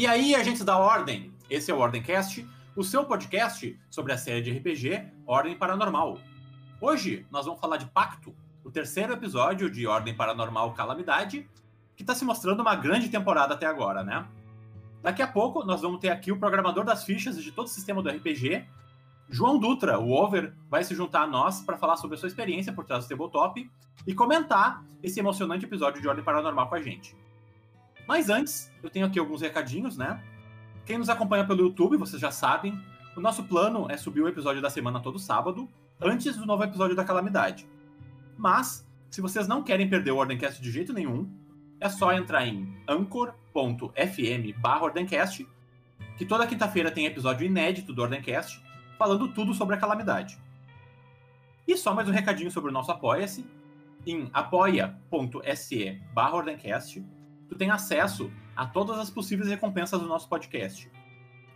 E aí, agentes da Ordem, esse é o Ordemcast, o seu podcast sobre a série de RPG Ordem Paranormal. Hoje nós vamos falar de Pacto, o terceiro episódio de Ordem Paranormal Calamidade, que está se mostrando uma grande temporada até agora, né? Daqui a pouco nós vamos ter aqui o programador das fichas de todo o sistema do RPG, João Dutra, o Over, vai se juntar a nós para falar sobre a sua experiência por trás do Tabletop e comentar esse emocionante episódio de Ordem Paranormal com a gente. Mas antes, eu tenho aqui alguns recadinhos, né? Quem nos acompanha pelo YouTube, vocês já sabem, o nosso plano é subir o episódio da semana todo sábado, antes do novo episódio da Calamidade. Mas, se vocês não querem perder o Ordencast de jeito nenhum, é só entrar em anchor.fm Ordencast, que toda quinta-feira tem episódio inédito do Ordencast, falando tudo sobre a Calamidade. E só mais um recadinho sobre o nosso Apoia-se. Em apoia.se Ordencast, tu tem acesso a todas as possíveis recompensas do nosso podcast.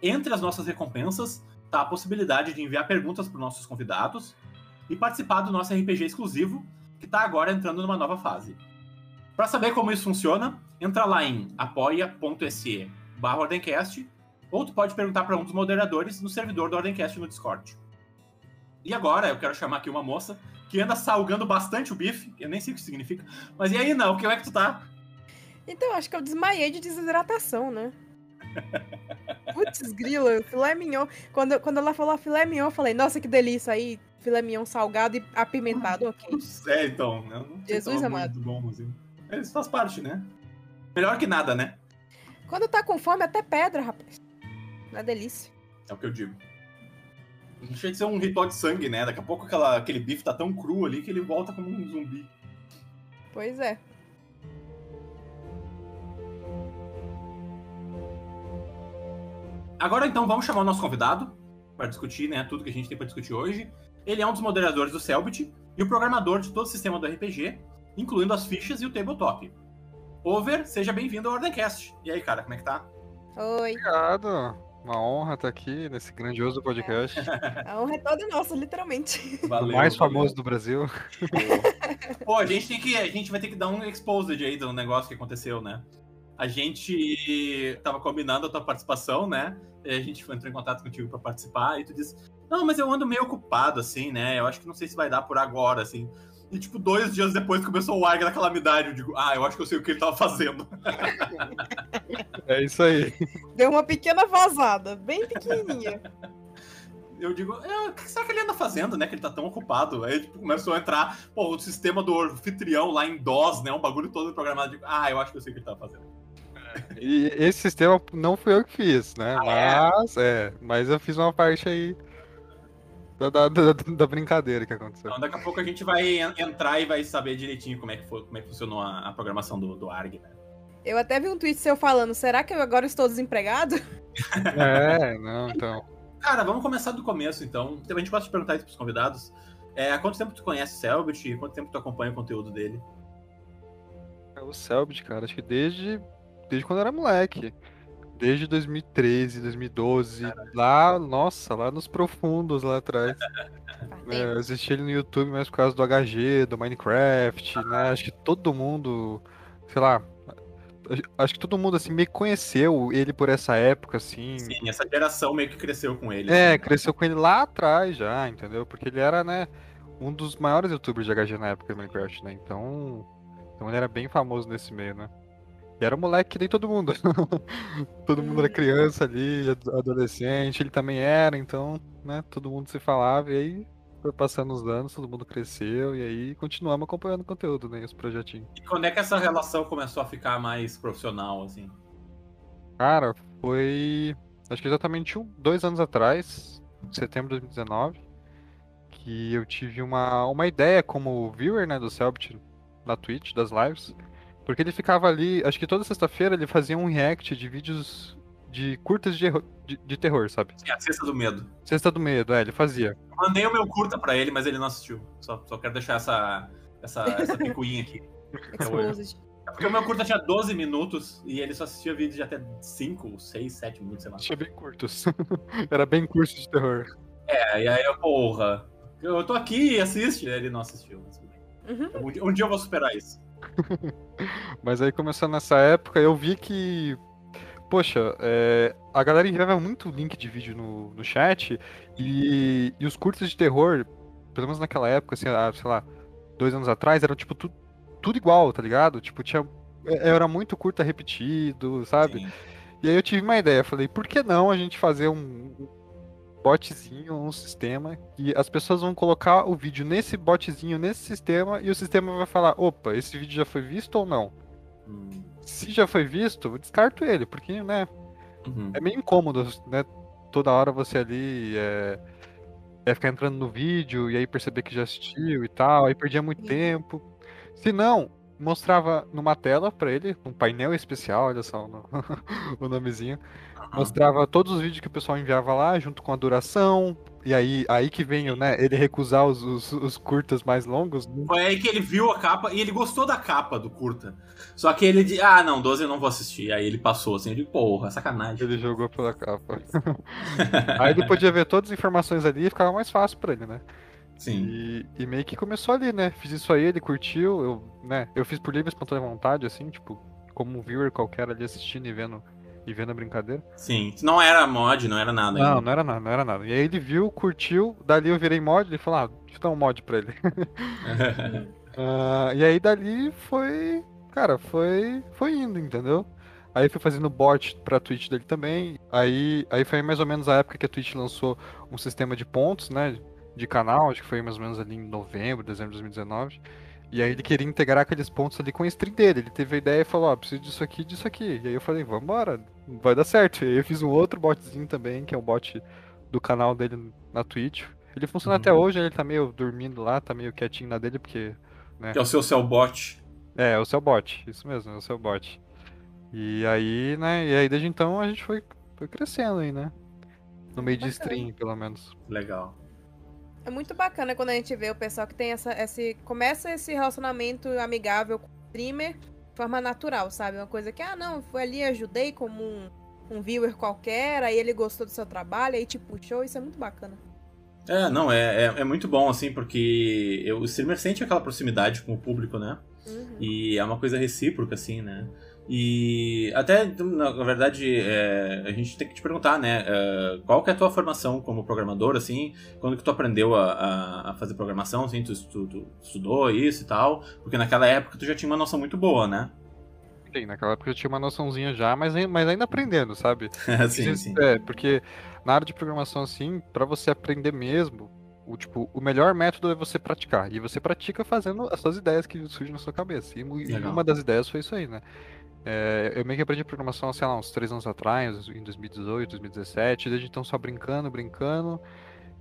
Entre as nossas recompensas está a possibilidade de enviar perguntas para os nossos convidados e participar do nosso RPG exclusivo, que está agora entrando numa nova fase. Para saber como isso funciona, entra lá em apoia.se Ordencast ou tu pode perguntar para um dos moderadores no servidor do Ordencast no Discord. E agora eu quero chamar aqui uma moça que anda salgando bastante o bife, eu nem sei o que significa, mas e aí, não, como é que tu tá? Então, acho que eu desmaiei de desidratação, né? Putz, grila, filé mignon. Quando, quando ela falou filé mignon, eu falei, nossa, que delícia aí, filé mignon salgado e apimentado, ok. É, então, né? Jesus amado. Muito bom, assim. Isso faz parte, né? Melhor que nada, né? Quando tá com fome, até pedra, rapaz. Uma delícia. É o que eu digo. Chega de ser um ritual de sangue, né? Daqui a pouco aquela, aquele bife tá tão cru ali que ele volta como um zumbi. Pois é. Agora então vamos chamar o nosso convidado para discutir né, tudo que a gente tem para discutir hoje. Ele é um dos moderadores do Selbit e o programador de todo o sistema do RPG, incluindo as fichas e o tabletop. Over, seja bem-vindo ao Ordencast. E aí, cara, como é que tá? Oi. Obrigado. Uma honra estar aqui nesse grandioso podcast. A honra é toda nossa, literalmente. Valeu, o mais valeu. famoso do Brasil. Pô, a gente tem que. A gente vai ter que dar um exposed aí do negócio que aconteceu, né? A gente tava combinando a tua participação, né? E a gente entrou em contato contigo para participar, e tu disse: Não, mas eu ando meio ocupado, assim, né? Eu acho que não sei se vai dar por agora, assim. E, tipo, dois dias depois começou o ARG da calamidade. Eu digo, ah, eu acho que eu sei o que ele tava fazendo. É isso aí. Deu uma pequena vazada, bem pequenininha. Eu digo, é, o que será que ele anda fazendo, né? Que ele tá tão ocupado. Aí tipo, começou a entrar, pô, o sistema do anfitrião lá em DOS, né? Um bagulho todo programado. Eu digo, ah, eu acho que eu sei o que ele tava fazendo. E esse sistema não fui eu que fiz, né? Ah, mas, é? é? mas eu fiz uma parte aí da, da, da, da, brincadeira que aconteceu. Então, daqui a pouco a gente vai entrar e vai saber direitinho como é que, foi, como é que funcionou a, a programação do, do ARG, né? Eu até vi um tweet seu falando, será que eu agora estou desempregado? É, não, então. Cara, vamos começar do começo, então. A gente pode perguntar isso pros convidados. É, há quanto tempo tu conhece o Selbit e quanto tempo tu acompanha o conteúdo dele? É o Selbit, cara, acho que desde, desde quando eu era moleque. Desde 2013, 2012, Caralho. lá, nossa, lá nos profundos lá atrás. é, eu assisti ele no YouTube mais por causa do HG, do Minecraft, né? Acho que todo mundo, sei lá, acho que todo mundo assim meio que conheceu ele por essa época, assim. Sim, essa geração meio que cresceu com ele. É, assim. cresceu com ele lá atrás já, entendeu? Porque ele era, né, um dos maiores youtubers de HG na época do Minecraft, né? Então, então ele era bem famoso nesse meio, né? E era um moleque que nem todo mundo. todo mundo era criança ali, adolescente, ele também era, então, né, todo mundo se falava, e aí foi passando os anos, todo mundo cresceu, e aí continuamos acompanhando o conteúdo, né, os projetinhos. E quando é que essa relação começou a ficar mais profissional, assim? Cara, foi, acho que exatamente um, dois anos atrás, setembro de 2019, que eu tive uma, uma ideia como viewer, né, do Selbit na Twitch, das lives, porque ele ficava ali, acho que toda sexta-feira ele fazia um react de vídeos de curtas de, de, de, terror, sabe? Sim, a Cesta do Medo. Cesta do Medo, é, ele fazia. Eu mandei o meu curta pra ele, mas ele não assistiu. Só, só quero deixar essa, essa, essa picuinha aqui. É porque o meu curta tinha 12 minutos e ele só assistia vídeos de até 5, 6, 7 minutos, sei lá. Tinha bem curtos. Era bem curso de terror. É, e aí eu, porra, eu tô aqui e assiste. Ele não assistiu. Uhum. Um, um dia eu vou superar isso. Mas aí começando nessa época, eu vi que poxa, é, a galera enviava muito link de vídeo no, no chat e, e os curtas de terror, pelo menos naquela época, assim, ah, sei lá, dois anos atrás, eram tipo tu, tudo igual, tá ligado? Tipo, tinha. é- Era muito curta repetido, sabe? Sim. E aí eu tive uma ideia, falei, por que não a gente fazer um botzinho, um sistema, e as pessoas vão colocar o vídeo nesse botzinho, nesse sistema, e o sistema vai falar, opa, esse vídeo já foi visto ou não? Hum, Se já foi visto, eu descarto ele, porque, né, uhum. é meio incômodo, né, toda hora você ali é, é ficar entrando no vídeo, e aí perceber que já assistiu e tal, aí perdia muito Uhum. tempo. Se não, mostrava numa tela pra ele, um painel especial, olha só o no- o nomezinho, Mostrava todos os vídeos que o pessoal enviava lá, junto com a duração. E aí, aí que vem, o, né, ele recusar os, os, os curtas mais longos. né? Foi aí que ele viu a capa e ele gostou da capa do curta. Só que ele disse, ah, não, 12 eu não vou assistir. Aí ele passou assim, ele, porra, sacanagem. Ele jogou pela capa. aí ele podia ver todas as informações ali e ficava mais fácil pra ele, né? Sim. E, e meio que começou ali, né? Fiz isso aí, ele curtiu, eu, né? Eu fiz por livre espontânea vontade, assim, tipo, como um viewer qualquer ali assistindo e vendo, e vendo a brincadeira. Sim. Não era mod, não era nada Não, ainda. não era nada, não era nada. E aí ele viu, curtiu, dali eu virei mod, ele falou, ah, deixa eu dar um mod pra ele. Ah, e aí dali foi, cara, foi, foi indo, entendeu? Aí fui fazendo bot pra Twitch dele também. Aí, aí foi mais ou menos a época que a Twitch lançou um sistema de pontos, né? De canal, acho que foi mais ou menos ali em novembro, dezembro de 2019. E aí ele queria integrar aqueles pontos ali com a stream dele. Ele teve a ideia e falou, ó, preciso disso aqui, disso aqui. E aí eu falei, vambora, vai dar certo. E aí eu fiz um outro botzinho também, que é o bot do canal dele na Twitch. Ele funciona Uhum. até hoje, ele tá meio dormindo lá, tá meio quietinho na dele, porque Que é o seu Cellbot. é, é o seu bot, isso mesmo, é o seu bot. E aí, né, e aí desde então a gente foi, foi crescendo aí, né? No meio de stream, pelo menos. Legal. É muito bacana quando a gente vê o pessoal que tem essa, esse. Começa esse relacionamento amigável com o streamer de forma natural, sabe? Uma coisa que, ah, não, fui ali, ajudei como um, um viewer qualquer, aí ele gostou do seu trabalho, aí te puxou, isso é muito bacana. É, não, é, é, é muito bom, assim, porque eu- o streamer sente aquela proximidade com o público, né? Uhum. E é uma coisa recíproca, assim, né? E até, na verdade, é, a gente tem que te perguntar, né? é, qual que é a tua formação como programador, assim? Quando que tu aprendeu a, a- a fazer programação, assim? Tu, estu- tu estudou isso e tal? Porque naquela época tu já tinha uma noção muito boa, né? Sim, naquela época eu tinha uma noçãozinha já, mas, mas ainda aprendendo, sabe? sim, sim. É, porque na área de programação, assim, pra você aprender mesmo, o, tipo, o melhor método é você praticar. E você pratica fazendo as suas ideias que surgem na sua cabeça. E, e Legal. uma das ideias foi isso aí, né? É, eu meio que aprendi programação, sei lá, uns três anos atrás, em 2018, 2017, desde então só brincando, brincando.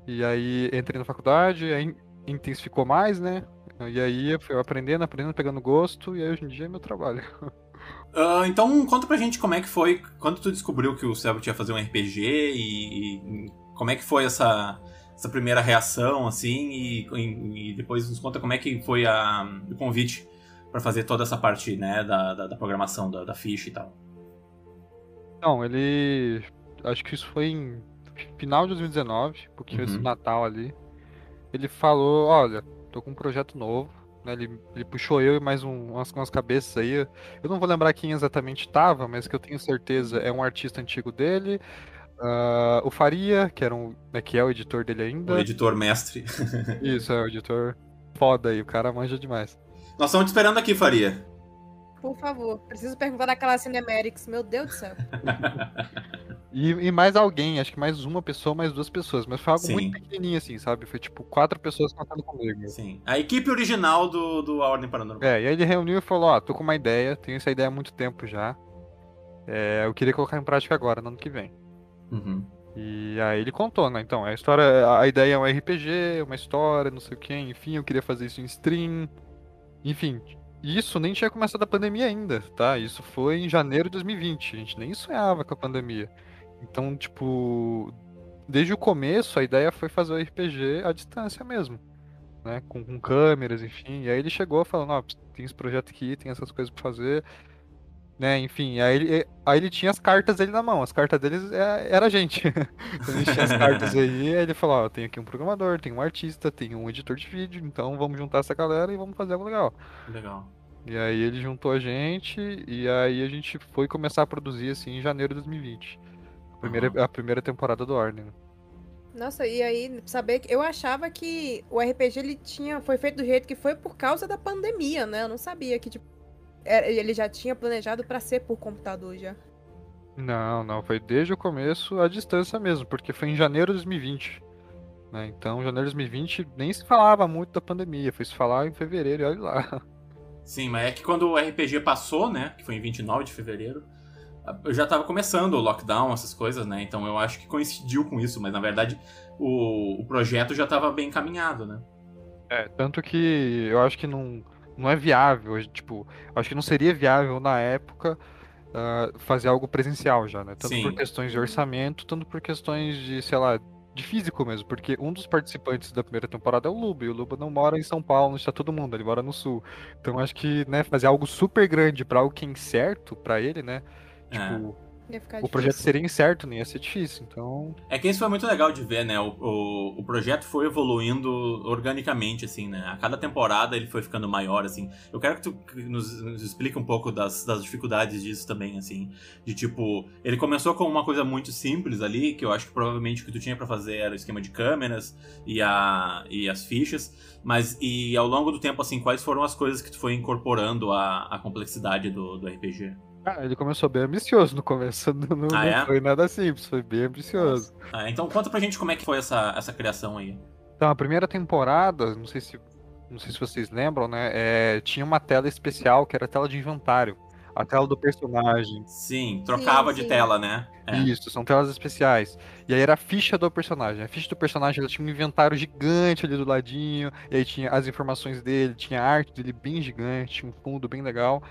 E aí entrei na faculdade, aí intensificou mais, né? E aí eu aprendendo, aprendendo, pegando gosto, e aí hoje em dia é meu trabalho. Ah, então, conta pra gente como é que foi, quando tu descobriu que o Cellbot ia fazer um RPG e, e como é que foi essa, essa primeira reação, assim, e, e- e depois nos conta como é que foi a, o convite pra fazer toda essa parte, né, da, da, da programação, da, da ficha e tal. Não, ele. Acho que isso foi em final de 2019, um pouquinho Uhum. do Natal ali. Ele falou: Olha, tô com um projeto novo. Né? Ele, ele puxou eu e mais um- umas, umas cabeças aí. Eu não vou lembrar quem exatamente tava, mas que eu tenho certeza é um artista antigo dele. Ah, o Faria, que, era um, né, que é o editor dele O ainda. editor mestre. Isso, é o editor foda aí, o cara manja demais. Nós estamos te esperando aqui, Faria. Por favor, preciso perguntar daquela Cinematics, meu Deus do céu. E, e mais alguém, acho que mais uma pessoa, mais duas pessoas, mas foi algo Sim. muito pequenininho assim, sabe? Foi tipo quatro pessoas contando comigo. Sim. A equipe original do, do A Ordem Paranormal. É, e aí ele reuniu e falou, ó, tô com uma ideia, tenho essa ideia há muito tempo já. É, eu queria colocar em prática agora, no ano que vem. Uhum. E aí ele contou, né? Então, a história, a ideia é um RPG, uma história, não sei o que, enfim, eu queria fazer isso em stream. Enfim, isso nem tinha começado a pandemia ainda, tá? Isso foi em janeiro de 2020, a gente nem sonhava com a pandemia. Então, tipo, desde o começo a ideia foi fazer o RPG à distância mesmo, né? Com, com câmeras, enfim. E aí ele chegou falando, ó, tem esse projeto aqui, tem essas coisas pra fazer, né? Enfim, aí ele, aí ele tinha as cartas dele na mão. As cartas deles é- era a gente. Então ele tinha as cartas aí, aí ele falou, ó, tem aqui um programador, tem um artista, tem um editor de vídeo, então vamos juntar essa galera e vamos fazer algo legal. Legal. E aí ele juntou a gente e aí a gente foi começar a produzir assim em janeiro de 2020. A primeira, Aham. a primeira temporada do Ordem. né? Nossa, e aí, saber que eu achava que o RPG ele tinha, foi feito do jeito que foi por causa da pandemia, né? Eu não sabia que tipo, ele já tinha planejado pra ser por computador já. Não, não, foi desde o começo à distância mesmo, porque foi em janeiro de 2020. né? Então, janeiro de 2020 nem se falava muito da pandemia, foi se falar em fevereiro e olha lá. Sim, mas é que quando o RPG passou, né? Que foi em 29 de fevereiro, eu já tava começando o lockdown, essas coisas, né? Então eu acho que coincidiu com isso, mas na verdade o, o projeto já tava bem encaminhado, né? É, tanto que eu acho que não, não é viável, tipo, acho que não seria viável na época ah, fazer algo presencial já, né? Tanto Sim. por questões de orçamento, tanto por questões de, sei lá, de físico mesmo, porque um dos participantes da primeira temporada é o Luba, e o Luba não mora em São Paulo, onde está todo mundo, ele mora no Sul. Então acho que, né, fazer algo super grande para algo que é incerto pra ele, né? É. Tipo, o projeto seria incerto, nem ia ser difícil. Então, É que isso foi muito legal de ver, né? O, o, o projeto foi evoluindo organicamente, assim, né? A cada temporada ele foi ficando maior, assim. Eu quero que tu nos, nos explique um pouco das, das dificuldades disso também, assim. De tipo, ele começou com uma coisa muito simples ali, que eu acho que provavelmente o que tu tinha pra fazer era o esquema de câmeras e, a, e as fichas. Mas, e ao longo do tempo, assim, quais foram as coisas que tu foi incorporando à, à complexidade do, do RPG? Ah, ele começou bem ambicioso no começo, não, não Ah, é? foi nada simples, foi bem ambicioso. Ah, então conta pra gente como é que foi essa, essa criação aí. Então, a primeira temporada, não sei se, não sei se vocês lembram, né? é, tinha uma tela especial que era a tela de inventário. A tela do personagem. Sim, trocava Sim, de sim. tela, né? É. Isso, são telas especiais. E aí era a ficha do personagem. A ficha do personagem ela tinha um inventário gigante ali do ladinho. E aí tinha as informações dele, tinha a arte dele bem gigante, tinha um fundo bem legal,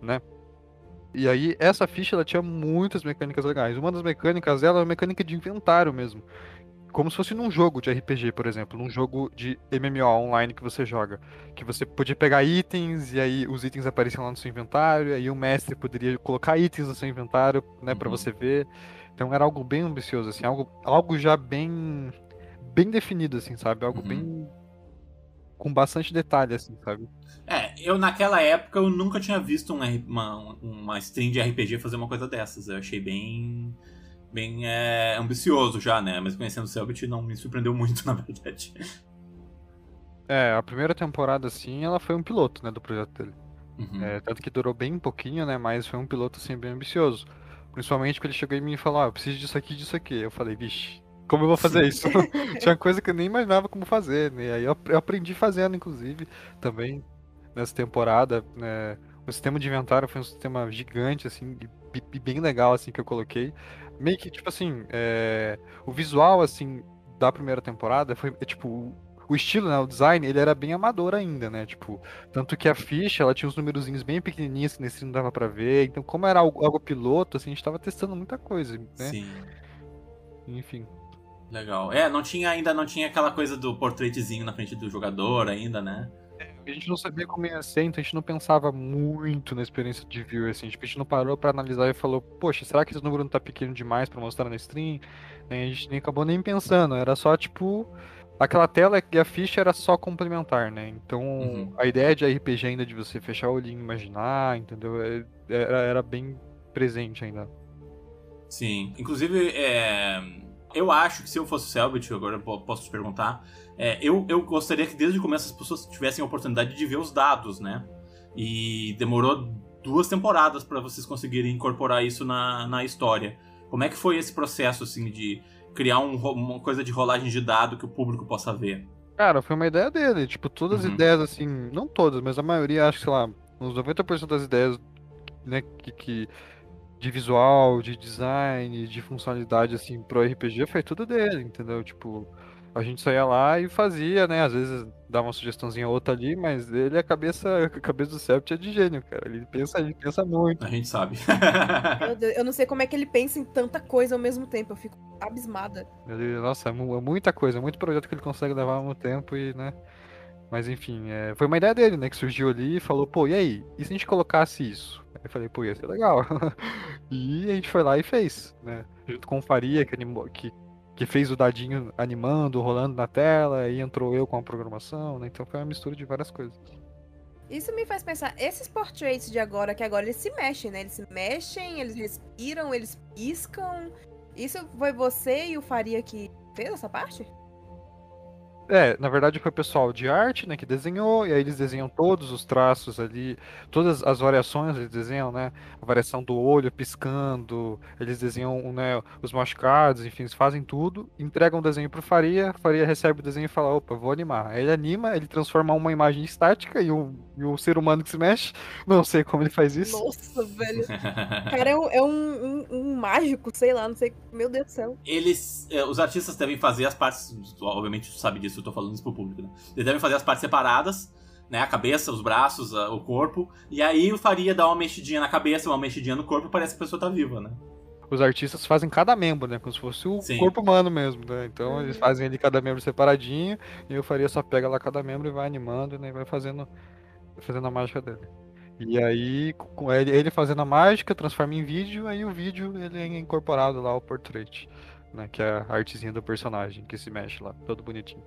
né? E aí essa ficha ela tinha muitas mecânicas legais. Uma das mecânicas dela é uma mecânica de inventário mesmo. Como se fosse num jogo de RPG, por exemplo, num jogo de MMO online que você joga. Que você podia pegar itens e aí os itens apareciam lá no seu inventário, e aí o mestre poderia colocar itens no seu inventário, né, para Uhum. você ver. Então era algo bem ambicioso, assim, algo, algo já bem bem definido, assim, sabe? Algo Uhum. bem com bastante detalhe, assim, sabe? É, eu naquela época eu nunca tinha visto um uma, uma stream de RPG fazer uma coisa dessas. Eu achei bem bem é, ambicioso já, né? Mas conhecendo o Selbit não me surpreendeu muito, na verdade. É, a primeira temporada, assim, ela foi um piloto, né, do projeto dele. Uhum. É, tanto que durou bem pouquinho, né? Mas foi um piloto assim bem ambicioso. Principalmente quando ele chegou em mim e falou, ah, eu preciso disso aqui, disso aqui. Eu falei, vixe, como eu vou fazer isso? Tinha coisa que eu nem imaginava como fazer, né? Aí eu aprendi fazendo, inclusive, também nessa temporada, né? O sistema de inventário foi um sistema gigante, assim, e bem legal, assim, que eu coloquei. Meio que, tipo assim, é, o visual, assim, da primeira temporada foi, é, tipo, o- estilo, né, o design, ele era bem amador ainda, né? Tipo, tanto que a ficha, ela tinha uns númerozinhos bem pequenininhos que nesse não dava pra ver. Então, como era algo, algo piloto, assim, a gente tava testando muita coisa, né? Sim, Enfim. legal. É, não tinha ainda não tinha aquela coisa do portraitezinho na frente do jogador ainda, né? A gente não sabia como ia ser, então a gente não pensava muito na experiência de viewer, assim. Tipo, a gente não parou pra analisar e falou, poxa, será que esse número não tá pequeno demais pra mostrar na stream? Né, A gente nem acabou nem pensando, era só, tipo, aquela tela e a ficha era só complementar, né? Então, Uhum. a ideia de RPG ainda de você fechar o olhinho e imaginar, entendeu? É- Era, era bem presente ainda. Sim. Inclusive, é, eu acho que se eu fosse o Selbit, agora eu po- posso te perguntar, é, eu, eu gostaria que desde o começo as pessoas tivessem a oportunidade de ver os dados, né? E demorou duas temporadas para vocês conseguirem incorporar isso na, na história. Como é que foi esse processo, assim, de criar um uma coisa de rolagem de dado que o público possa ver? Cara, foi uma ideia dele. Tipo, todas as Uhum. ideias, assim, não todas, mas a maioria, acho que, sei lá, uns 90% das ideias, né, que, que- de visual, de design, de funcionalidade, assim, pro RPG, foi tudo dele, entendeu? Tipo, a gente saía lá e fazia, né, às vezes dava uma sugestãozinha ou outra ali, mas ele, a cabeça, a cabeça do Sept é de gênio, cara. Ele pensa, ele pensa muito. A gente sabe. Meu Deus, eu não sei como é que ele pensa em tanta coisa ao mesmo tempo. Eu fico abismada. Ele, nossa, é é muita coisa, é muito projeto que ele consegue levar ao mesmo tempo e, né? Mas enfim, é, foi uma ideia dele, né? Que surgiu ali e falou, pô, e aí? E se a gente colocasse isso? Aí eu falei, pô, ia ser legal. e a gente foi lá e fez, né? Junto com o Faria, que, animou, que, que fez o dadinho animando, rolando na tela, e entrou eu com a programação, né? Então foi uma mistura de várias coisas. Isso me faz pensar, esses portraits de agora, que agora eles se mexem, né? Eles se mexem, eles respiram, eles piscam. Isso foi você e o Faria que fez essa parte? É, na verdade foi o pessoal de arte, né, que desenhou, e aí eles desenham todos os traços ali, todas as variações eles desenham, né, a variação do olho piscando, eles desenham, né, os machucados, enfim, eles fazem tudo, entregam o desenho pro Faria, Faria recebe o desenho e fala, opa, vou animar. Aí ele anima, ele transforma uma imagem estática e o, e o ser humano que se mexe, não sei como ele faz isso. Nossa, velho. O cara é, um, é um, um- um mágico, sei lá, não sei. Meu Deus do céu. Eles, é, os artistas devem fazer as partes, obviamente tu sabe disso, eu tô falando isso pro público, né? Eles devem fazer as partes separadas, né? A cabeça, os braços, a- o corpo, e aí o Faria dá uma mexidinha na cabeça, uma mexidinha no corpo e parece que a pessoa tá viva, né? Os artistas fazem cada membro, né, como se fosse o Sim. corpo humano mesmo, né, então eles Uhum. fazem ali cada membro separadinho, e o Faria só pega lá cada membro e vai animando, né, e vai fazendo, fazendo a mágica dele. E aí, com ele, ele fazendo a mágica, transforma em vídeo, aí o vídeo ele é incorporado lá ao portrait, né, que é a artezinha do personagem que se mexe lá, todo bonitinho.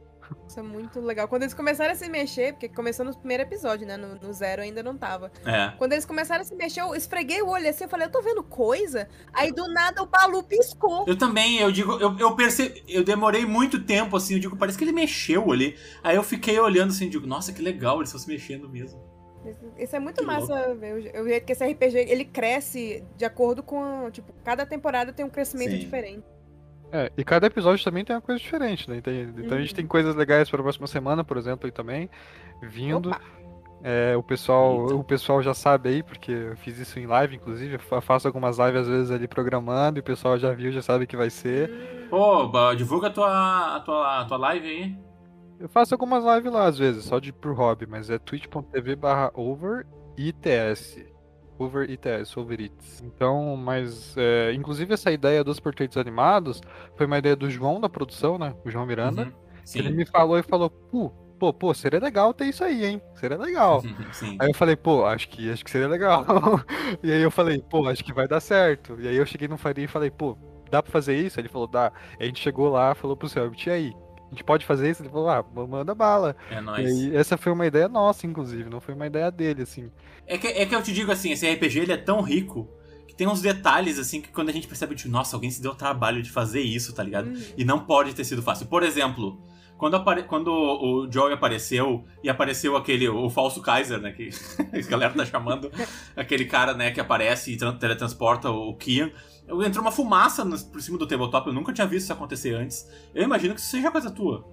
Isso é muito legal. Quando eles começaram a se mexer, porque começou no primeiro episódio, né? No, no zero ainda não tava. É. Quando eles começaram a se mexer, eu esfreguei o olho assim, eu falei, eu tô vendo coisa. Aí do nada o Balu piscou. Eu também, eu digo, eu, eu percebi, eu demorei muito tempo, assim, eu digo, parece que ele mexeu ali. Aí eu fiquei olhando assim, digo, nossa, que legal, eles estão se mexendo mesmo. Isso- é muito Que massa ver o- o jeito que esse RPG ele cresce de acordo com. Tipo, cada temporada tem um crescimento Sim. diferente. É, e cada episódio também tem uma coisa diferente, né, Tem- então a gente Uhum. tem coisas legais para a próxima semana, por exemplo, aí também, vindo. É, o pessoal, Eita. o pessoal já sabe aí, porque eu fiz isso em live, inclusive, eu fa- faço algumas lives às vezes ali programando, e o pessoal já viu, já sabe que vai ser. Pô, ba- divulga a tua, a tua, a tua live aí. Eu faço algumas lives lá às vezes, só de por hobby, mas é twitch.tv barra over. Over ITS, Over Eats. Então, mas, é, inclusive essa ideia dos portreitos animados foi uma ideia do João da produção, né? O João Miranda. Uhum. Ele me falou e falou, pô, pô, pô, seria legal ter isso aí, hein? Seria legal. Sim. Aí eu falei, pô, acho que acho que seria legal. e aí eu falei, pô, acho que vai dar certo. E aí eu cheguei no Faria e falei, pô, dá pra fazer isso? Ele falou, dá. Aí a gente chegou lá, falou pro Selbit, e aí? A gente pode fazer isso? Ele falou, ah, manda bala. É E nóis. aí essa foi uma ideia nossa, inclusive, não foi uma ideia dele, assim. É que, é que eu te digo assim, esse RPG ele é tão rico que tem uns detalhes assim que quando a gente percebe, tipo, nossa, alguém se deu o trabalho de fazer isso, tá ligado? hum. E não pode ter sido fácil. Por exemplo, quando, apare... quando o Joey apareceu e apareceu aquele, o falso Kaiser, né? Que a galera tá chamando, aquele cara, né, que aparece e tran- teletransporta o Kian. Entrou uma fumaça por cima do tabletop, eu nunca tinha visto isso acontecer antes. Eu imagino que isso seja coisa tua.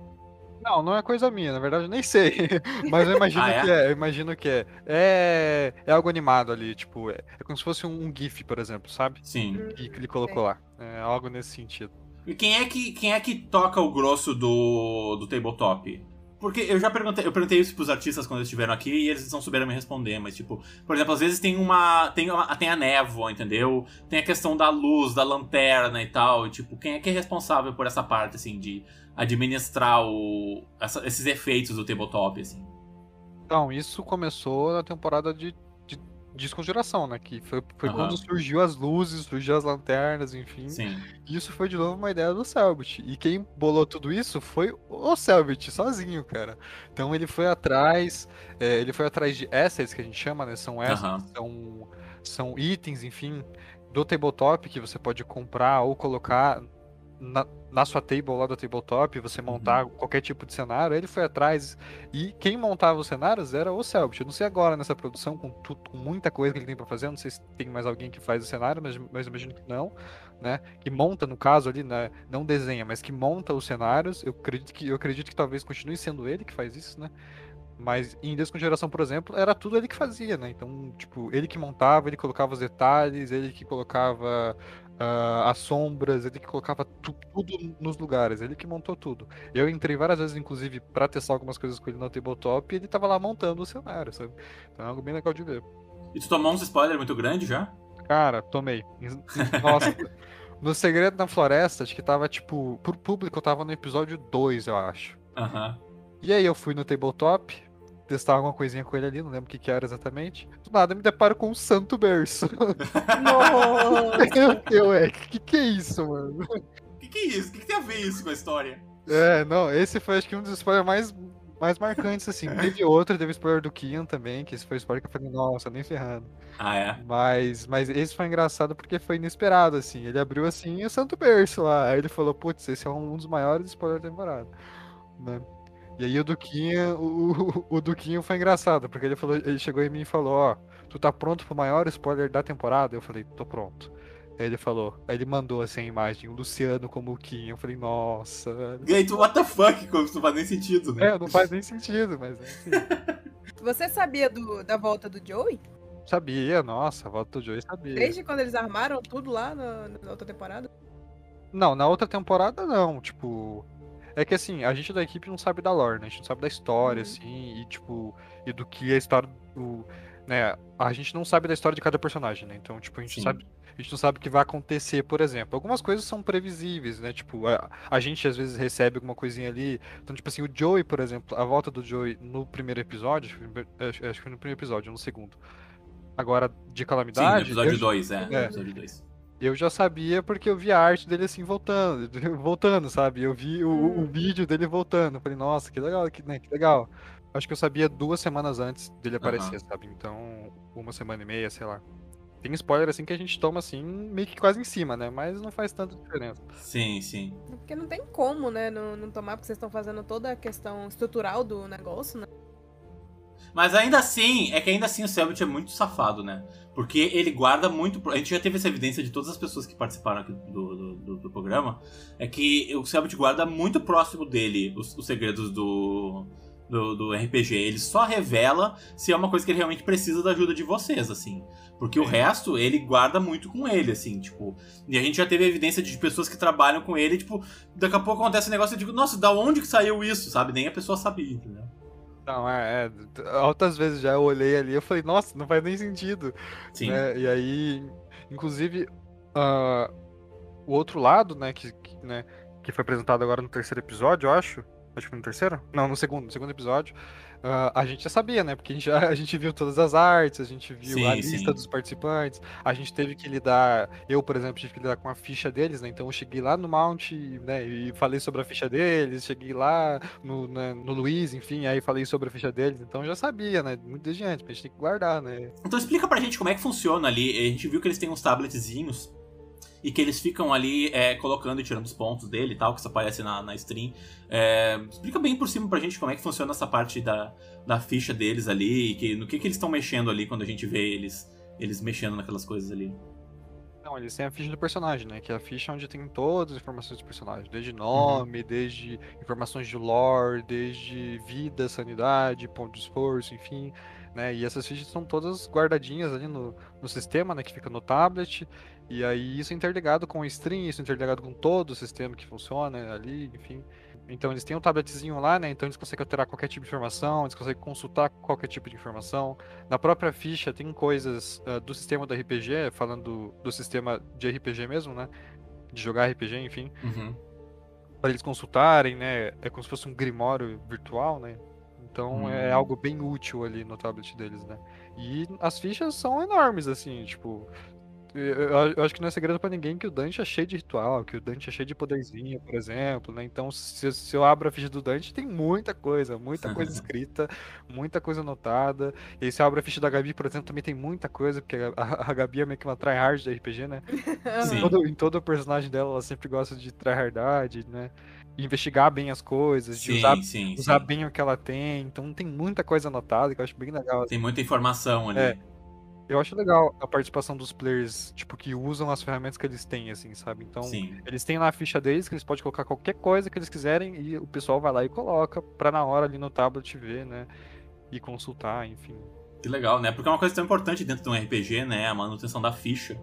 Não, não é coisa minha, na verdade eu nem sei. Mas eu imagino Ah, é? que é, eu imagino que é. É, é algo animado ali, tipo, é, é como se fosse um, um GIF, por exemplo, sabe? Sim. Que, que ele colocou lá. É algo nesse sentido. E quem é que, quem é que toca o grosso do, do tabletop? Porque eu já perguntei, eu perguntei isso pros artistas quando eles estiveram aqui e eles não souberam me responder, mas tipo, por exemplo, às vezes tem uma. Tem, uma, tem a névoa, entendeu? Tem a questão da luz, da lanterna e tal. E, tipo, quem é que é responsável por essa parte, assim, de administrar o, essa- esses efeitos do tabletop, assim? Então, isso começou na temporada de, de desconjuração, né? Que foi, foi Aham. quando surgiu as luzes, surgiu as lanternas, enfim. Sim. Isso foi de novo uma ideia do Selbit. E quem bolou tudo isso foi o Selbit, sozinho, cara. Então ele foi atrás, é, ele foi atrás de assets que a gente chama, né? São assets, Aham. são, são itens, enfim, do tabletop que você pode comprar ou colocar na, na sua table lá do tabletop, você montar qualquer tipo de cenário. Ele foi atrás e quem montava os cenários era o Selbit. Eu não sei agora nessa produção, com, tu- com muita coisa que ele tem pra fazer, eu não sei se tem mais alguém que faz o cenário, mas, mas imagino que não né? Que monta, no caso ali, né? Não desenha, mas que monta os cenários. Eu acredito que, eu acredito que talvez continue sendo ele que faz isso, né? Mas em Desconjuração, por exemplo, era tudo ele que fazia, né? Então, tipo, ele que montava, ele colocava os detalhes, ele que colocava ah, as sombras, ele que colocava tu- tudo nos lugares, ele que montou tudo. Eu entrei várias vezes, inclusive, pra testar algumas coisas com ele no tabletop e ele tava lá montando o cenário, sabe? Então é algo bem legal de ver. E tu tomou uns spoilers muito grande já? Cara, tomei. Nossa. no Segredo na Floresta, acho que tava, tipo, pro público, eu tava no episódio 2, eu acho. Aham. E aí eu fui no tabletop, testar alguma coisinha com ele ali, não lembro o que que era exatamente. Do nada me deparo com um santo berço. Nossa! eu, eu, é, que que é isso, mano? O que, que é isso? O que, que tem a ver isso com a história? É, não, esse foi acho que um dos spoilers mais mais marcantes, assim. Teve outro, teve spoiler do Kian também, que esse foi o spoiler que eu falei, nossa, nem ferrando. Ah, é? Mas, mas esse foi engraçado porque foi inesperado, assim. Ele abriu assim o Santo Berço lá. Aí ele falou, putz, esse é um dos maiores spoilers da temporada. Né? E aí o Duquinho, o, o, o Duquinho foi engraçado, porque ele falou, ele chegou em mim e falou, ó, tu tá pronto pro maior spoiler da temporada? Eu falei, tô pronto. Aí ele falou, aí ele mandou assim a imagem, o Luciano como o Kim. Eu falei, nossa. velho. E aí tu, what the fuck, como isso não faz nem sentido, né? É, não faz nem sentido, mas enfim. Você sabia do- da volta do Joey? Sabia, nossa, a volta do Joey sabia. Desde quando eles armaram tudo lá na, na outra temporada? Não, na outra temporada não, tipo. É que assim, a gente da equipe não sabe da lore, né? A gente não sabe da história, Uhum. assim, e tipo, e do que é a história do. Né? A gente não sabe da história de cada personagem, né? Então, tipo, a gente Sim. sabe. A gente não sabe o que vai acontecer, por exemplo. Algumas coisas são previsíveis, né? Tipo, a, a gente às vezes recebe alguma coisinha ali. Então, tipo assim, o Joey, por exemplo, a volta do Joey no primeiro episódio, acho que foi no- acho acho que foi no primeiro episódio, no segundo. Agora, de Sim, no calamidade. episódio eu- 2, é, no É. episódio 2. Eu já sabia porque eu vi a arte dele assim voltando, voltando, sabe? Eu vi o, o Hum. vídeo dele voltando. Eu Falei, nossa, que legal, que, né, que legal. Acho que eu sabia duas semanas antes dele aparecer, sabe? Então, uma semana e meia, sei lá. Tem spoiler assim que a gente toma assim, meio que quase em cima, né? Mas não faz tanta diferença. Sim, sim. Porque não tem como, né, não, não tomar, porque vocês estão fazendo toda a questão estrutural do negócio, né? Mas ainda assim, é que ainda assim o Selbit é muito safado, né? Porque ele guarda muito. A gente já teve essa evidência de todas as pessoas que participaram aqui do, do, do- programa. É que o Selbit guarda muito próximo dele os, os segredos do, do, do RPG. Ele só revela se é uma coisa que ele realmente precisa da ajuda de vocês, assim. Porque o resto ele guarda muito com ele, assim, tipo. E a gente já teve evidência de pessoas que trabalham com ele, tipo, daqui a pouco acontece um negócio e eu digo, nossa, da onde que saiu isso, sabe? Nem a pessoa sabia, entendeu? Não, é, é. Altas vezes já eu olhei ali eu falei, nossa, não faz nem sentido. Sim. né? E aí, inclusive, ah, o outro lado, né, que, que, né, que foi apresentado agora no terceiro episódio, eu acho. Acho que foi no terceiro? Não, no segundo, no segundo episódio. Ah, a gente já sabia, né? Porque a gente, já, a gente viu todas as artes, a gente viu Sim, a lista sim. dos participantes, a gente teve que lidar. Eu, por exemplo, tive que lidar com a ficha deles, né? Então eu cheguei lá no Mount, né? E falei sobre a ficha deles, cheguei lá no, né, no Luiz, enfim, aí falei sobre a ficha deles. Então eu já sabia, né? Muito desde antes, a gente tem que guardar, né? Então explica pra gente como é que funciona ali. A gente viu que eles têm uns tabletzinhos e que eles ficam ali é, colocando e tirando os pontos dele e tal, que isso aparece na, na stream. É, explica bem por cima pra gente como é que funciona essa parte da, da ficha deles ali, e que, no que, que eles estão mexendo ali quando a gente vê eles, eles mexendo naquelas coisas ali. Não, eles têm a ficha do personagem, né? Que é a ficha onde tem todas as informações do personagem. Desde nome, desde informações de lore, desde vida, sanidade, ponto de esforço, enfim. Né? E essas fichas são todas guardadinhas ali no, no sistema, né? Que fica no tablet. E aí isso é interligado com o stream, isso é interligado com todo o sistema que funciona ali, enfim. Então eles têm um tabletzinho lá, né? Então eles conseguem alterar qualquer tipo de informação, eles conseguem consultar qualquer tipo de informação. Na própria ficha tem coisas ah, do sistema do RPG, falando do, do sistema de RPG mesmo, né? De jogar RPG, enfim, Uhum. para eles consultarem, né? É como se fosse um grimório virtual, né? Então é Hum. algo bem útil ali no tablet deles, né? E as fichas são enormes, assim, tipo. Eu, acho que não é segredo pra ninguém que o Dante é cheio de ritual, que o Dante é cheio de poderzinho, por exemplo, né? Então, se, se eu abro a ficha do Dante, tem muita coisa, muita coisa escrita, muita coisa anotada. E aí, se eu abro a ficha da Gabi, por exemplo, também tem muita coisa, porque a, a- Gabi é meio que uma tryhard de RPG, né? Sim. Em todo, em todo o personagem dela, ela sempre gosta de tryhardade, né? Investigar bem as coisas, de Sim, usar, sim, usar sim. bem o que ela tem. Então, tem muita coisa anotada que eu acho bem legal. Tem muita informação ali. É. Eu acho legal a participação dos players, tipo, que usam as ferramentas que eles têm, assim, sabe? Então, Sim. eles têm lá a ficha deles, que eles podem colocar qualquer coisa que eles quiserem e o pessoal vai lá e coloca pra na hora ali no tablet ver, né? E consultar, enfim. Que legal, né? Porque é uma coisa tão importante dentro de um RPG, né? A manutenção da ficha.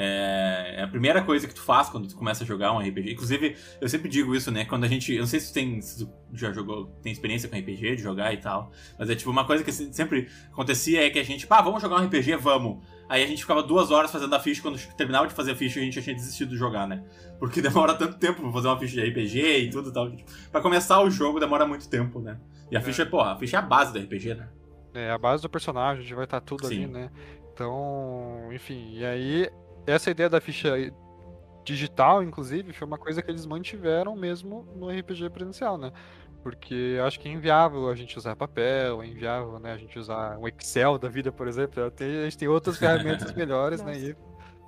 É é a primeira coisa que tu faz quando tu começa a jogar um RPG. Inclusive, eu sempre digo isso, né? Quando a gente. Eu não sei se tu, tem, se tu já jogou, tem experiência com RPG, de jogar e tal. Mas é tipo, uma coisa que se- sempre acontecia é que a gente, pá, vamos jogar um RPG, vamos. Aí a gente ficava duas horas fazendo a ficha, quando terminava de fazer a ficha, a gente já tinha desistido de jogar, né? Porque demora tanto tempo pra fazer uma ficha de RPG e tudo e tal. tipo, pra começar o jogo demora muito tempo, né? E a ficha, pô, a ficha é a base do RPG, né? É a base do personagem, onde vai estar tudo ali, Sim. né? Então, enfim, e aí, essa ideia da ficha digital, inclusive, foi uma coisa que eles mantiveram mesmo no RPG presencial, né? Porque acho que é inviável a gente usar papel, é inviável né, a gente usar um Excel da vida, por exemplo. A gente tem outras ferramentas melhores, né? E,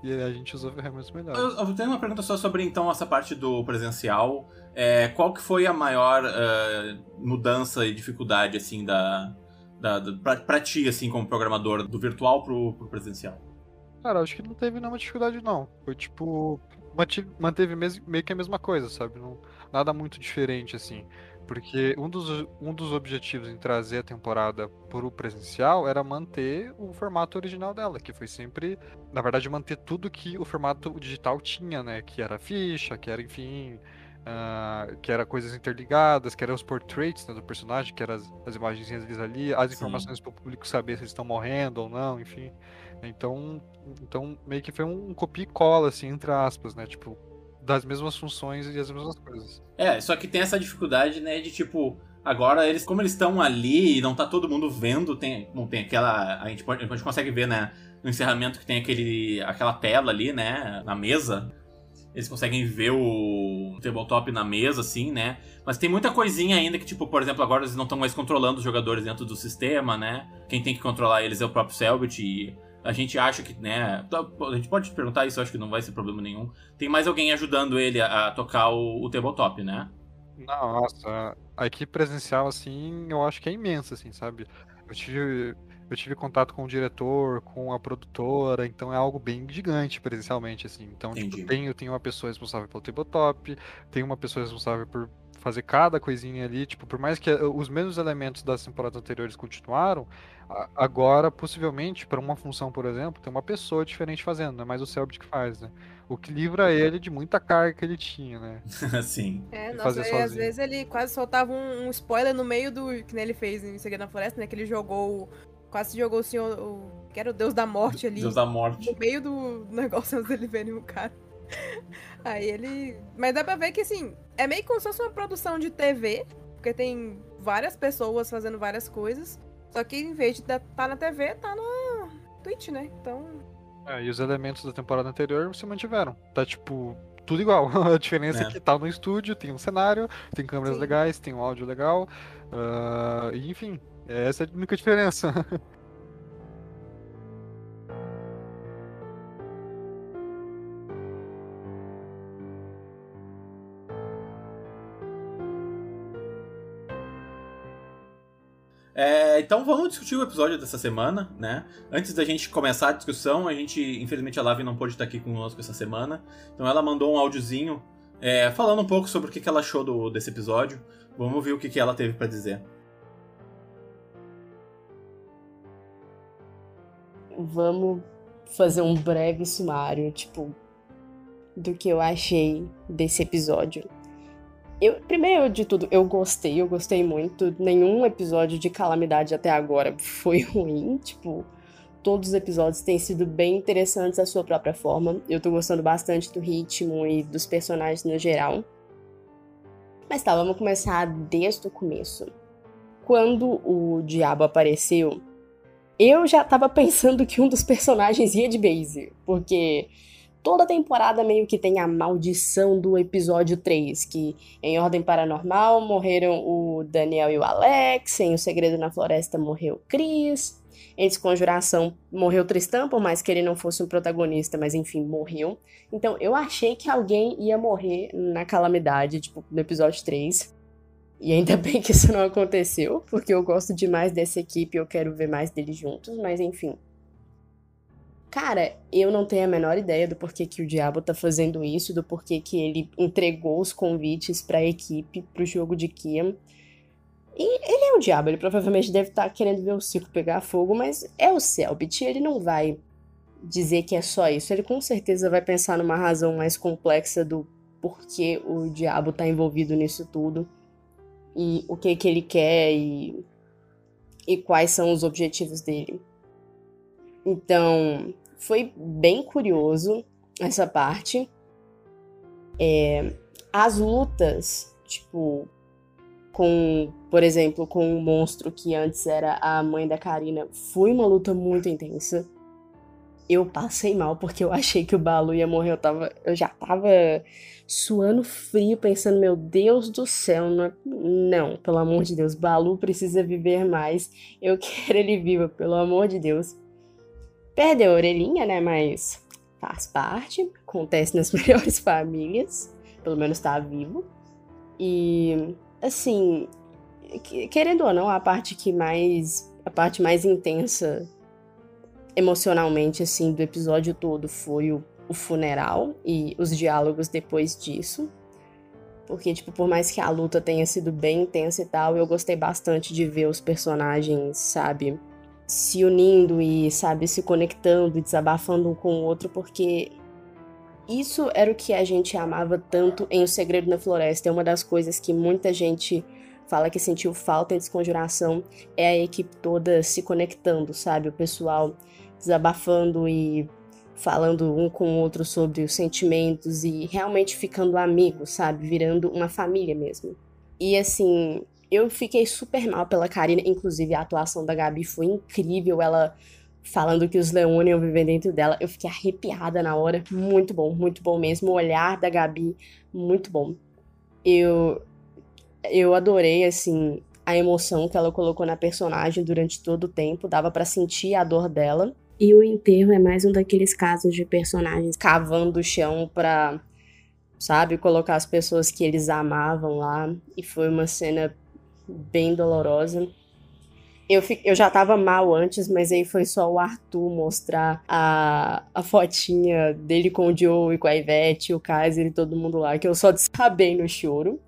e, a gente usou ferramentas melhores. Eu, eu, tenho uma pergunta só sobre então essa parte do presencial. É, qual que foi a maior uh, mudança e dificuldade assim da, da, da pra, pra, ti assim como programador do virtual pro, pro presencial? Cara, acho que não teve nenhuma dificuldade não. Foi tipo manteve meio que a mesma coisa, sabe? Não, nada muito diferente assim. Porque um dos, um dos objetivos em trazer a temporada para o presencial era manter o formato original dela, que foi sempre, na verdade, manter tudo que o formato digital tinha, né? Que era ficha, que era, enfim, uh, que era coisas interligadas, que eram os portraits né, do personagem, que eram as, as imagens ali, as informações para o público saber se eles estão morrendo ou não, enfim. Então, então meio que foi um copia e cola, assim, entre aspas, né? Tipo, das mesmas funções e as mesmas coisas. É, só que tem essa dificuldade, né, de tipo, agora eles, como eles estão ali e não tá todo mundo vendo, tem, não tem aquela, a gente, pode, a gente consegue ver, né, no encerramento que tem aquele, aquela tela ali, né, na mesa. Eles conseguem ver o tabletop na mesa, assim, né? Mas tem muita coisinha ainda que, tipo, por exemplo, agora eles não estão mais controlando os jogadores dentro do sistema, né? Quem tem que controlar eles é o próprio Selbit e a gente acha que, né? A gente pode perguntar isso, acho que não vai ser problema nenhum. Tem mais alguém ajudando ele a, a tocar o, o tabletop, né? Nossa, a equipe presencial, assim, eu acho que é imensa, assim, sabe? Eu tive, eu tive contato com o diretor, com a produtora, então é algo bem gigante presencialmente, assim. Então, tipo, tem, eu tenho uma pessoa responsável pelo tabletop, tem uma pessoa responsável por fazer cada coisinha ali, tipo, por mais que eh, os mesmos elementos das temporadas anteriores continuaram, agora, possivelmente, para uma função, por exemplo, tem uma pessoa diferente fazendo, não é mais o Selbit que faz, né? O que livra ele de muita carga que ele tinha, né? Sim. É, nossa, e às vezes ele quase soltava um, um, spoiler no meio do que ele fez em Segredo na Floresta, né? Que ele jogou, quase jogou o senhor, o, que era o Deus da Morte ali. Deus da Morte. No meio do negócio, antes dele verem o cara. Aí ele. Mas dá pra ver que assim, é meio como se fosse uma produção de TV, porque tem várias pessoas fazendo várias coisas. Só que em vez de estar tá na TV, tá na Twitch, né? Então. É, e os elementos da temporada anterior se mantiveram. Tá tipo. Tudo igual. A diferença é. é que tá no estúdio, tem um cenário, tem câmeras Sim. legais, tem um áudio legal. Uh, e enfim, essa é a única diferença. É, então vamos discutir o episódio dessa semana, né? Antes da gente começar a discussão, a gente, infelizmente, a Lavi não pôde estar aqui conosco essa semana. Então ela mandou um áudiozinho é, falando um pouco sobre o que, ela achou do, desse episódio. Vamos ver o que, que ela teve para dizer. Vamos fazer um breve sumário, tipo, do que eu achei desse episódio. Eu, primeiro de tudo, eu gostei, eu gostei muito. Nenhum episódio de Calamidade até agora foi ruim. Tipo, todos os episódios têm sido bem interessantes à sua própria forma. Eu tô gostando bastante do ritmo e dos personagens no geral. Mas tá, vamos começar desde o começo. Quando o diabo apareceu, eu já tava pensando que um dos personagens ia de base, porque toda temporada meio que tem a maldição do episódio 3, que em Ordem Paranormal morreram o Daniel e o Alex, em O Segredo na Floresta morreu o Chris, em Desconjuração morreu Tristan, por mais que ele não fosse um protagonista, mas enfim, morreu. Então eu achei que alguém ia morrer na calamidade, tipo, no episódio 3. E ainda bem que isso não aconteceu, porque eu gosto demais dessa equipe eu quero ver mais deles juntos, mas enfim. Cara, eu não tenho a menor ideia do porquê que o Diabo tá fazendo isso, do porquê que ele entregou os convites para a equipe pro jogo de Kiam. E ele é o Diabo, ele provavelmente deve estar tá querendo ver o circo pegar fogo, mas é o Selbit, ele não vai dizer que é só isso. Ele com certeza vai pensar numa razão mais complexa do porquê o Diabo tá envolvido nisso tudo e o que que ele quer e, e quais são os objetivos dele. Então, foi bem curioso essa parte. É, as lutas, tipo, com, por exemplo, com o monstro que antes era a mãe da Karina, foi uma luta muito intensa. eu passei mal porque eu achei que o Balu ia morrer. Eu, tava, eu já tava suando frio, pensando, meu Deus do céu, não, é, não, pelo amor de Deus, Balu precisa viver mais. Eu quero ele vivo, pelo amor de Deus. Perdeu a orelhinha, né? Mas faz parte, acontece nas melhores famílias, pelo menos tá vivo. E assim, querendo ou não, a parte que mais a parte mais intensa emocionalmente, assim, do episódio todo foi o, o funeral e os diálogos depois disso. Porque, tipo, por mais que a luta tenha sido bem intensa e tal, eu gostei bastante de ver os personagens, sabe, se unindo e, sabe, se conectando e desabafando um com o outro, porque isso era o que a gente amava tanto em O Segredo na Floresta. É uma das coisas que muita gente fala que sentiu falta em Desconjuração, é a equipe toda se conectando, sabe? O pessoal desabafando e falando um com o outro sobre os sentimentos e realmente ficando amigos, sabe? Virando uma família mesmo. E assim, eu fiquei super mal pela Karina, inclusive a atuação da Gabi foi incrível, ela falando que os Leone iam viver dentro dela. Eu fiquei arrepiada na hora, muito bom, muito bom mesmo. O olhar da Gabi, muito bom. Eu eu adorei assim a emoção que ela colocou na personagem durante todo o tempo, dava para sentir a dor dela. E o enterro é mais um daqueles casos de personagens cavando o chão pra, sabe, colocar as pessoas que eles amavam lá. E foi uma cena bem dolorosa. Eu, eu já tava mal antes, mas aí foi só o Arthur mostrar a, a fotinha dele com o Joe e com a Ivete, o Kaiser e todo mundo lá, que eu só desabei no choro.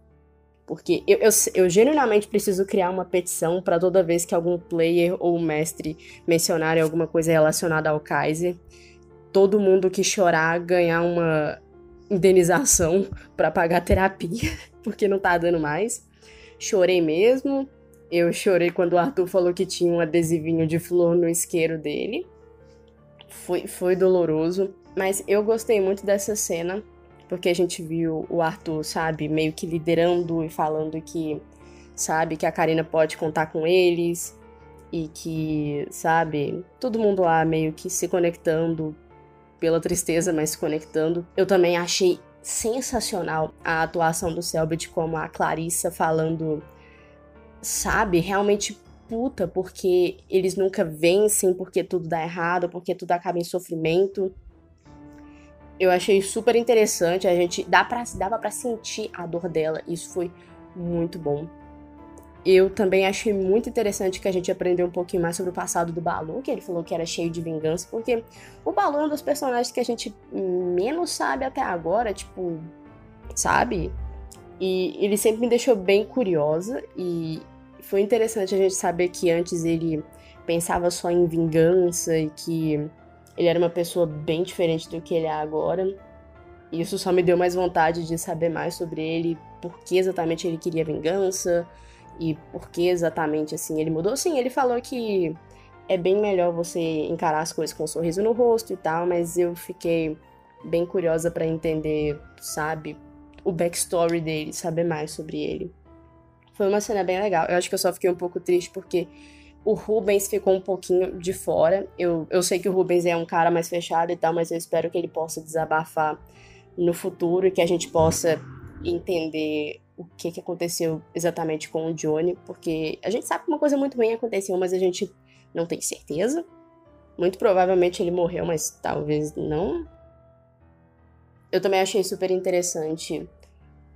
Porque eu, eu, eu genuinamente preciso criar uma petição para toda vez que algum player ou mestre mencionarem alguma coisa relacionada ao Kaiser, todo mundo que chorar ganhar uma indenização para pagar terapia, porque não tá dando mais. Chorei mesmo. Eu chorei quando o Arthur falou que tinha um adesivinho de flor no isqueiro dele. Foi, foi doloroso. Mas eu gostei muito dessa cena porque a gente viu o Arthur, sabe, meio que liderando e falando que, sabe, que a Karina pode contar com eles e que, sabe, todo mundo lá meio que se conectando pela tristeza, mas se conectando. Eu também achei sensacional a atuação do Selbit como a Clarissa falando, sabe, realmente puta, porque eles nunca vencem, porque tudo dá errado, porque tudo acaba em sofrimento. Eu achei super interessante, a gente dá pra, dava para sentir a dor dela, isso foi muito bom. Eu também achei muito interessante que a gente aprendeu um pouquinho mais sobre o passado do Balu, que ele falou que era cheio de vingança, porque o Balu é um dos personagens que a gente menos sabe até agora, tipo, sabe? E ele sempre me deixou bem curiosa e foi interessante a gente saber que antes ele pensava só em vingança e que ele era uma pessoa bem diferente do que ele é agora. E isso só me deu mais vontade de saber mais sobre ele, por que exatamente ele queria vingança e por que exatamente assim ele mudou. Sim, ele falou que é bem melhor você encarar as coisas com um sorriso no rosto e tal, mas eu fiquei bem curiosa para entender, sabe, o backstory dele, saber mais sobre ele. Foi uma cena bem legal. Eu acho que eu só fiquei um pouco triste porque o Rubens ficou um pouquinho de fora. Eu, eu sei que o Rubens é um cara mais fechado e tal, mas eu espero que ele possa desabafar no futuro e que a gente possa entender o que, que aconteceu exatamente com o Johnny, porque a gente sabe que uma coisa muito ruim aconteceu, mas a gente não tem certeza. Muito provavelmente ele morreu, mas talvez não. Eu também achei super interessante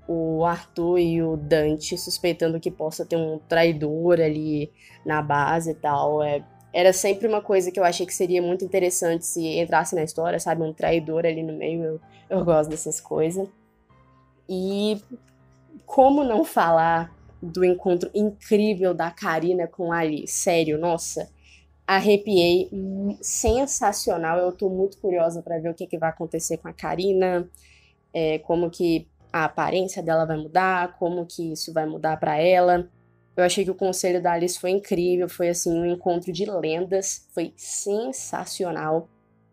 o Arthur e o Dante suspeitando que possa ter um traidor ali na base e tal. É, era sempre uma coisa que eu achei que seria muito interessante se entrasse na história, sabe? Um traidor ali no meio. Eu, eu gosto dessas coisas. E como não falar do encontro incrível da Karina com a Ali? Sério, nossa. Arrepiei, sensacional. Eu tô muito curiosa para ver o que, que vai acontecer com a Karina, é, como que a aparência dela vai mudar, como que isso vai mudar para ela. Eu achei que o conselho da Alice foi incrível, foi assim um encontro de lendas, foi sensacional.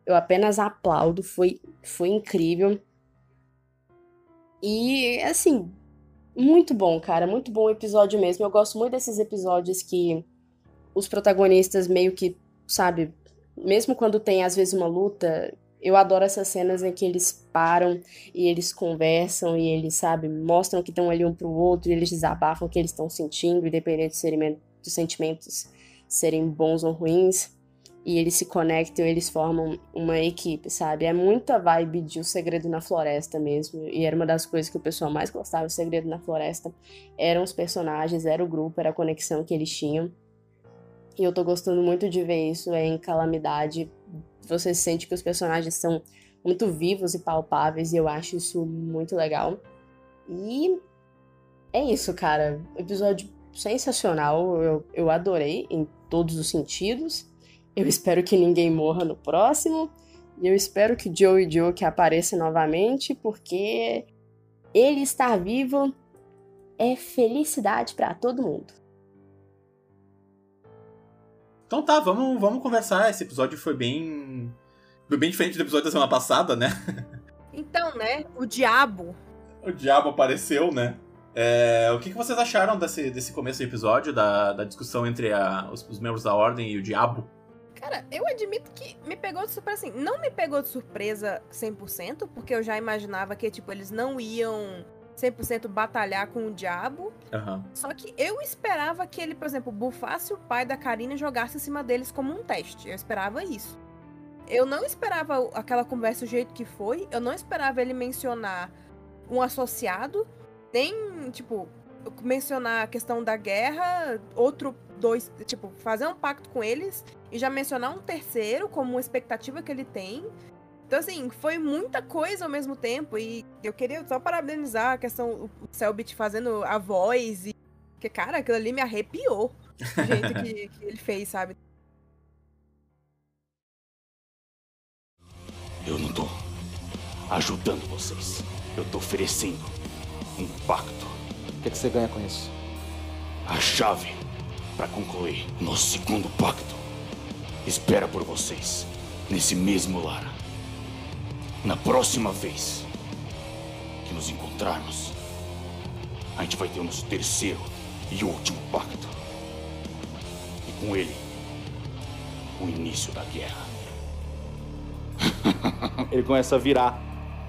Eu apenas aplaudo, foi foi incrível. E assim, muito bom, cara, muito bom episódio mesmo. Eu gosto muito desses episódios que os protagonistas meio que, sabe, Mesmo quando tem, às vezes, uma luta, eu adoro essas cenas em que eles param e eles conversam e eles, sabe, mostram que estão ali um pro outro e eles desabafam o que eles estão sentindo, independente dos sentimentos serem bons ou ruins e eles se conectam, eles formam uma equipe, sabe? É muita vibe de O Segredo na Floresta mesmo. E era uma das coisas que o pessoal mais gostava, O Segredo na Floresta. Eram os personagens, era o grupo, era a conexão que eles tinham. E eu tô gostando muito de ver isso em Calamidade. Você sente que os personagens são muito vivos e palpáveis, e eu acho isso muito legal. E é isso, cara. Episódio sensacional, eu, eu adorei em todos os sentidos. Eu espero que ninguém morra no próximo. E eu espero que Joe e Joe que apareça novamente, porque ele estar vivo é felicidade para todo mundo. Então tá, vamos, vamos conversar. Esse episódio foi bem. Foi bem diferente do episódio da semana passada, né? Então, né? O diabo. O diabo apareceu, né? É, o que, que, vocês acharam desse, desse começo do episódio, da, da discussão entre a, os, os membros da ordem e o diabo? Cara, eu admito que me pegou de surpresa, assim, não me pegou de surpresa 100%, porque eu já imaginava que, tipo, eles não iam 100% batalhar com o diabo. Uhum. Só que eu esperava que ele, por exemplo, bufasse o pai da Karina e jogasse em cima deles como um teste. Eu esperava isso. Eu não esperava aquela conversa do jeito que foi. Eu não esperava ele mencionar um associado. Nem, tipo, mencionar a questão da guerra, outro dois, tipo, fazer um pacto com eles e já mencionar um terceiro como uma expectativa que ele tem. Então, assim, foi muita coisa ao mesmo tempo. E eu queria só parabenizar a questão, o Selbit fazendo a voz. E, porque, cara, aquilo ali me arrepiou. O jeito que, que ele fez, sabe? Eu não tô ajudando vocês. Eu tô oferecendo um pacto. O que, é que você ganha com isso? A chave para concluir nosso segundo pacto. Espera por vocês nesse mesmo lar. Na próxima vez que nos encontrarmos, a gente vai ter o nosso terceiro e último pacto. E com ele, o início da guerra. ele começa a virar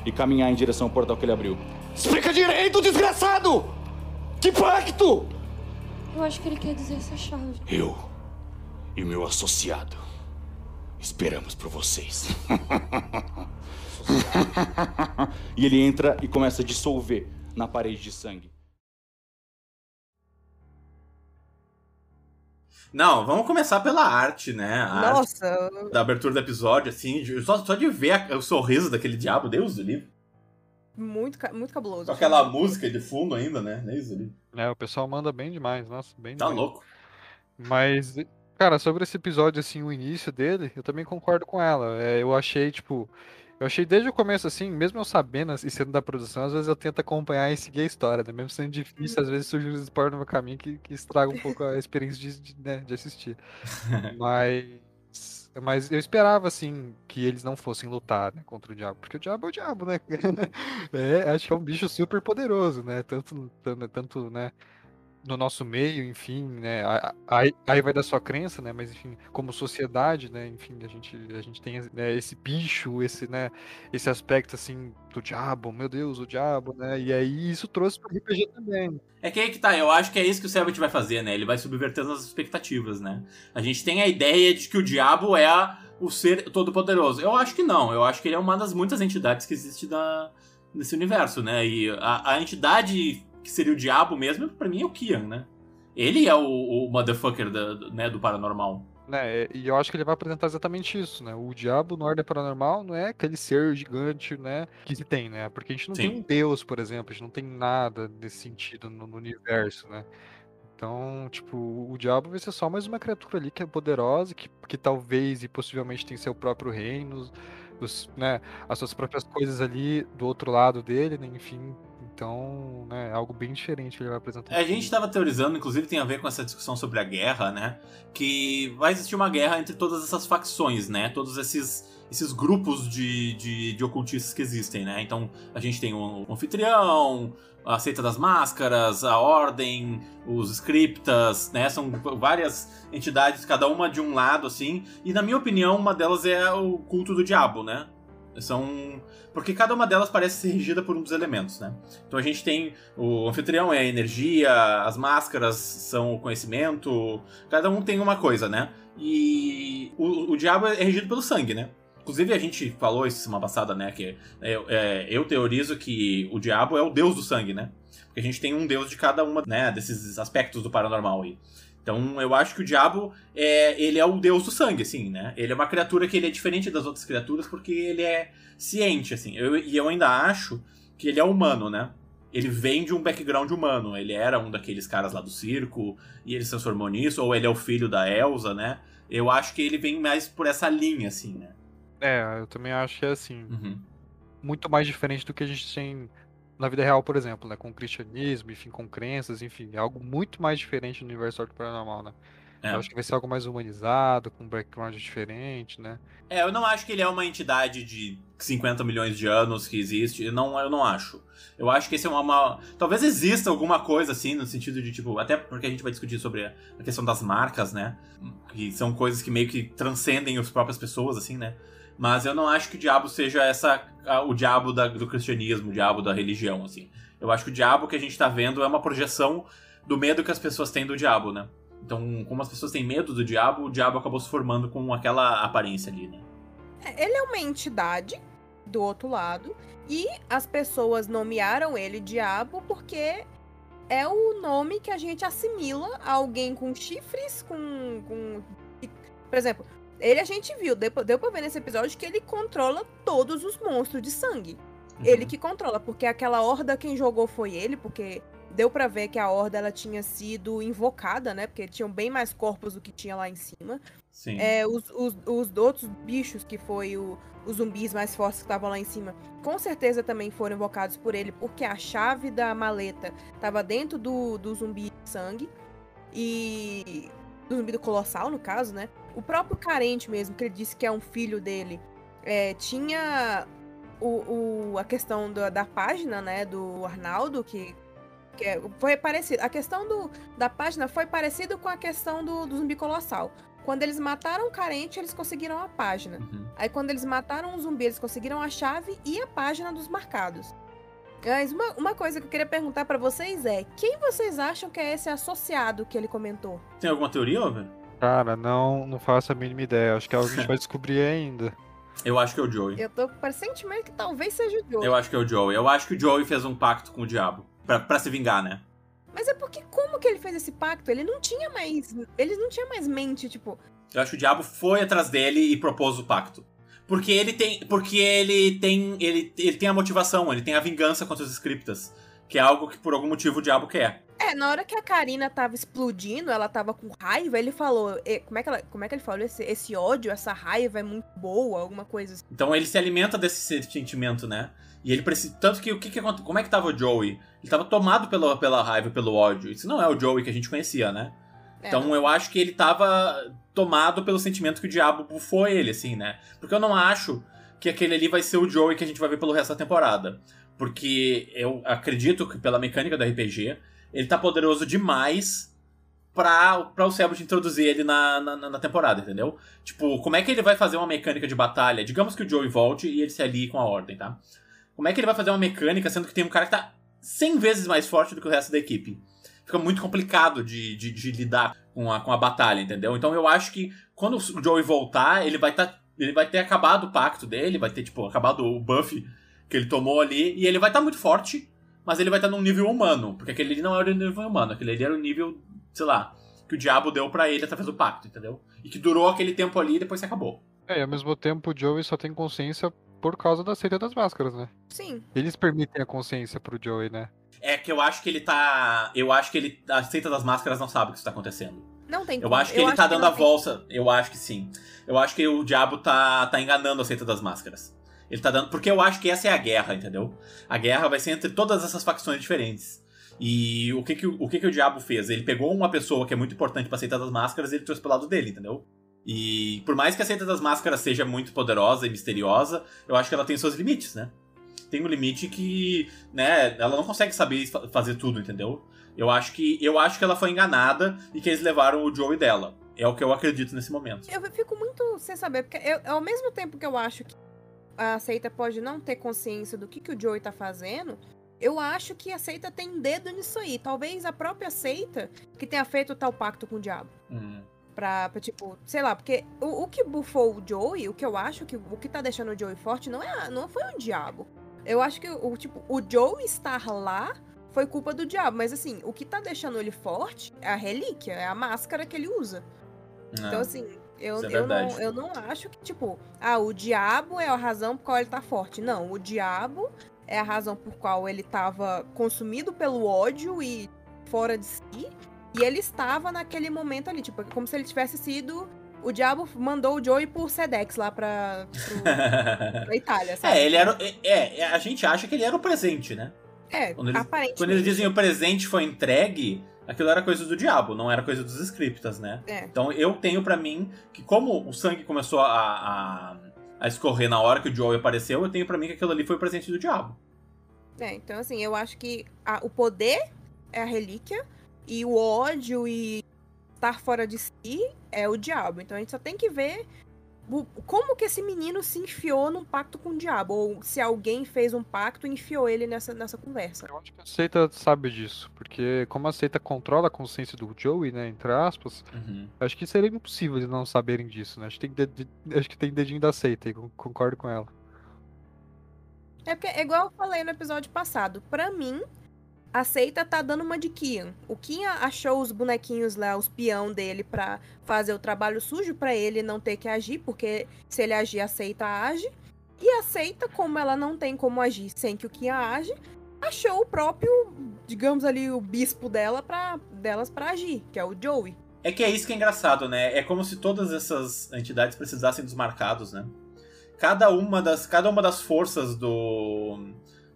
e caminhar em direção ao portal que ele abriu. Explica direito, desgraçado! Que pacto! Eu acho que ele quer dizer essa chave. Eu e o meu associado esperamos por vocês. e ele entra e começa a dissolver na parede de sangue. Não, vamos começar pela arte, né? A Nossa! Arte da abertura do episódio, assim, só, só de ver a, o sorriso daquele diabo, Deus do livro. Muito, muito cabuloso. Com aquela música de fundo ainda, né? Deus do livro. É, o pessoal manda bem demais, nossa, bem Tá demais. louco. Mas, cara, sobre esse episódio, assim, o início dele, eu também concordo com ela. É, eu achei, tipo, eu achei desde o começo, assim, mesmo eu sabendo e sendo da produção, às vezes eu tento acompanhar e seguir a história, né? Mesmo sendo difícil, às vezes surgem uns spoilers no meu caminho que, que estragam um pouco a experiência de, de, né, de assistir. Mas, mas eu esperava, assim, que eles não fossem lutar, né, contra o diabo, porque o diabo é o diabo, né? É, acho que é um bicho super poderoso, né? Tanto, tanto, tanto né? No nosso meio, enfim, né? Aí, aí vai da sua crença, né? Mas enfim, como sociedade, né? Enfim, a gente, a gente tem né, esse bicho, esse, né? Esse aspecto assim do diabo, meu Deus, o diabo, né? E aí isso trouxe pro RPG também. É que aí que tá, eu acho que é isso que o Selbit vai fazer, né? Ele vai subverter as expectativas, né? A gente tem a ideia de que o diabo é a- o ser todo-poderoso. Eu acho que não, eu acho que ele é uma das muitas entidades que existe na, nesse universo, né? E a, a entidade que seria o diabo mesmo, pra mim é o Kian, né? Ele é o, o motherfucker da- do, né, do paranormal. Né, e eu acho que ele vai apresentar exatamente isso, né? O diabo no Ordem Paranormal não é aquele ser gigante, né? Que se tem, né? Porque a gente não tem Sim. um deus, por exemplo, a gente não tem nada nesse sentido no, no universo, né? Então, tipo, o diabo vai ser só mais uma criatura ali que é poderosa, que, que talvez e possivelmente tem seu próprio reino, os, né, as suas próprias coisas ali do outro lado dele, né? Enfim. Então, né, é algo bem diferente que ele vai apresentar. A gente estava teorizando, inclusive tem a ver com essa discussão sobre a guerra, né? Que vai existir uma guerra entre todas essas facções, né? Todos esses, esses grupos de, de, de ocultistas que existem, né? Então a gente tem o anfitrião, a seita das máscaras, a ordem, os scriptas, né? São várias entidades, cada uma de um lado, assim. E na minha opinião, uma delas é o culto do diabo, né? São. Porque cada uma delas parece ser regida por um dos elementos, né? Então a gente tem. O anfitrião é a energia, as máscaras são o conhecimento, cada um tem uma coisa, né? E o, o diabo é regido pelo sangue, né? Inclusive, a gente falou isso semana passada, né? Que é, é, eu teorizo que o diabo é o deus do sangue, né? Porque a gente tem um deus de cada uma né, desses aspectos do paranormal aí. Então eu acho que o diabo é ele é o deus do sangue, assim, né? Ele é uma criatura que ele é diferente das outras criaturas porque ele é ciente, assim. Eu, e eu ainda acho que ele é humano, né? Ele vem de um background humano. Ele era um daqueles caras lá do circo e ele se transformou nisso, ou ele é o filho da Elsa, né? Eu acho que ele vem mais por essa linha, assim, né? É, eu também acho que é assim. Uhum. Muito mais diferente do que a gente tem na vida real, por exemplo, né? Com o cristianismo, enfim, com crenças, enfim, é algo muito mais diferente no universo do paranormal, né? É. Eu acho que vai ser algo mais humanizado, com um background diferente, né? É, eu não acho que ele é uma entidade de 50 milhões de anos que existe. Eu não, eu não acho. Eu acho que esse é uma, uma. Talvez exista alguma coisa assim, no sentido de, tipo, até porque a gente vai discutir sobre a questão das marcas, né? Que são coisas que meio que transcendem as próprias pessoas, assim, né? Mas eu não acho que o diabo seja essa o diabo da, do cristianismo, o diabo da religião, assim. Eu acho que o diabo que a gente tá vendo é uma projeção do medo que as pessoas têm do diabo, né? Então, como as pessoas têm medo do diabo, o diabo acabou se formando com aquela aparência ali, né? É, Ele é uma entidade do outro lado e as pessoas nomearam ele diabo porque é o nome que a gente assimila a alguém com chifres, com, com por exemplo, ele a gente viu, deu, pra- deu pra ver nesse episódio que ele controla todos os monstros de sangue. Uhum. Ele que controla, porque aquela horda quem jogou foi ele, porque deu pra ver que a horda ela tinha sido invocada, né? Porque tinham bem mais corpos do que tinha lá em cima. Sim. É, os, os, os outros bichos, que foi o, os zumbis mais fortes que estavam lá em cima, com certeza também foram invocados por ele, porque a chave da maleta estava dentro do, do zumbi de sangue. E. Do zumbi do colossal, no caso, né? O próprio carente mesmo, que ele disse que é um filho dele, é, tinha o, o- a questão da, da página, né? Do Arnaldo, que. que é- foi parecido. A questão do, da página foi parecida com a questão do, do zumbi colossal. Quando eles mataram o carente, eles conseguiram a página. Uhum. Aí quando eles mataram o zumbi, eles conseguiram a chave e a página dos marcados. Mas uma, uma coisa que eu queria perguntar pra vocês é: quem vocês acham que é esse associado que ele comentou? Tem alguma teoria, Over? Cara, não, não faço a mínima ideia. Acho que é algo que a gente vai descobrir ainda. Eu acho que é o Joey. Eu tô com pressentimento que talvez seja o Joe. Eu acho que é o Joey. Eu acho que o Joey fez um pacto com o diabo. Pra, pra se vingar, né? Mas é porque como que ele fez esse pacto? Ele não tinha mais. Ele não tinha mais mente, tipo. Eu acho que o diabo foi atrás dele e propôs o pacto. Porque ele tem. Porque ele tem. Ele, ele tem a motivação, ele tem a vingança contra os scriptas. Que é algo que por algum motivo o diabo quer. É, na hora que a Karina tava explodindo, ela tava com raiva, ele falou. "E, Como é que, ela, como é que ele falou? Esse, esse ódio, essa raiva é muito boa, alguma coisa assim. Então ele se alimenta desse sentimento, né? E ele precisa. Tanto que o que, que Como é que tava o Joey? Ele tava tomado pela, pela raiva, pelo ódio. Isso não é o Joey que a gente conhecia, né? É, Então eu acho que ele tava tomado pelo sentimento que o diabo bufou ele, assim, né? Porque eu não acho que aquele ali vai ser o Joey que a gente vai ver pelo resto da temporada. Porque eu acredito que pela mecânica do RPG, ele tá poderoso demais pra, o Sebut introduzir ele na, na, na temporada, entendeu? Tipo, como é que ele vai fazer uma mecânica de batalha? Digamos que o Joey volte e ele se alie com a Ordem, tá? Como é que ele vai fazer uma mecânica sendo que tem um cara que tá 100 vezes mais forte do que o resto da equipe? Fica muito complicado de, de, de lidar com a, com a batalha, entendeu? Então eu acho que quando o Joey voltar, ele vai tá, ele vai ter acabado o pacto dele, vai ter, tipo, acabado o buff que ele tomou ali, e ele vai estar muito forte, mas ele vai estar num nível humano, porque aquele ali não era o nível humano, aquele ali era o nível, sei lá, que o diabo deu pra ele através do pacto, entendeu? E que durou aquele tempo ali e depois se acabou. É, e ao mesmo tempo o Joey só tem consciência por causa da seita das máscaras, né? Sim. Eles permitem a consciência pro Joey, né? É que eu acho que ele tá. Eu acho que ele. A seita das máscaras não sabe o que está acontecendo. Não tem Eu como. acho que ele tá dando não a volta. Eu acho que sim. Eu acho que o diabo tá, tá enganando a seita das máscaras. Ele tá dando. Porque eu acho que essa é a guerra, entendeu? A guerra vai ser entre todas essas facções diferentes. E o que que, o, que que o diabo fez? Ele pegou uma pessoa que é muito importante pra aceitar das máscaras e ele trouxe pro lado dele, entendeu? E por mais que a seita das máscaras seja muito poderosa e misteriosa, eu acho que ela tem seus limites, né? Tem um limite que, né, ela não consegue saber fa- fazer tudo, entendeu? Eu acho que eu acho que ela foi enganada e que eles levaram o Joey dela. É o que eu acredito nesse momento. Eu fico muito sem saber, porque eu- ao mesmo tempo que eu acho que a seita pode não ter consciência do que, que o Joey tá fazendo, eu acho que a seita tem dedo nisso aí. Talvez a própria seita que tenha feito tal pacto com o diabo. Hum. Pra, pra, tipo, sei lá, porque o, o que bufou o Joey, o que eu acho que o que tá deixando o Joey forte não, é, não foi o diabo. Eu acho que o, tipo, o Joey estar lá foi culpa do diabo. Mas assim, o que tá deixando ele forte é a relíquia, é a máscara que ele usa. Então, Ah. assim, eu, é eu, não, eu não acho que, tipo, ah, o diabo é a razão por qual ele tá forte. Não, o diabo é a razão por qual ele tava consumido pelo ódio e fora de si. E ele estava naquele momento ali, tipo, como se ele tivesse sido. O diabo mandou o Joey por Sedex lá pra, pro- pra Itália, sabe? é, ele era. É, é, a gente acha que ele era o presente, né? É, quando eles- aparentemente. Quando eles dizem o presente foi entregue, aquilo era coisa do diabo, não era coisa dos scriptas, né? É. Então eu tenho pra mim que como o sangue começou a, a, a escorrer na hora que o Joey apareceu, eu tenho pra mim que aquilo ali foi o presente do diabo. É, então assim, eu acho que a- o poder é a relíquia e o ódio e estar fora de si é o diabo. Então a gente só tem que ver como que esse menino se enfiou num pacto com o diabo. Ou se alguém fez um pacto e enfiou ele nessa, nessa conversa. Eu acho que a seita sabe disso, porque como a seita controla a consciência do Joey, né, entre aspas, Uhum. acho que seria impossível eles não saberem disso, né? Acho que tem, acho que tem dedinho da seita e con- concordo com ela. É porque, é igual eu falei no episódio passado, pra mim, a seita tá dando uma de Kian. O Kian achou os bonequinhos lá, os peão dele, pra fazer o trabalho sujo pra ele não ter que agir, porque se ele agir, a seita age. E a seita, como ela não tem como agir sem que o Kian age, achou o próprio, digamos ali, o bispo dela pra, delas pra agir, que é o Joey. É que é isso que é engraçado, né? É como se todas essas entidades precisassem dos marcados, né? Cada uma das, cada uma das forças do,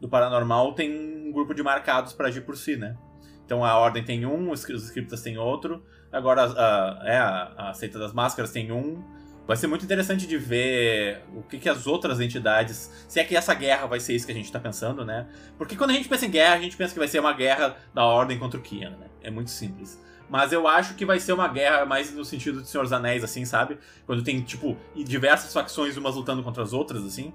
do paranormal tem um grupo de marcados pra agir por si, né? Então a Ordem tem um, os Scriptas tem outro, agora a, é, a, Seita das Máscaras tem um. Vai ser muito interessante de ver o que, que as outras entidades. Se é que essa guerra vai ser isso que a gente tá pensando, né? Porque quando a gente pensa em guerra, a gente pensa que vai ser uma guerra da Ordem contra o Kian, né? É muito simples. Mas eu acho que vai ser uma guerra mais no sentido de Senhor dos Anéis, assim, sabe? Quando tem, tipo, diversas facções, umas lutando contra as outras, assim.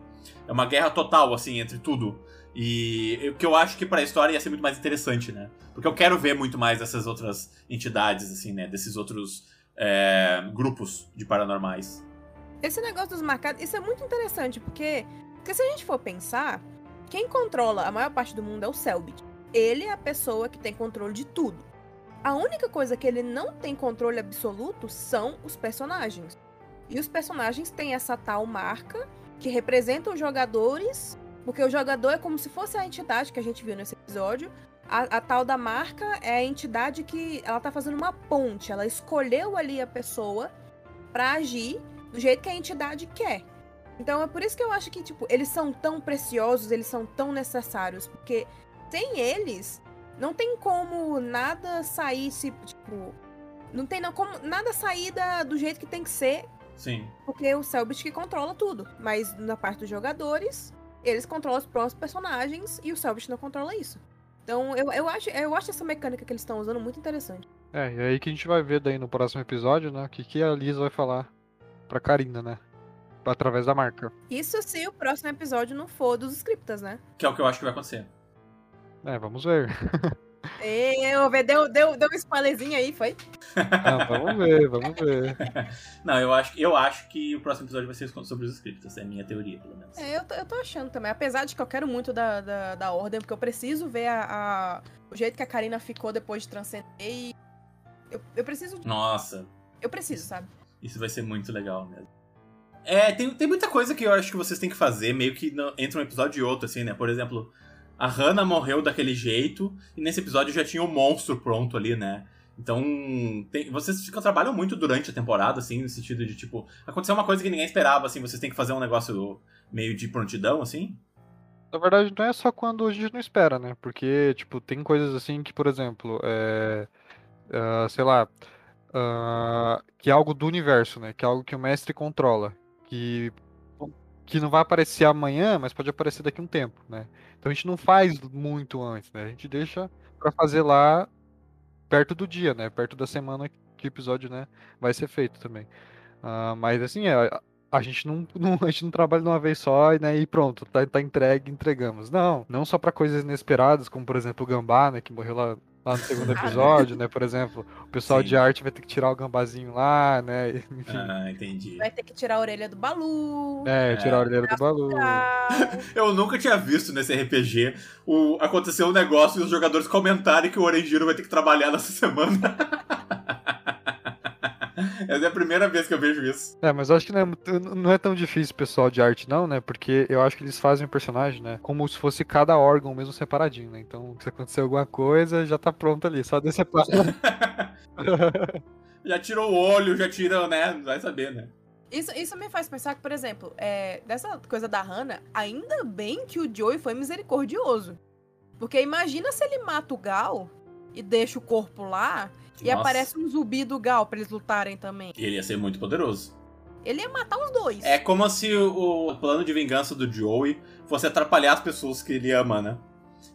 É uma guerra total, assim, entre tudo. E o que eu acho que pra história ia ser muito mais interessante, né? Porque eu quero ver muito mais dessas outras entidades, assim, né? Desses outros é, grupos de paranormais. Esse negócio dos marcados, isso é muito interessante, porque, porque se a gente for pensar, quem controla a maior parte do mundo é o Selbit. Ele é a pessoa que tem controle de tudo. A única coisa que ele não tem controle absoluto são os personagens. E os personagens têm essa tal marca que representa os jogadores, porque o jogador é como se fosse a entidade que a gente viu nesse episódio. A, a tal da marca é a entidade que ela tá fazendo uma ponte, ela escolheu ali a pessoa pra agir do jeito que a entidade quer. Então é por isso que eu acho que, tipo, eles são tão preciosos, eles são tão necessários, porque sem eles, não tem como nada sair, se, tipo, não tem não como nada sair da- do jeito que tem que ser, Sim. porque é o Selbit que controla tudo. Mas na parte dos jogadores, eles controlam os próprios personagens e o Selbit não controla isso. Então eu, eu, acho, eu acho essa mecânica que eles estão usando muito interessante. É, e aí que a gente vai ver daí no próximo episódio, né? O que, que a Liz vai falar pra Karina, né? Através da marca. Isso se o próximo episódio não for dos scriptas, né? Que é o que eu acho que vai acontecer. É, vamos ver. Eu, deu, deu, deu um spoilerzinho aí, foi? Ah, vamos ver, vamos ver. Não, eu acho, eu acho que o próximo episódio vai ser sobre os scripts. É a minha teoria, pelo menos. É, eu tô, eu tô achando também. Apesar de que eu quero muito da, da, da Ordem, porque eu preciso ver a, a- o jeito que a Karina ficou depois de transcender e. Eu, eu preciso. Nossa, Eu preciso, sabe? isso vai ser muito legal mesmo. É, tem, tem muita coisa que eu acho que vocês têm que fazer, meio que no- entre um episódio e outro, assim, né? Por exemplo, a Hannah morreu daquele jeito, e nesse episódio já tinha o monstro pronto ali, né? Então, tem- vocês ficam, trabalham muito durante a temporada, assim, no sentido de, tipo, aconteceu uma coisa que ninguém esperava, assim, vocês têm que fazer um negócio meio de prontidão, assim? Na verdade, não é só quando a gente não espera, né? Porque, tipo, tem coisas assim que, por exemplo, é, ah, sei lá, ah, que é algo do universo, né? Que é algo que o mestre controla. Que, que não vai aparecer amanhã, mas pode aparecer daqui a um tempo, né? Então a gente não faz muito antes, né? A gente deixa pra fazer lá perto do dia, né? Perto da semana que o episódio, né, vai ser feito também. Ah, mas assim, a, a gente não, não- a gente não trabalha de uma vez só né, e pronto, tá, tá entregue, entregamos. Não, não só pra coisas inesperadas, como por exemplo o Gambá, né, que morreu lá, lá no segundo episódio, né, por exemplo, o pessoal Sim. de arte vai ter que tirar o gambazinho lá, né, enfim. Ah, entendi. Vai ter que tirar a orelha do Balu. É, tirar a orelha do Balu. Eu nunca tinha visto nesse RPG o, acontecer um negócio e os jogadores comentarem que o Orangeiro vai ter que trabalhar nessa semana. Essa é a primeira vez que eu vejo isso. É, mas eu acho que não é, não é tão difícil o pessoal de arte, não, né? Porque eu acho que eles fazem o personagem, né? Como se fosse cada órgão mesmo separadinho, né? Então, se acontecer alguma coisa, já tá pronto ali, só decepar. Já tirou o olho, já tira, né? Vai saber, né? Isso, isso me faz pensar que, por exemplo, é, dessa coisa da Hannah, ainda bem que o Joey foi misericordioso. Porque imagina se ele mata o Gal e deixa o corpo lá e Nossa. aparece um zumbi do Gal pra eles lutarem também. Ele ia ser muito poderoso. Ele ia matar os dois. É como se o, o plano de vingança do Joey fosse atrapalhar as pessoas que ele ama, né?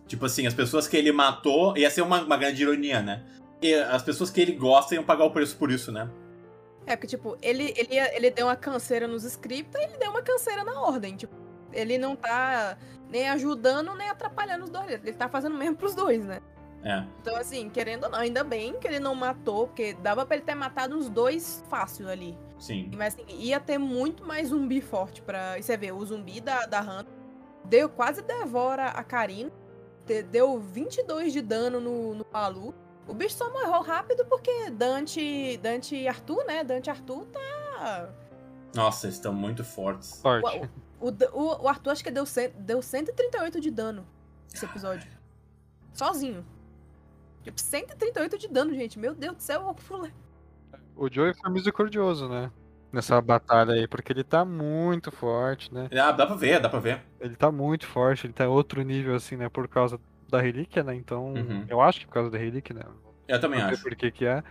Tipo assim, as pessoas que ele matou, ia ser uma, uma grande ironia, né? E as pessoas que ele gosta iam pagar o preço por isso, né? É, porque, tipo, ele, ele, ele deu uma canseira nos scripts e ele deu uma canseira na ordem. Tipo, ele não tá nem ajudando nem atrapalhando os dois. Ele tá fazendo mesmo pros dois, né? É. Então, assim, querendo ou não, ainda bem que ele não matou, porque dava pra ele ter matado uns dois fácil ali. Sim. Mas assim, ia ter muito mais zumbi forte pra. E você vê, o zumbi da, da Hannah deu, quase devora a Karina. te- Deu 22 de dano no, no Balu. O bicho só morreu rápido porque Dante, Dante e Arthur, né? Dante e Arthur tá. Nossa, eles estão muito fortes. Forte. O, o, o Arthur acho que deu, cem- deu 138 de dano esse episódio. Sozinho. Tipo, 138 de dano, gente. Meu Deus do céu, o Fuller. O Joey foi misericordioso, né? Nessa batalha aí, porque ele tá muito forte, né? Ah, dá pra ver, dá pra ver. Ele tá muito forte, ele tá em outro nível, assim, né? Por causa da relíquia, né? Então, Uhum. eu acho que por causa da relíquia, né? Eu também Não acho. por que que é.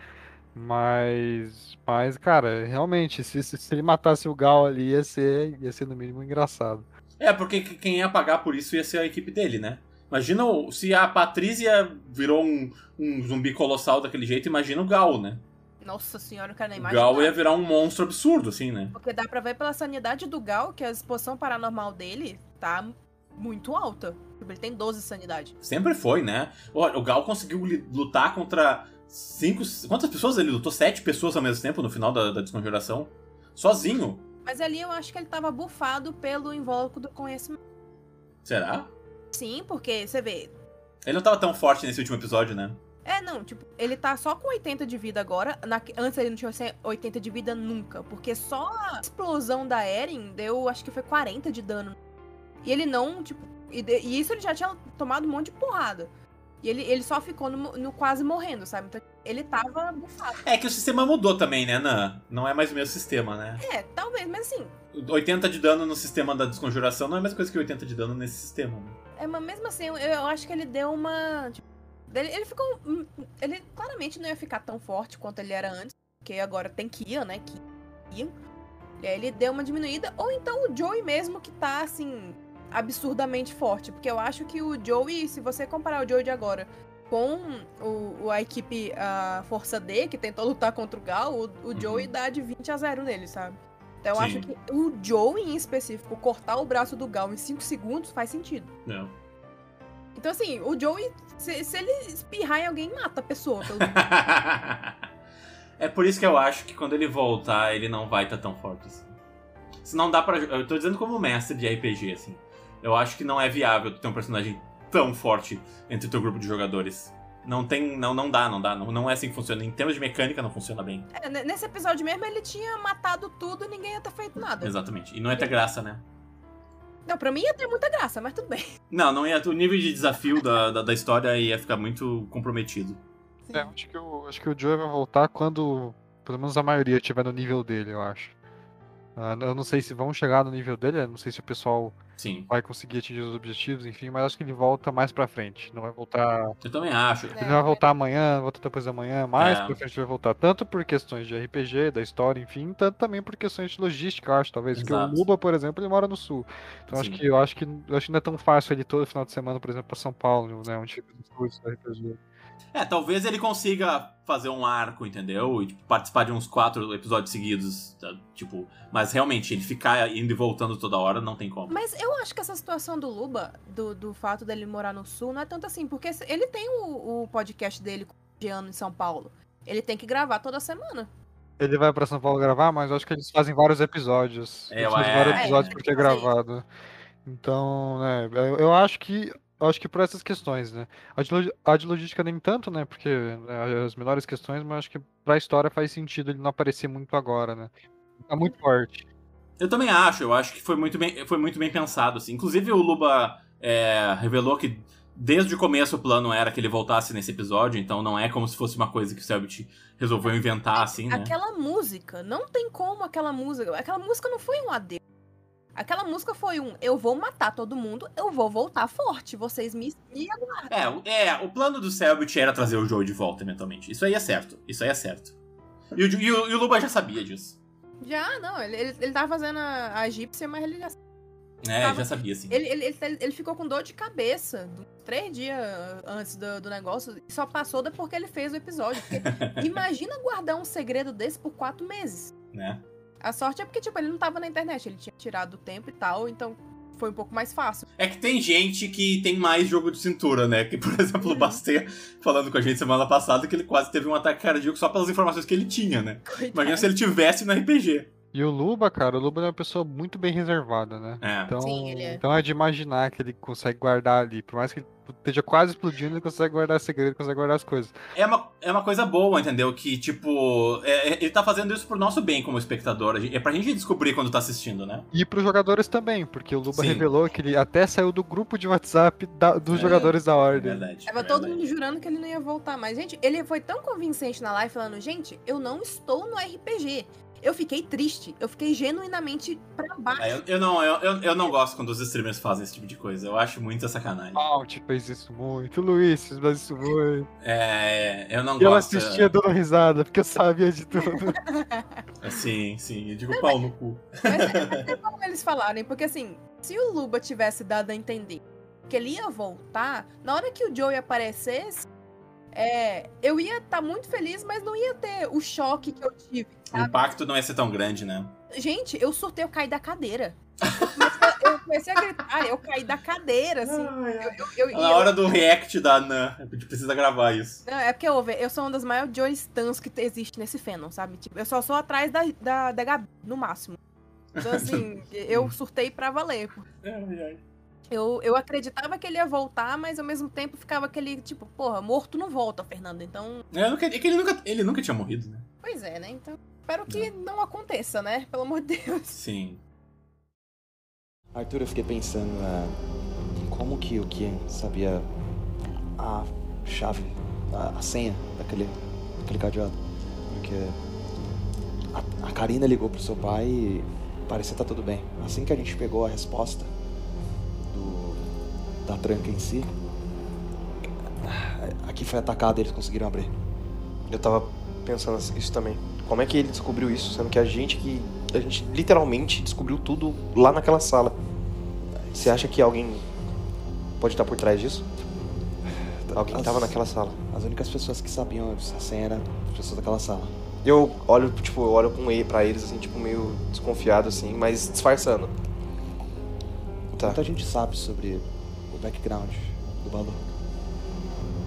Mas, mas, cara, realmente, se, se, se ele matasse o Gal ali, ia ser, ia ser no mínimo engraçado. É, porque que- quem ia pagar por isso ia ser a equipe dele, né? Imagina o- se a Patrícia virou um, um zumbi colossal daquele jeito, imagina o Gal, né? Nossa senhora, eu quero nem O imaginar. Gal ia virar um monstro absurdo, assim, né? Porque dá pra ver pela sanidade do Gal que a exposição paranormal dele tá muito alta. Tipo, Ele tem 12 de sanidade. Sempre foi, né? Olha, o Gal conseguiu lutar contra cinco. Quantas pessoas ele lutou? Sete pessoas ao mesmo tempo no final da, da desconjuração? Sozinho. Mas ali eu acho que ele tava bufado pelo invólucro do conhecimento. Será? Sim, porque você vê. Ele não tava tão forte nesse último episódio, né? É, não, tipo, ele tá só com 80 de vida agora. Na- antes ele não tinha 80 de vida nunca. Porque só a explosão da Eren deu, acho que foi 40 de dano. E ele não, tipo. E, de- e isso ele já tinha tomado um monte de porrada. E ele, ele só ficou no, no quase morrendo, sabe? Então ele tava bufado. É que o sistema mudou também, né, Nan? Não é mais o mesmo sistema, né? É, talvez, mas assim, 80 de dano no sistema da desconjuração não é a mesma coisa que 80 de dano nesse sistema, né? É, mas mesmo assim, eu, eu acho que ele deu uma. tipo, ele, ele ficou. hum, Ele claramente não ia ficar tão forte quanto ele era antes. Porque agora tem Kia, né? Kia. E aí ele deu uma diminuída. Ou então o Joey mesmo que tá, assim, absurdamente forte. Porque eu acho que o Joey, se você comparar o Joey de agora com o, o- a equipe a Força D, que tentou lutar contra o Gal, o, o Joey dá de 20 a 0 nele, sabe? Então eu Sim. acho que o Joey em específico, cortar o braço do Gal em 5 segundos faz sentido. Não. Então, assim, o Joey, se, se ele espirrar em alguém, mata a pessoa. pelo- é por isso que eu acho que quando ele voltar, ele não vai estar tão forte assim. Se não dá pra. Eu tô dizendo como mestre de RPG, assim. Eu acho que não é viável ter um personagem tão forte entre o teu grupo de jogadores. Não tem. Não, não dá, não dá. Não, não é assim que funciona. Em termos de mecânica, não funciona bem. É, ne- nesse episódio mesmo, ele tinha matado tudo e ninguém ia ter feito nada. Exatamente. E não ia ter graça, né? Não, pra mim ia ter muita graça, mas tudo bem. Não, não ia. O nível de desafio da, da, da história ia ficar muito comprometido. É, acho que, o, acho que o Joey vai voltar quando, pelo menos a maioria, estiver no nível dele, eu acho. Ah, eu não sei se vão chegar no nível dele, eu não sei se o pessoal Sim. vai conseguir atingir os objetivos, enfim, mas acho que ele volta mais pra frente. Não vai voltar. Eu também acho. É. Ele não vai voltar amanhã, volta depois da manhã, mais É. pra frente vai voltar. Tanto por questões de RPG, da história, enfim, tanto também por questões de logística, eu acho, talvez. Porque o Exato. Luba, por exemplo, ele mora no sul. Então acho que eu acho que eu acho que não é tão fácil ele todo final de semana, por exemplo, pra São Paulo, né? Onde fica os estúdios do RPG. É, talvez ele consiga fazer um arco, entendeu? E tipo, participar de uns quatro episódios seguidos. tá? Tipo, mas realmente, ele ficar indo e voltando toda hora não tem como. Mas eu acho que essa situação do Luba, do, do fato dele morar no sul, não é tanto assim, porque ele tem o, o podcast dele com o Giano em São Paulo. Ele tem que gravar toda semana. Ele vai pra São Paulo gravar, mas eu acho que eles fazem vários episódios. É, Eles fazem é. vários É, episódios é fazer isso. gravado. Então, né, eu acho que. Eu Acho que por essas questões, né? A de, a de logística nem tanto, né? Porque né, as menores questões, mas acho que pra história faz sentido ele não aparecer muito agora, né? Tá muito forte. Eu também acho, eu acho que foi muito bem, foi muito bem pensado, assim. Inclusive, o Luba é, revelou que desde o começo o plano era que ele voltasse nesse episódio, então não é como se fosse uma coisa que o Selbit resolveu inventar, assim, né? Aquela música, não tem como aquela música. Aquela música não foi um adeus. Aquela música foi um eu vou matar todo mundo, eu vou voltar forte. Vocês me. me aguardem." É, o- é, o plano do Selbit era trazer o Joe de volta eventualmente. Isso aí é certo, isso aí é certo. E o, e o- e o Luba já sabia disso. Já, não, ele, ele, ele tava fazendo a, a egípcia, mas ele já. É, Tava- já sabia, sim. Ele, ele, ele, ele ficou com dor de cabeça três dias antes do, do negócio e só passou depois que ele fez o episódio. Porque imagina guardar um segredo desse por quatro meses. Né? A sorte é porque, tipo, ele não tava na internet, ele tinha tirado o tempo e tal, então foi um pouco mais fácil. É que tem gente que tem mais jogo de cintura, né? Que, por exemplo, o Bastê falando com a gente semana passada que ele quase teve um ataque cardíaco só pelas informações que ele tinha, né? Imagina Coitado. se ele tivesse no RPG. E o Luba, cara, o Luba é uma pessoa muito bem reservada, né? É. Então, Sim, ele é. então é de imaginar que ele consegue guardar ali. Por mais que ele esteja quase explodindo, ele consegue guardar segredo, consegue guardar as coisas. É uma, é uma coisa boa, entendeu? Que, tipo, é- é- ele tá fazendo isso pro nosso bem como espectador. É pra gente descobrir quando tá assistindo, né? E pros jogadores também, porque o Luba Sim. revelou que ele até saiu do grupo de WhatsApp da- dos É, jogadores da É Ordem. verdade. Tava é todo verdade. mundo jurando que ele não ia voltar mais. Gente, ele foi tão convincente na live falando, gente, eu não estou no RPG. Eu fiquei triste. Eu fiquei genuinamente pra baixo. É, eu, eu não, eu, eu, eu não gosto quando os streamers fazem esse tipo de coisa. Eu acho muita sacanagem. Alt fez isso muito, o Luiz fez isso muito. É, eu não eu gosto. assistia dando risada, porque eu sabia de tudo. é, Sim, sim. Eu digo pau no cu. Mas é, é bom eles falarem, porque assim, se o Luba tivesse dado a entender que ele ia voltar, na hora que o Joey aparecesse, é, eu ia estar muito feliz, mas não ia ter o choque que eu tive, O sabe? impacto não ia ser tão grande, né? Gente, eu surtei, eu caí da cadeira. Eu comecei, a- eu comecei a gritar, eu caí da cadeira, assim. Eu, eu, eu, Na eu- hora do react da Nan, a gente precisa gravar isso. Não, é porque, ouve, eu sou uma das maiores Joey Stans que te- existe nesse fandom, sabe? Tipo, eu só sou atrás da, da, da Gabi, no máximo. Então, assim, eu surtei pra valer. Eu, eu acreditava que ele ia voltar, mas ao mesmo tempo ficava aquele, tipo, porra, morto não volta, Fernando. Então, É, nunca- é que ele nunca, ele nunca tinha morrido, né? pois é, né? Então, espero que não aconteça, né? Pelo amor de Deus. Sim. Arthur, eu fiquei pensando ah, como que o Kian sabia a chave, a, a senha daquele, daquele cadeado. Porque a, a Karina ligou pro seu pai e parecia estar tudo bem. Assim que a gente pegou a resposta da tranca em si, ah, aqui foi atacado e eles conseguiram abrir. Eu tava pensando isso também. Como é que ele descobriu isso? Sendo que a gente que. A gente literalmente descobriu tudo lá naquela sala. Você acha que alguém pode estar por trás disso? Alguém As- tava naquela sala. As únicas pessoas que sabiam a senha eram as pessoas daquela sala. Eu olho, tipo, eu olho com ele pra eles, assim, tipo, meio desconfiado, assim, mas disfarçando. Tá. Muita gente sabe sobre o background do Balu.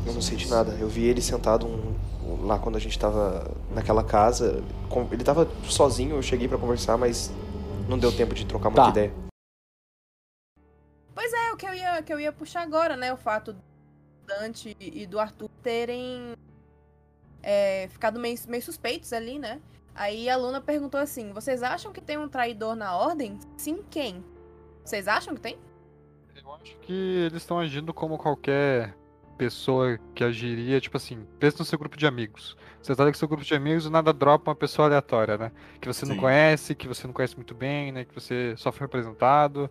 Eu não sei de nada. Eu vi ele sentado um- um- lá quando a gente tava naquela casa. Com- Ele tava sozinho, eu cheguei pra conversar, mas não deu tempo de trocar muita Tá. ideia. Pois é, o que eu ia, que eu ia puxar agora, né? O fato do Dante e do Arthur terem é, ficado meio, meio suspeitos ali, né? Aí a Luna perguntou assim: vocês acham que tem um traidor na ordem? Sim, quem? Vocês acham que tem? Eu acho que eles estão agindo como qualquer pessoa que agiria, tipo assim, pensa no seu grupo de amigos. Você tá com seu grupo de amigos e nada dropa uma pessoa aleatória, né? Que você não Sim. conhece, que você não conhece muito bem, né? Que você só foi representado.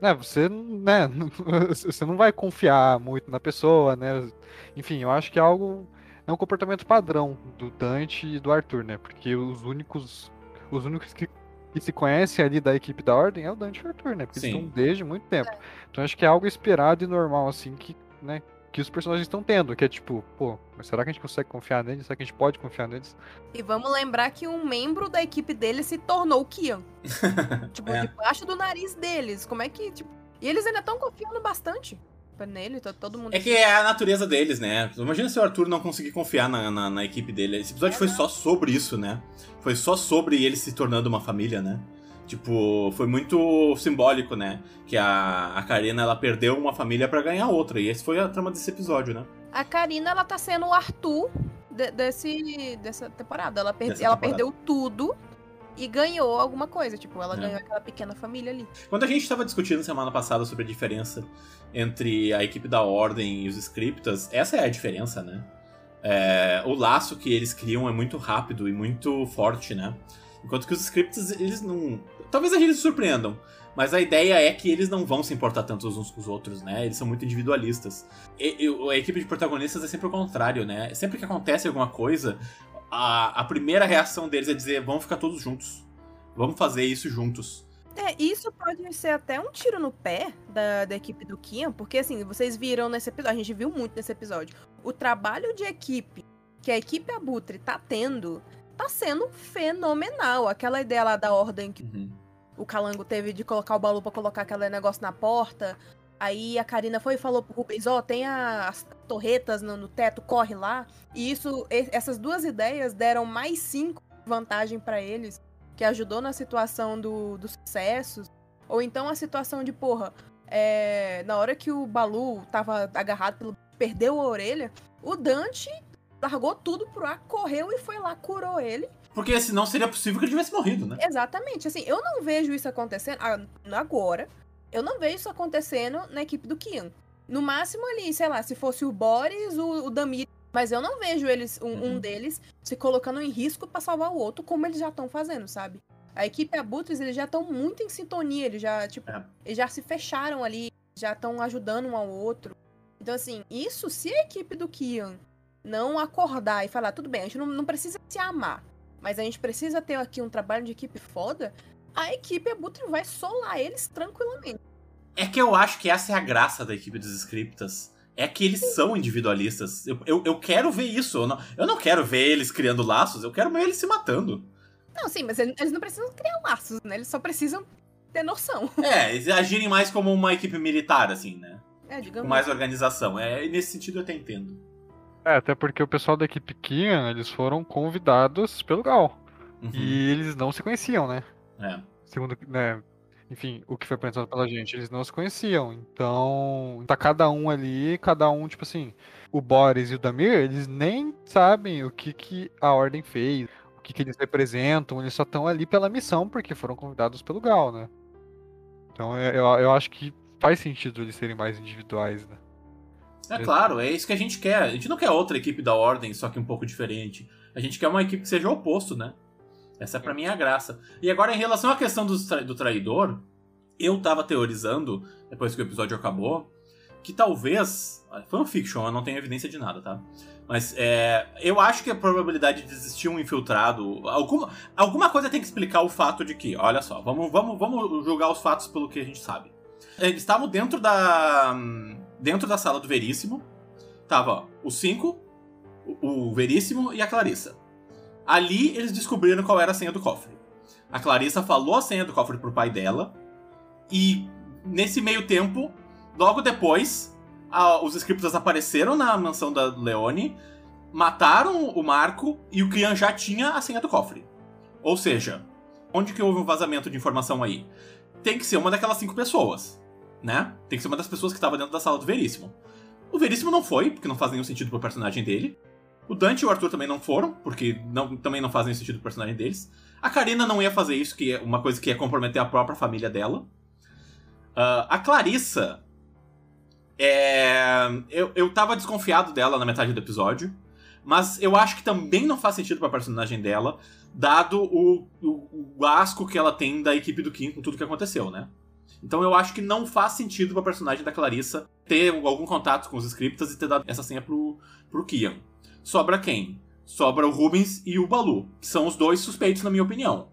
Né, você, né, você não vai confiar muito na pessoa, né? Enfim, eu acho que é algo. É um comportamento padrão do Dante e do Arthur, né? Porque os únicos. Os únicos que, que se conhecem ali da equipe da Ordem é o Dante e o Arthur, né? Porque eles Sim. estão desde muito tempo. Então acho que é algo esperado e normal, assim, que, né? Que os personagens estão tendo, que é tipo, pô, mas será que a gente consegue confiar neles? Será que a gente pode confiar neles? E vamos lembrar que um membro da equipe dele se tornou o Kian. tipo, É. debaixo do nariz deles. Como é que, tipo... E eles ainda estão confiando bastante nele, tá todo mundo... É que é a natureza deles, né? Imagina se o Arthur não conseguir confiar na, na, na equipe dele. Esse episódio foi só sobre isso, né? Foi só sobre ele se tornando uma família, né? Tipo, foi muito simbólico, né? Que a, a Karina, ela perdeu uma família pra ganhar outra. E esse foi a trama desse episódio, né? A Karina, ela tá sendo o Arthur de- desse, dessa temporada. Ela, per- Dessa ela temporada. perdeu tudo e ganhou alguma coisa. Tipo, ela É. ganhou aquela pequena família ali. Quando a gente estava discutindo semana passada sobre a diferença entre a equipe da Ordem e os scriptas, essa é a diferença, né? É, o laço que eles criam é muito rápido e muito forte, né? Enquanto que os scripts, eles não. Talvez a gente se surpreendam, mas a ideia é que eles não vão se importar tanto uns com os outros, né? Eles são muito individualistas. E, e a equipe de protagonistas é sempre o contrário, né? Sempre que acontece alguma coisa, a, a primeira reação deles é dizer: vamos ficar todos juntos. Vamos fazer isso juntos. É, isso pode ser até um tiro no pé da, da equipe do Kian, porque assim, vocês viram nesse episódio, a gente viu muito nesse episódio, o trabalho de equipe que a equipe Abutre tá tendo tá sendo fenomenal. Aquela ideia lá da ordem que Uhum. o Calango teve de colocar o Balu pra colocar aquele negócio na porta. Aí a Karina foi e falou pro Rubens, ó, tem a- as torretas no, no teto, corre lá. E isso, essas duas ideias deram mais cinco vantagem pra eles, que ajudou na situação do, dos sucessos. Ou então a situação de, porra, é, na hora que o Balu tava agarrado pelo. perdeu a orelha, o Dante largou tudo pro ar, correu e foi lá, curou ele. Porque senão seria possível que ele tivesse morrido, né? Exatamente. Assim, eu não vejo isso acontecendo ah, agora. Eu não vejo isso acontecendo na equipe do Kian. No máximo ali, sei lá, se fosse o Boris, o, o Damir. Mas eu não vejo eles, um, um Uhum. deles, se colocando em risco pra salvar o outro, como eles já estão fazendo, sabe? A equipe Abutres, eles já estão muito em sintonia, eles já, tipo, É. eles já se fecharam ali, já estão ajudando um ao outro. Então, assim, isso, se a equipe do Kian não acordar e falar, tudo bem, a gente não, não precisa se amar, mas a gente precisa ter aqui um trabalho de equipe foda, a equipe Abutre vai solar eles tranquilamente. É que eu acho que essa é a graça da equipe dos scriptas. É que eles são individualistas. Eu, eu, eu quero ver isso. Eu não, eu não quero ver eles criando laços, eu quero ver eles se matando. Não, sim, mas eles não precisam criar laços, né? Eles só precisam ter noção. É, eles agirem mais como uma equipe militar, assim, né? É, Com digamos. mais organização. É, nesse sentido eu até entendo. É, até porque o pessoal da equipe Kian, eles foram convidados pelo Gal. Uhum. E eles não se conheciam, né? É. Segundo, né? Enfim, o que foi apresentado pela gente, eles não se conheciam. Então, tá cada um ali, cada um, tipo assim, o Boris e o Damir, eles nem sabem o que, que a Ordem fez, o que, que eles representam, eles só estão ali pela missão, porque foram convidados pelo Gal, né? Então, eu, eu, eu acho que faz sentido eles serem mais individuais, né? É claro, é isso que a gente quer. A gente não quer outra equipe da Ordem, só que um pouco diferente. A gente quer uma equipe que seja o oposto, né? Essa pra mim é a graça. E agora, em relação à questão do, tra- do traidor, eu tava teorizando, depois que o episódio acabou, que talvez. Fanfiction, eu não tenho evidência de nada, tá? Mas é, eu acho que a probabilidade de existir um infiltrado. Alguma, alguma coisa tem que explicar o fato de que, olha só, vamos, vamos, vamos julgar os fatos pelo que a gente sabe. Eles estavam dentro da. Dentro da sala do Veríssimo. Tava os cinco, o Veríssimo e a Clarissa. Ali eles descobriram qual era a senha do cofre. A Clarissa falou a senha do cofre pro pai dela. E nesse meio tempo, logo depois, a- os scriptas apareceram na mansão da Leone, mataram o Marco e o Kian já tinha a senha do cofre. Ou seja, onde que houve um vazamento de informação aí? Tem que ser uma daquelas cinco pessoas, né? Tem que ser uma das pessoas que estava dentro da sala do Veríssimo. O Veríssimo não foi, porque não faz nenhum sentido pro personagem dele. O Dante e o Arthur também não foram, porque não- também não fazem sentido pro personagem deles. A Karina não ia fazer isso, que é uma coisa que ia comprometer a própria família dela. Ah, a Clarissa. É, eu, eu tava desconfiado dela na metade do episódio, mas eu acho que também não faz sentido pra personagem dela, dado o, o, o asco que ela tem da equipe do Kim com tudo que aconteceu, né? Então eu acho que não faz sentido pra personagem da Clarissa ter algum contato com os scriptas e ter dado essa senha pro, pro Kian. Sobra quem? Sobra o Rubens e o Balu, que são os dois suspeitos, na minha opinião.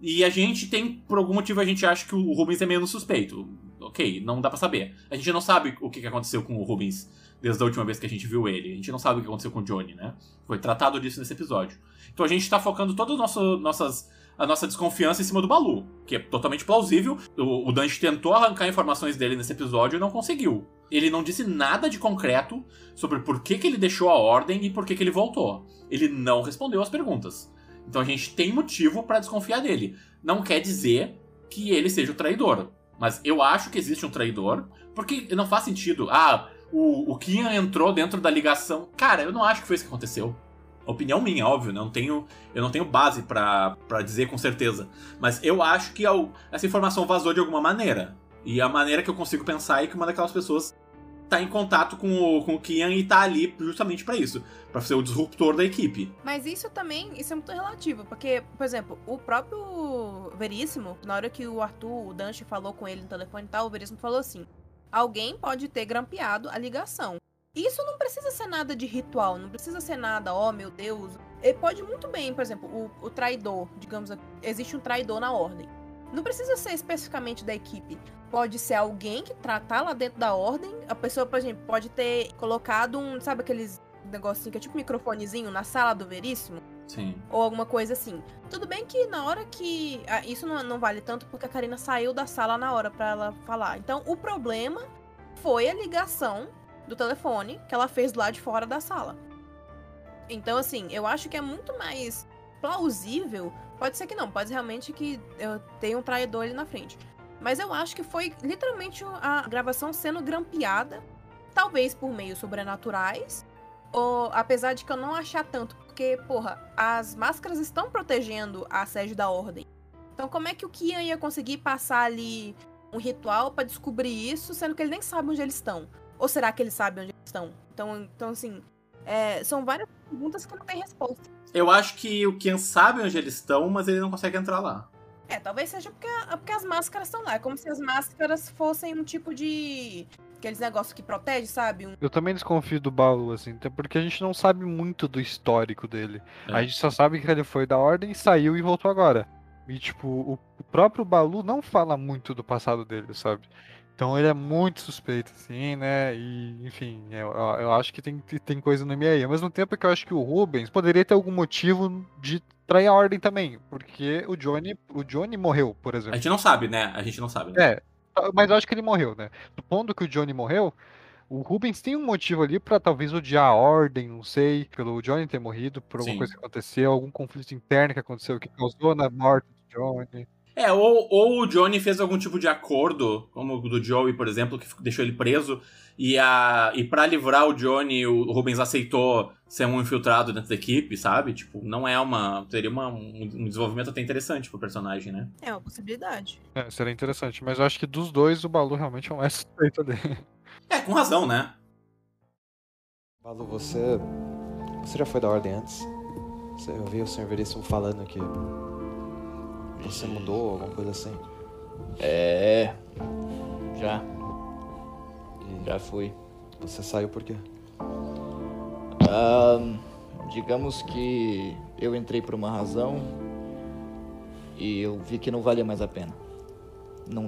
E a gente tem, por algum motivo, a gente acha que o Rubens é menos suspeito. Ok, não dá pra saber. A gente não sabe o que aconteceu com o Rubens desde a última vez que a gente viu ele. A gente não sabe o que aconteceu com o Johnny, né? Foi tratado disso nesse episódio. Então a gente tá focando todas as nossas a nossa desconfiança em cima do Balu, que é totalmente plausível. O, o Dante tentou arrancar informações dele nesse episódio e não conseguiu. Ele não disse nada de concreto sobre por que, que ele deixou a ordem e por que, que ele voltou. Ele não respondeu as perguntas. Então a gente tem motivo para desconfiar dele. Não quer dizer que ele seja o traidor. Mas eu acho que existe um traidor, porque não faz sentido. Ah, o, o Kian entrou dentro da ligação. Cara, eu não acho que foi isso que aconteceu. Opinião minha, óbvio, né? não tenho, eu não tenho base para dizer com certeza. Mas eu acho que essa informação vazou de alguma maneira. E a maneira que eu consigo pensar é que uma daquelas pessoas tá em contato com o, com o Kian e tá ali justamente para isso, para ser o disruptor da equipe. Mas isso também, isso é muito relativo, porque, por exemplo, o próprio Veríssimo, na hora que o Arthur, o Dante falou com ele no telefone e tal, o Veríssimo falou assim: alguém pode ter grampeado a ligação. Isso não precisa ser nada de ritual, não precisa ser nada, oh meu Deus. Ele pode muito bem, por exemplo, o, o traidor, digamos, existe um traidor na ordem. Não precisa ser especificamente da equipe. Pode ser alguém que tá lá dentro da ordem. A pessoa, por exemplo, pode ter colocado um, sabe aqueles negocinho que é tipo um microfonezinho na sala do Veríssimo? Sim. Ou alguma coisa assim. Tudo bem que na hora que. Ah, isso não, não vale tanto porque a Karina saiu da sala na hora para ela falar. Então, o problema foi a ligação do telefone que ela fez lá de fora da sala. Então, assim, eu acho que é muito mais plausível. Pode ser que não, pode realmente que eu tenha um traidor ali na frente. Mas eu acho que foi literalmente a gravação sendo grampeada, talvez por meios sobrenaturais, ou apesar de que eu não achar tanto, porque, porra, as máscaras estão protegendo a sede da ordem. Então, como é que o Kian ia conseguir passar ali um ritual para descobrir isso, sendo que ele nem sabe onde eles estão? Ou será que eles sabem onde eles estão? Então, então assim, é, são várias perguntas que não tem resposta. Eu acho que o Kian sabe onde eles estão, mas ele não consegue entrar lá. É, talvez seja porque, porque as máscaras estão lá. É como se as máscaras fossem um tipo de. Aqueles negócios que protege, sabe? Um... Eu também desconfio do Balu, assim, até porque a gente não sabe muito do histórico dele. É. A gente só sabe que ele foi da ordem, saiu e voltou agora. E, tipo, o próprio Balu não fala muito do passado dele, sabe? Então ele é muito suspeito, assim, né? E, enfim, eu, eu acho que tem, tem coisa no meio aí. Ao mesmo tempo que eu acho que o Rubens poderia ter algum motivo de trair a ordem também. Porque o Johnny, o Johnny morreu, por exemplo. A gente não sabe, né? A gente não sabe. Né? É, mas eu acho que ele morreu, né? Supondo que o Johnny morreu, o Rubens tem um motivo ali para talvez odiar a ordem, não sei, pelo Johnny ter morrido, por alguma Sim. coisa que aconteceu, algum conflito interno que aconteceu que causou na morte do Johnny. É, ou, ou o Johnny fez algum tipo de acordo, como o do Joey, por exemplo, que deixou ele preso, e, a, e para livrar o Johnny, o Rubens aceitou ser um infiltrado dentro da equipe, sabe? Tipo, não é uma. Teria uma, um, um desenvolvimento até interessante pro personagem, né? É uma possibilidade. É, seria interessante, mas eu acho que dos dois o Balu realmente é o mais suspeito dele. É, com razão, né? Balu, você. Você já foi da ordem antes? Eu vi o Sr. Veríssimo falando que você mudou, alguma coisa assim? É. Já. Já fui. Você saiu por quê? Um, digamos que eu entrei por uma razão e eu vi que não valia mais a pena. Não.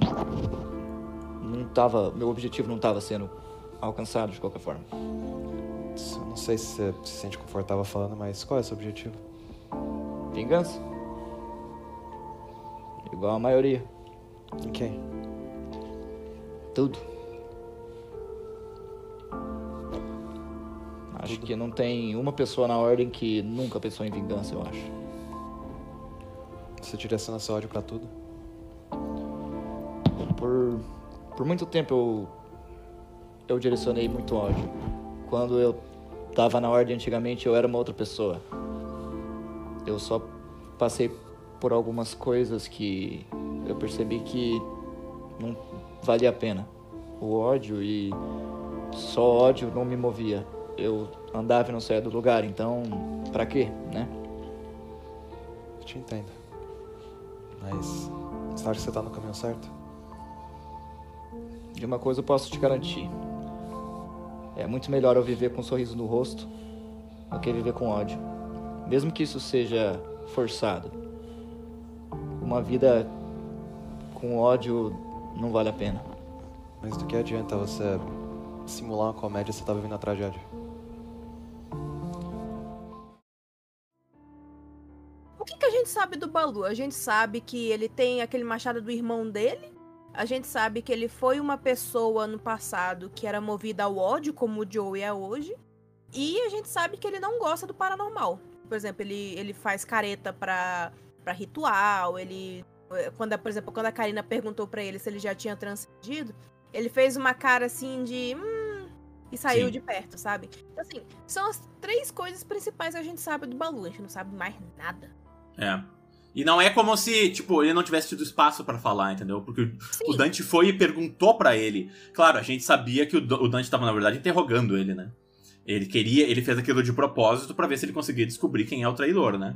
Não tava. Meu objetivo não estava sendo alcançado de qualquer forma. Não sei se você se sente confortável falando, mas qual é o seu objetivo? Vingança. Igual a maioria. Ok. Tudo. Acho Tudo. que não tem uma pessoa na ordem que nunca pensou em vingança, eu acho. Você direciona seu ódio pra tudo? Por, por muito tempo eu, eu direcionei muito ódio. Quando eu tava na ordem antigamente, eu era uma outra pessoa. Eu só passei por algumas coisas que eu percebi que não valia a pena. O ódio e Só ódio não me movia. Eu andava e não saía do lugar, então, pra quê, né? Eu te entendo. Mas você acha que você tá no caminho certo? De uma coisa eu posso te garantir. É muito melhor eu viver com um sorriso no rosto do que viver com ódio. Mesmo que isso seja forçado. Uma vida com ódio não vale a pena. Mas do que adianta você simular uma comédia se você tá vivendo a tragédia? O que, que a gente sabe do Balu? A gente sabe que ele tem aquele machado do irmão dele. A gente sabe que ele foi uma pessoa no passado que era movida ao ódio, como o Joey é hoje. E a gente sabe que ele não gosta do paranormal. Por exemplo, ele, ele faz careta pra, pra ritual, ele. Quando, por exemplo, quando a Karina perguntou para ele se ele já tinha transcendido, ele fez uma cara assim de. Hum, e saiu Sim. de perto, sabe? Então, assim, são as três coisas principais que a gente sabe do Balu. A gente não sabe mais nada. É. E não é como se, tipo, ele não tivesse tido espaço pra falar, entendeu? Porque o- Sim. o Dante foi e perguntou pra ele. Claro, a gente sabia que o Dante tava, na verdade, interrogando ele, né? Ele queria, ele fez aquilo de propósito pra ver se ele conseguia descobrir quem é o traidor, né?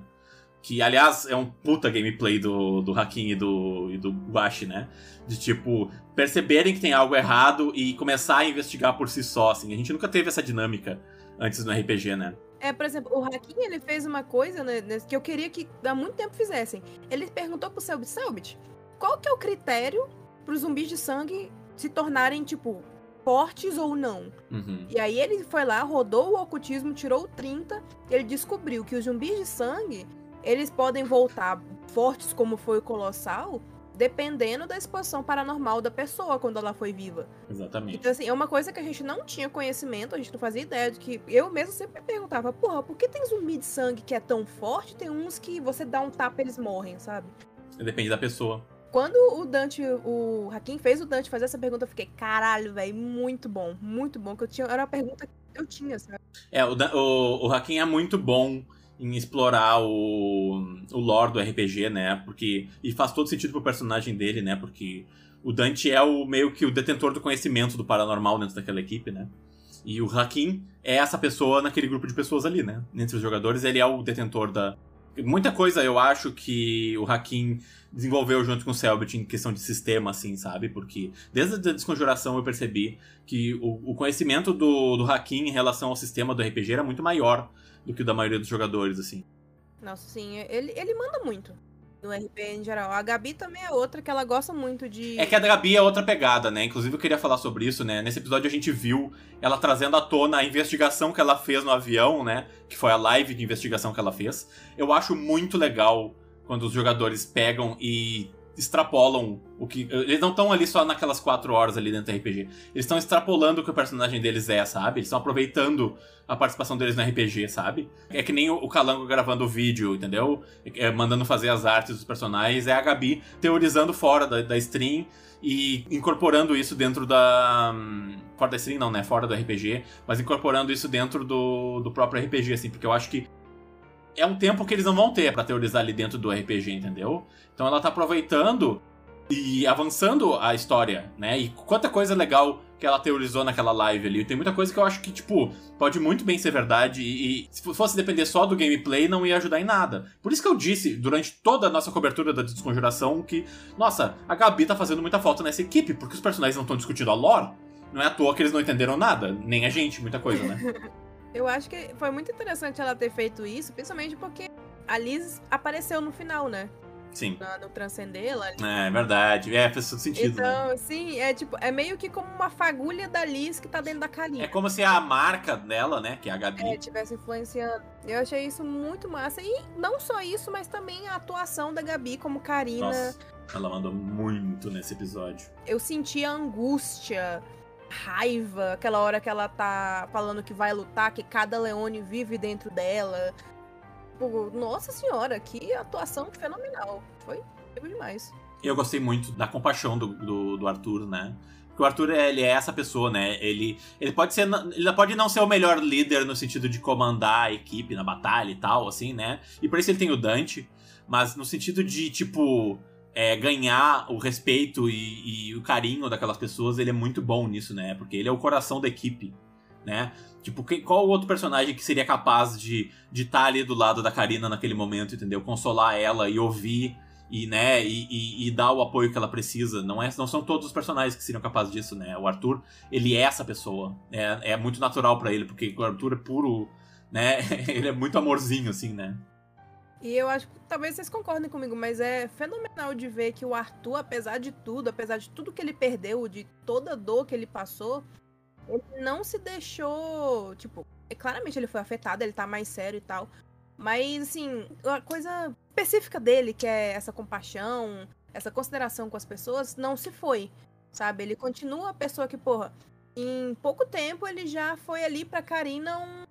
Que, aliás, é um puta gameplay do, do Hakim e do, e do Guashi, né? De, tipo, perceberem que tem algo errado e começar a investigar por si só, assim. A gente nunca teve essa dinâmica antes no RPG, né? É, por exemplo, o Hakim, ele fez uma coisa né, que eu queria que há muito tempo fizessem. Ele perguntou pro Selbit, Selbit, qual que é o critério pros zumbis de sangue se tornarem, tipo, fortes ou não? Uhum. E aí ele foi lá, rodou o ocultismo, tirou o 30, e ele descobriu que os zumbis de sangue, eles podem voltar fortes como foi o Colossal, dependendo da exposição paranormal da pessoa quando ela foi viva. Exatamente. Então, assim, é uma coisa que a gente não tinha conhecimento, a gente não fazia ideia de que. Eu mesmo sempre me perguntava, porra, por que tem zumbi de sangue que é tão forte? Tem uns que você dá um tapa eles morrem, sabe? Depende da pessoa. Quando o Dante, o Hakim fez o Dante fazer essa pergunta, eu fiquei, caralho, velho, muito bom, muito bom. Que eu tinha, era uma pergunta que eu tinha, sabe? É, o, o, o Hakim é muito bom em explorar o, o lore do RPG, né? Porque. E faz todo sentido pro personagem dele, né? Porque o Dante é o meio que o detentor do conhecimento do paranormal dentro daquela equipe, né? E o Hakim é essa pessoa naquele grupo de pessoas ali, né? Entre os jogadores, ele é o detentor da. Muita coisa eu acho que o Hakim desenvolveu junto com o Selbit em questão de sistema, assim, sabe? Porque desde a desconjuração eu percebi que o, o conhecimento do, do Hakim em relação ao sistema do RPG era muito maior do que o da maioria dos jogadores, assim. Nossa, sim, ele, ele manda muito no RP em geral. A Gabi também é outra que ela gosta muito de. É que a Gabi é outra pegada, né? Inclusive eu queria falar sobre isso, né? Nesse episódio a gente viu ela trazendo à tona a investigação que ela fez no avião, né? Que foi a live de investigação que ela fez. Eu acho muito legal quando os jogadores pegam e extrapolam o que. Eles não estão ali só naquelas quatro horas ali dentro do RPG. Eles estão extrapolando o que o personagem deles é, sabe? Eles estão aproveitando a participação deles no RPG, sabe? É que nem o Calango gravando o vídeo, entendeu? É, mandando fazer as artes dos personagens. É a Gabi teorizando fora da, da stream e incorporando isso dentro da. hum, Fora da stream, não, né? Fora do RPG, mas incorporando isso dentro do, do próprio RPG, assim, porque eu acho que é um tempo que eles não vão ter pra teorizar ali dentro do RPG, entendeu? Então ela tá aproveitando e avançando a história, né? E quanta coisa legal que ela teorizou naquela live ali. Tem muita coisa que eu acho que, tipo, pode muito bem ser verdade e, e se fosse depender só do gameplay, não ia ajudar em nada. Por isso que eu disse, durante toda a nossa cobertura da desconjuração, que, nossa, a Gabi tá fazendo muita falta nessa equipe, porque os personagens não estão discutindo a lore. Não é à toa que eles não entenderam nada, nem a gente, muita coisa, né? Eu acho que foi muito interessante ela ter feito isso, principalmente porque a Liz apareceu no final, né? Sim. Na- No Transcender, ela É verdade. É, faz todo sentido, né? Então, sim, é tipo, é meio que como uma fagulha da Liz que tá dentro da Karina. É como se a marca dela, né, que é a Gabi, É, tivesse influenciando. Eu achei isso muito massa. E não só isso, mas também a atuação da Gabi como Karina. Nossa, ela mandou muito nesse episódio. Eu senti a angústia, raiva, aquela hora que ela tá falando que vai lutar, que cada Leone vive dentro dela. Pô, nossa senhora, que atuação fenomenal. Foi demais. Eu gostei muito da compaixão do, do, do Arthur, né? Porque o Arthur, ele é essa pessoa, né? Ele, ele pode ser. Ele pode não ser o melhor líder no sentido de comandar a equipe na batalha e tal, assim, né? E por isso ele tem o Dante. Mas no sentido de, tipo, é, ganhar o respeito e, e o carinho daquelas pessoas, ele é muito bom nisso, né? Porque ele é o coração da equipe, né? Tipo, que- qual outro personagem que seria capaz de de estar ali do lado da Karina naquele momento, entendeu? Consolar ela e ouvir e, né, e, e- e dar o apoio que ela precisa. Não, é, não são todos os personagens que seriam capazes disso, né? O Arthur, ele é essa pessoa. É, é muito natural pra ele, porque o Arthur é puro, né? ele é muito amorzinho, assim, né? E eu acho que talvez vocês concordem comigo, mas é fenomenal de ver que o Arthur, apesar de tudo, apesar de tudo que ele perdeu, de toda a dor que ele passou, ele não se deixou. Tipo, é, claramente ele foi afetado, ele tá mais sério e tal. Mas, assim, a coisa específica dele, que é essa compaixão, essa consideração com as pessoas, não se foi. Sabe? Ele continua a pessoa que, porra, em pouco tempo ele já foi ali pra Karina um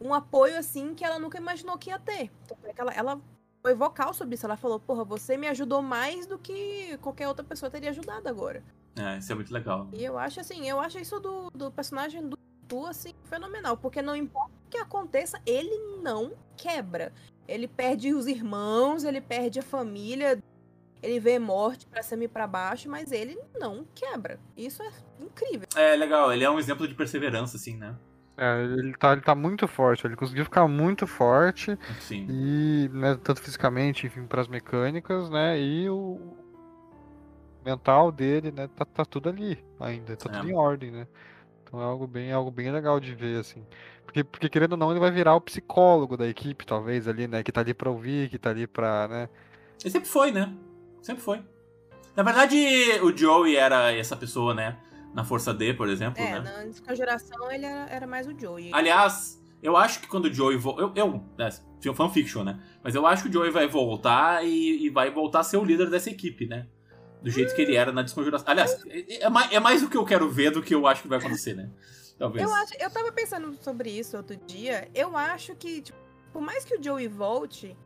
um apoio assim que ela nunca imaginou que ia ter. Que ela, ela foi vocal sobre isso. Ela falou: Porra, você me ajudou mais do que qualquer outra pessoa teria ajudado agora. É, isso é muito legal. E eu acho assim, eu acho isso do, do personagem do Tu assim, fenomenal. Porque não importa o que aconteça, ele não quebra. Ele perde os irmãos, ele perde a família, ele vê morte pra cima e pra baixo, mas ele não quebra. Isso é incrível. É legal, ele é um exemplo de perseverança, assim, né? É, ele tá, ele tá muito forte, ele conseguiu ficar muito forte. Sim. E, né, tanto fisicamente, enfim, pras mecânicas, né? E o mental dele, né? Tá, tá tudo ali ainda, tá É. tudo em ordem, né? Então é algo bem, algo bem legal de ver, assim. Porque, porque querendo ou não, ele vai virar o psicólogo da equipe, talvez, ali, né? Que tá ali pra ouvir, que tá ali pra, né? Ele sempre foi, né? Sempre foi. Na verdade, o Joey era essa pessoa, né? Na Força D, por exemplo, É, né? na desconjuração ele era, era mais o Joey. Aliás, eu acho que quando o Joey volta. Eu, eu né, fanfiction, né? Mas eu acho que o Joey vai voltar e, e vai voltar a ser o líder dessa equipe, né? Do jeito que ele era na desconjuração. Aliás, é, é mais, é mais o que eu quero ver do que eu acho que vai acontecer, né? Talvez. Eu, acho, eu tava pensando sobre isso outro dia. Eu acho que, tipo, por mais que o Joey volte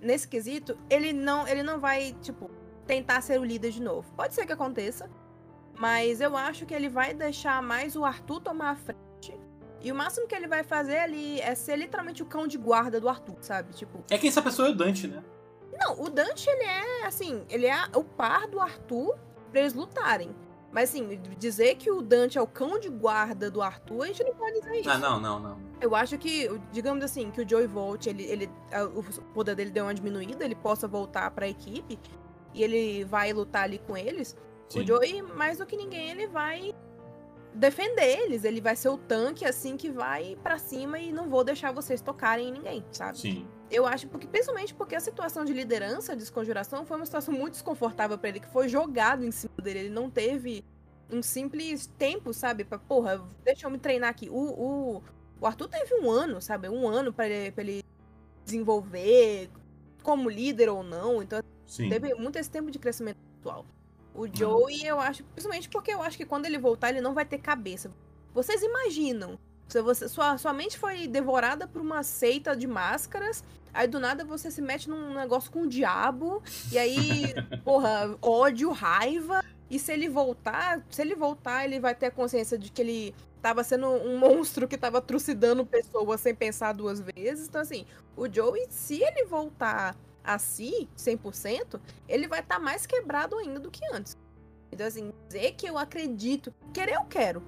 nesse quesito, ele não, ele não vai, tipo, tentar ser o líder de novo. Pode ser que aconteça, mas eu acho que ele vai deixar mais o Arthur tomar a frente. E o máximo que ele vai fazer ali é ser literalmente o cão de guarda do Arthur, sabe? Tipo, É que essa pessoa é o Dante, né? não, o Dante, ele é, assim, ele é o par do Arthur pra eles lutarem. Mas, assim, dizer que o Dante é o cão de guarda do Arthur, a gente não pode dizer isso. Ah, não, não, não. Eu acho que, digamos assim, que o Joey volte, ele, ele, o poder dele deu uma diminuída, ele possa voltar pra equipe e ele vai lutar ali com eles. Sim. O Joey, mais do que ninguém, ele vai defender eles. Ele vai ser o tanque, assim, que vai pra cima e não vou deixar vocês tocarem em ninguém, sabe? Sim. Eu acho, porque, principalmente porque a situação de liderança, de desconjuração, foi uma situação muito desconfortável pra ele, que foi jogado em cima dele. Ele não teve um simples tempo, sabe? Pra, porra, deixa eu me treinar aqui. O, o, o Arthur teve um ano, sabe? Um ano pra ele, pra ele desenvolver como líder ou não. Então, Sim. teve muito esse tempo de crescimento pessoal. O Joey, eu acho, principalmente porque eu acho que quando ele voltar, ele não vai ter cabeça. Vocês imaginam? Se você, sua, sua mente foi devorada por uma seita de máscaras, aí do nada você se mete num negócio com o diabo, e aí, porra, ódio, raiva. E se ele voltar, se ele voltar, ele vai ter a consciência de que ele tava sendo um monstro que tava trucidando pessoas sem pensar duas vezes. Então, assim, o Joey, se ele voltar a si, 100%, ele vai estar mais quebrado ainda do que antes. Então, assim, dizer que eu acredito, querer eu quero,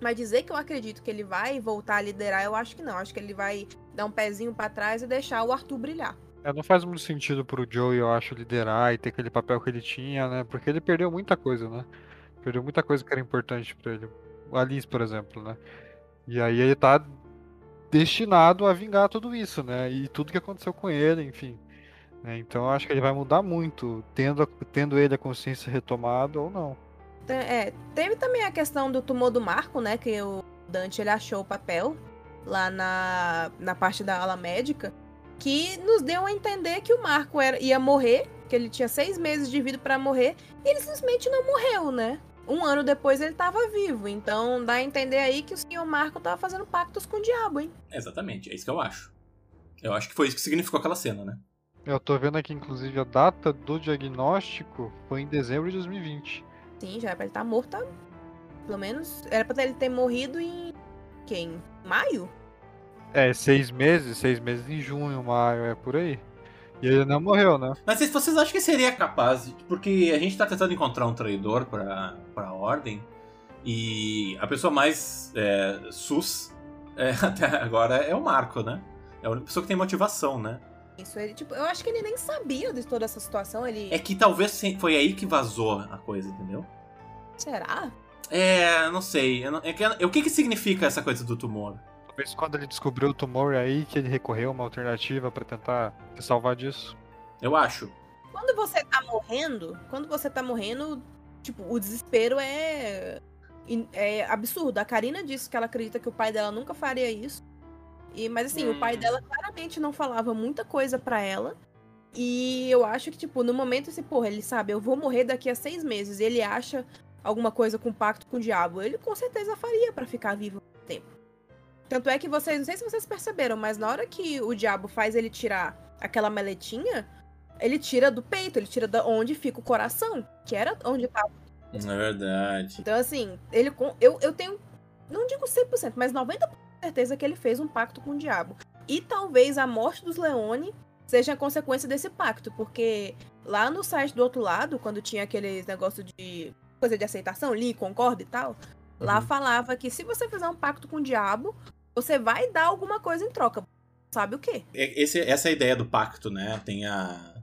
mas dizer que eu acredito que ele vai voltar a liderar, eu acho que não. Acho que ele vai dar um pezinho pra trás e deixar o Arthur brilhar. É, não faz muito sentido pro Joey, eu acho, liderar e ter aquele papel que ele tinha, né? Porque ele perdeu muita coisa, né? Perdeu muita coisa que era importante pra ele. O Alice, por exemplo, né? E aí ele tá destinado a vingar tudo isso, né? E tudo que aconteceu com ele, enfim. Né? Então eu acho que ele vai mudar muito, tendo, a- tendo ele a consciência retomada ou não. É, teve também a questão do tumor do Marco, né? Que o Dante ele achou o papel lá na, na parte da ala médica, que nos deu a entender que o Marco era, ia morrer, que ele tinha seis meses de vida pra morrer, e ele simplesmente não morreu, né? Um ano depois ele tava vivo, então dá a entender aí que o senhor Marco tava fazendo pactos com o diabo, hein? Exatamente, é isso que eu acho. Eu acho que foi isso que significou aquela cena, né? Eu tô vendo aqui, inclusive, a data do diagnóstico foi em dezembro de 2020. Sim, já era pra ele estar morto, há- pelo menos, era pra ele ter morrido em, quem? Maio? É, seis meses, seis meses em junho, maio, é por aí. E ele não morreu, né? Mas vocês- vocês acham que seria capaz? de- Porque a gente tá tentando encontrar um traidor pra, pra ordem. E a pessoa mais é, sus é, até agora é o Marco, né? É a única pessoa que tem motivação, né? Isso, ele, tipo, eu acho que ele nem sabia de toda essa situação. Ele. É que talvez se- foi aí que vazou a coisa, entendeu? Será? É, não sei. Eu não- é que- o que que significa essa coisa do tumor? Talvez quando ele descobriu o tumor é aí que ele recorreu a uma alternativa pra tentar se salvar disso. Eu acho. Quando você tá morrendo, quando você tá morrendo, tipo, o desespero é, é absurdo. A Karina disse que ela acredita que o pai dela nunca faria isso. E, mas assim, o pai Hum. dela claramente não falava muita coisa pra ela. E eu acho que, tipo, no momento esse, porra, ele sabe, eu vou morrer daqui a seis meses. E ele acha alguma coisa com pacto com o diabo. Ele com certeza faria pra ficar vivo muito tempo. Tanto é que vocês, não sei se vocês perceberam, mas na hora que o diabo faz ele tirar aquela meletinha, ele tira do peito, ele tira da onde fica o coração, que era onde tava. É verdade. Então, assim, ele com- eu, eu tenho, não digo 100%, mas 90% de certeza que ele fez um pacto com o diabo. E talvez a morte dos Leone seja a consequência desse pacto, porque lá no site do outro lado, quando tinha aqueles negócio de coisa de aceitação, li, concorda e tal, lá Uhum. falava que se você fizer um pacto com o diabo, você vai dar alguma coisa em troca. Sabe o quê? Esse, essa é a ideia do pacto, né? Tem a.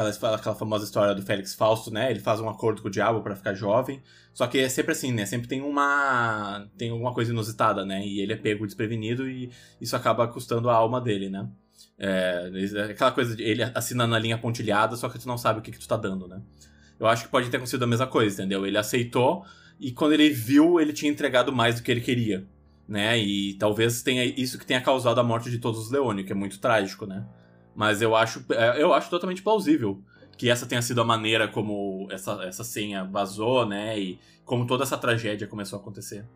Aquela, aquela famosa história do Félix Fausto, né? Ele faz um acordo com o diabo pra ficar jovem. Só que é sempre assim, né? Sempre tem uma. Tem alguma coisa inusitada, né? E ele é pego desprevenido e isso acaba custando a alma dele, né? É, aquela coisa de ele assinando a linha pontilhada, só que tu não sabe o que, que tu tá dando, né? Eu acho que pode ter acontecido a mesma coisa, entendeu? Ele aceitou e quando ele viu, ele tinha entregado mais do que ele queria, né? E talvez tenha isso que tenha causado a morte de todos os Leone, que é muito trágico, né? Mas eu acho, é, eu acho totalmente plausível que essa tenha sido a maneira como essa, essa senha vazou, né? E como toda essa tragédia começou a acontecer.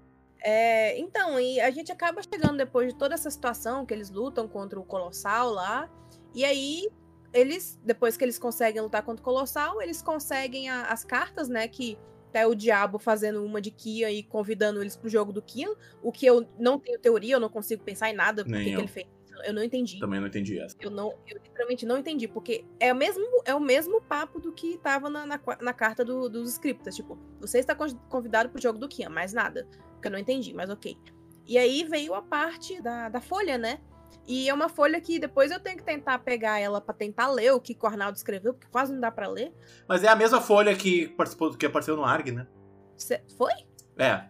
É, então, e a gente acaba chegando depois de toda essa situação que eles lutam contra o Colossal lá. E aí, eles, depois que eles conseguem lutar contra o Colossal, eles conseguem a- as cartas, né? Que até o diabo fazendo uma de Kia e convidando eles pro jogo do Kia. O que eu não tenho teoria, eu não consigo pensar em nada porque ele fez. Eu não entendi. Também não entendi essa. Eu não, eu literalmente não entendi, porque é o mesmo, é o mesmo papo do que tava na, na, na carta do- dos scriptas. Tipo, você está con- convidado pro jogo do Kian, mais nada. Que eu não entendi, mas ok. E aí veio a parte da, da folha, né? E é uma folha que depois eu tenho que tentar pegar ela pra tentar ler o que o Arnaldo escreveu, porque quase não dá pra ler. Mas é a mesma folha que participou que apareceu no ARG, né? Cê- foi? É.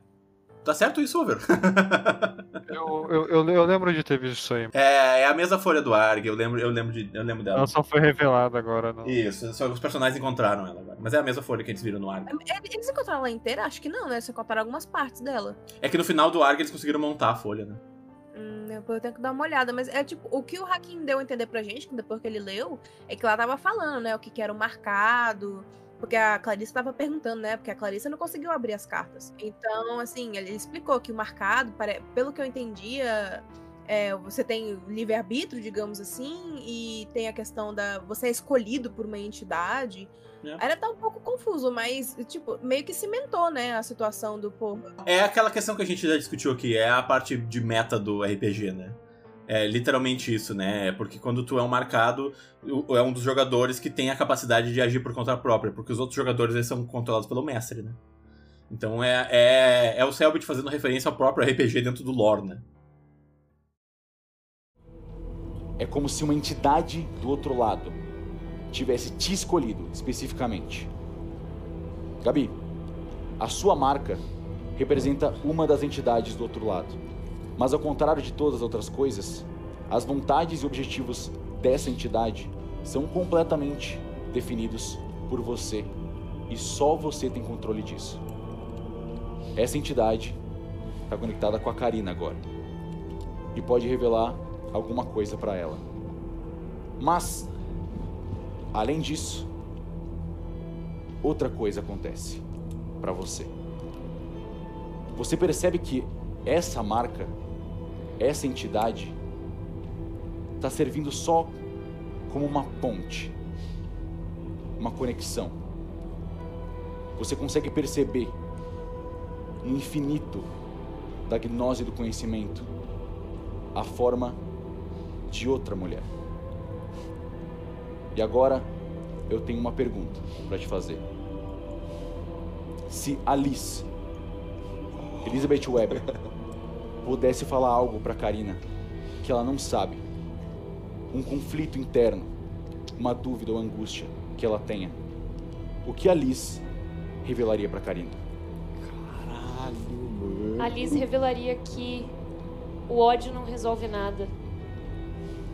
Tá certo isso, Over? Eu, eu, eu, eu lembro de ter visto isso aí. É, é a mesma folha do ARG, eu lembro, eu lembro, de, eu lembro dela. Ela só foi revelada agora. Não. Isso, só os personagens encontraram ela agora. Mas é a mesma folha que eles viram no ARG. É, Eles encontraram ela inteira? Acho que não, né? Eles encontraram algumas partes dela. É que no final do ARG eles conseguiram montar a folha, né? Hum, depois eu tenho que dar uma olhada, mas é tipo, o que o Hakim deu a entender pra gente, que depois que ele leu, é que ela tava falando, né, o que, que era o marcado, porque a Clarissa tava perguntando, né, porque a Clarissa não conseguiu abrir as cartas. Então, assim, ele explicou que o marcado, pelo que eu entendia, é, você tem livre-arbítrio, digamos assim, e tem a questão da. Você é escolhido por uma entidade. É. Era tá um pouco confuso, mas, tipo, meio que cimentou, né, a situação do povo. É aquela questão que a gente já discutiu aqui, é a parte de meta do RPG, né? É literalmente isso, né? É Porque quando tu é um marcado, é um dos jogadores que tem a capacidade de agir por conta própria, porque os outros jogadores eles são controlados pelo mestre, né? Então é, é, é o Selbit fazendo referência ao próprio RPG dentro do lore, né? É como se uma entidade do outro lado tivesse te escolhido especificamente. Gabi, a sua marca representa uma das entidades do outro lado. Mas ao contrário de todas as outras coisas, as vontades e objetivos dessa entidade são completamente definidos por você e só você tem controle disso. Essa entidade está conectada com a Karina agora e pode revelar alguma coisa para ela. Mas, além disso, outra coisa acontece para você. Você percebe que essa marca, essa entidade, está servindo só como uma ponte, uma conexão. Você consegue perceber no infinito da gnose do conhecimento a forma de outra mulher. E agora eu tenho uma pergunta pra te fazer. Se Alice, Elizabeth Weber, pudesse falar algo pra Karina que ela não sabe, um conflito interno, uma dúvida ou angústia que ela tenha, o que Alice revelaria pra Karina? A Liz revelaria que o ódio não resolve nada.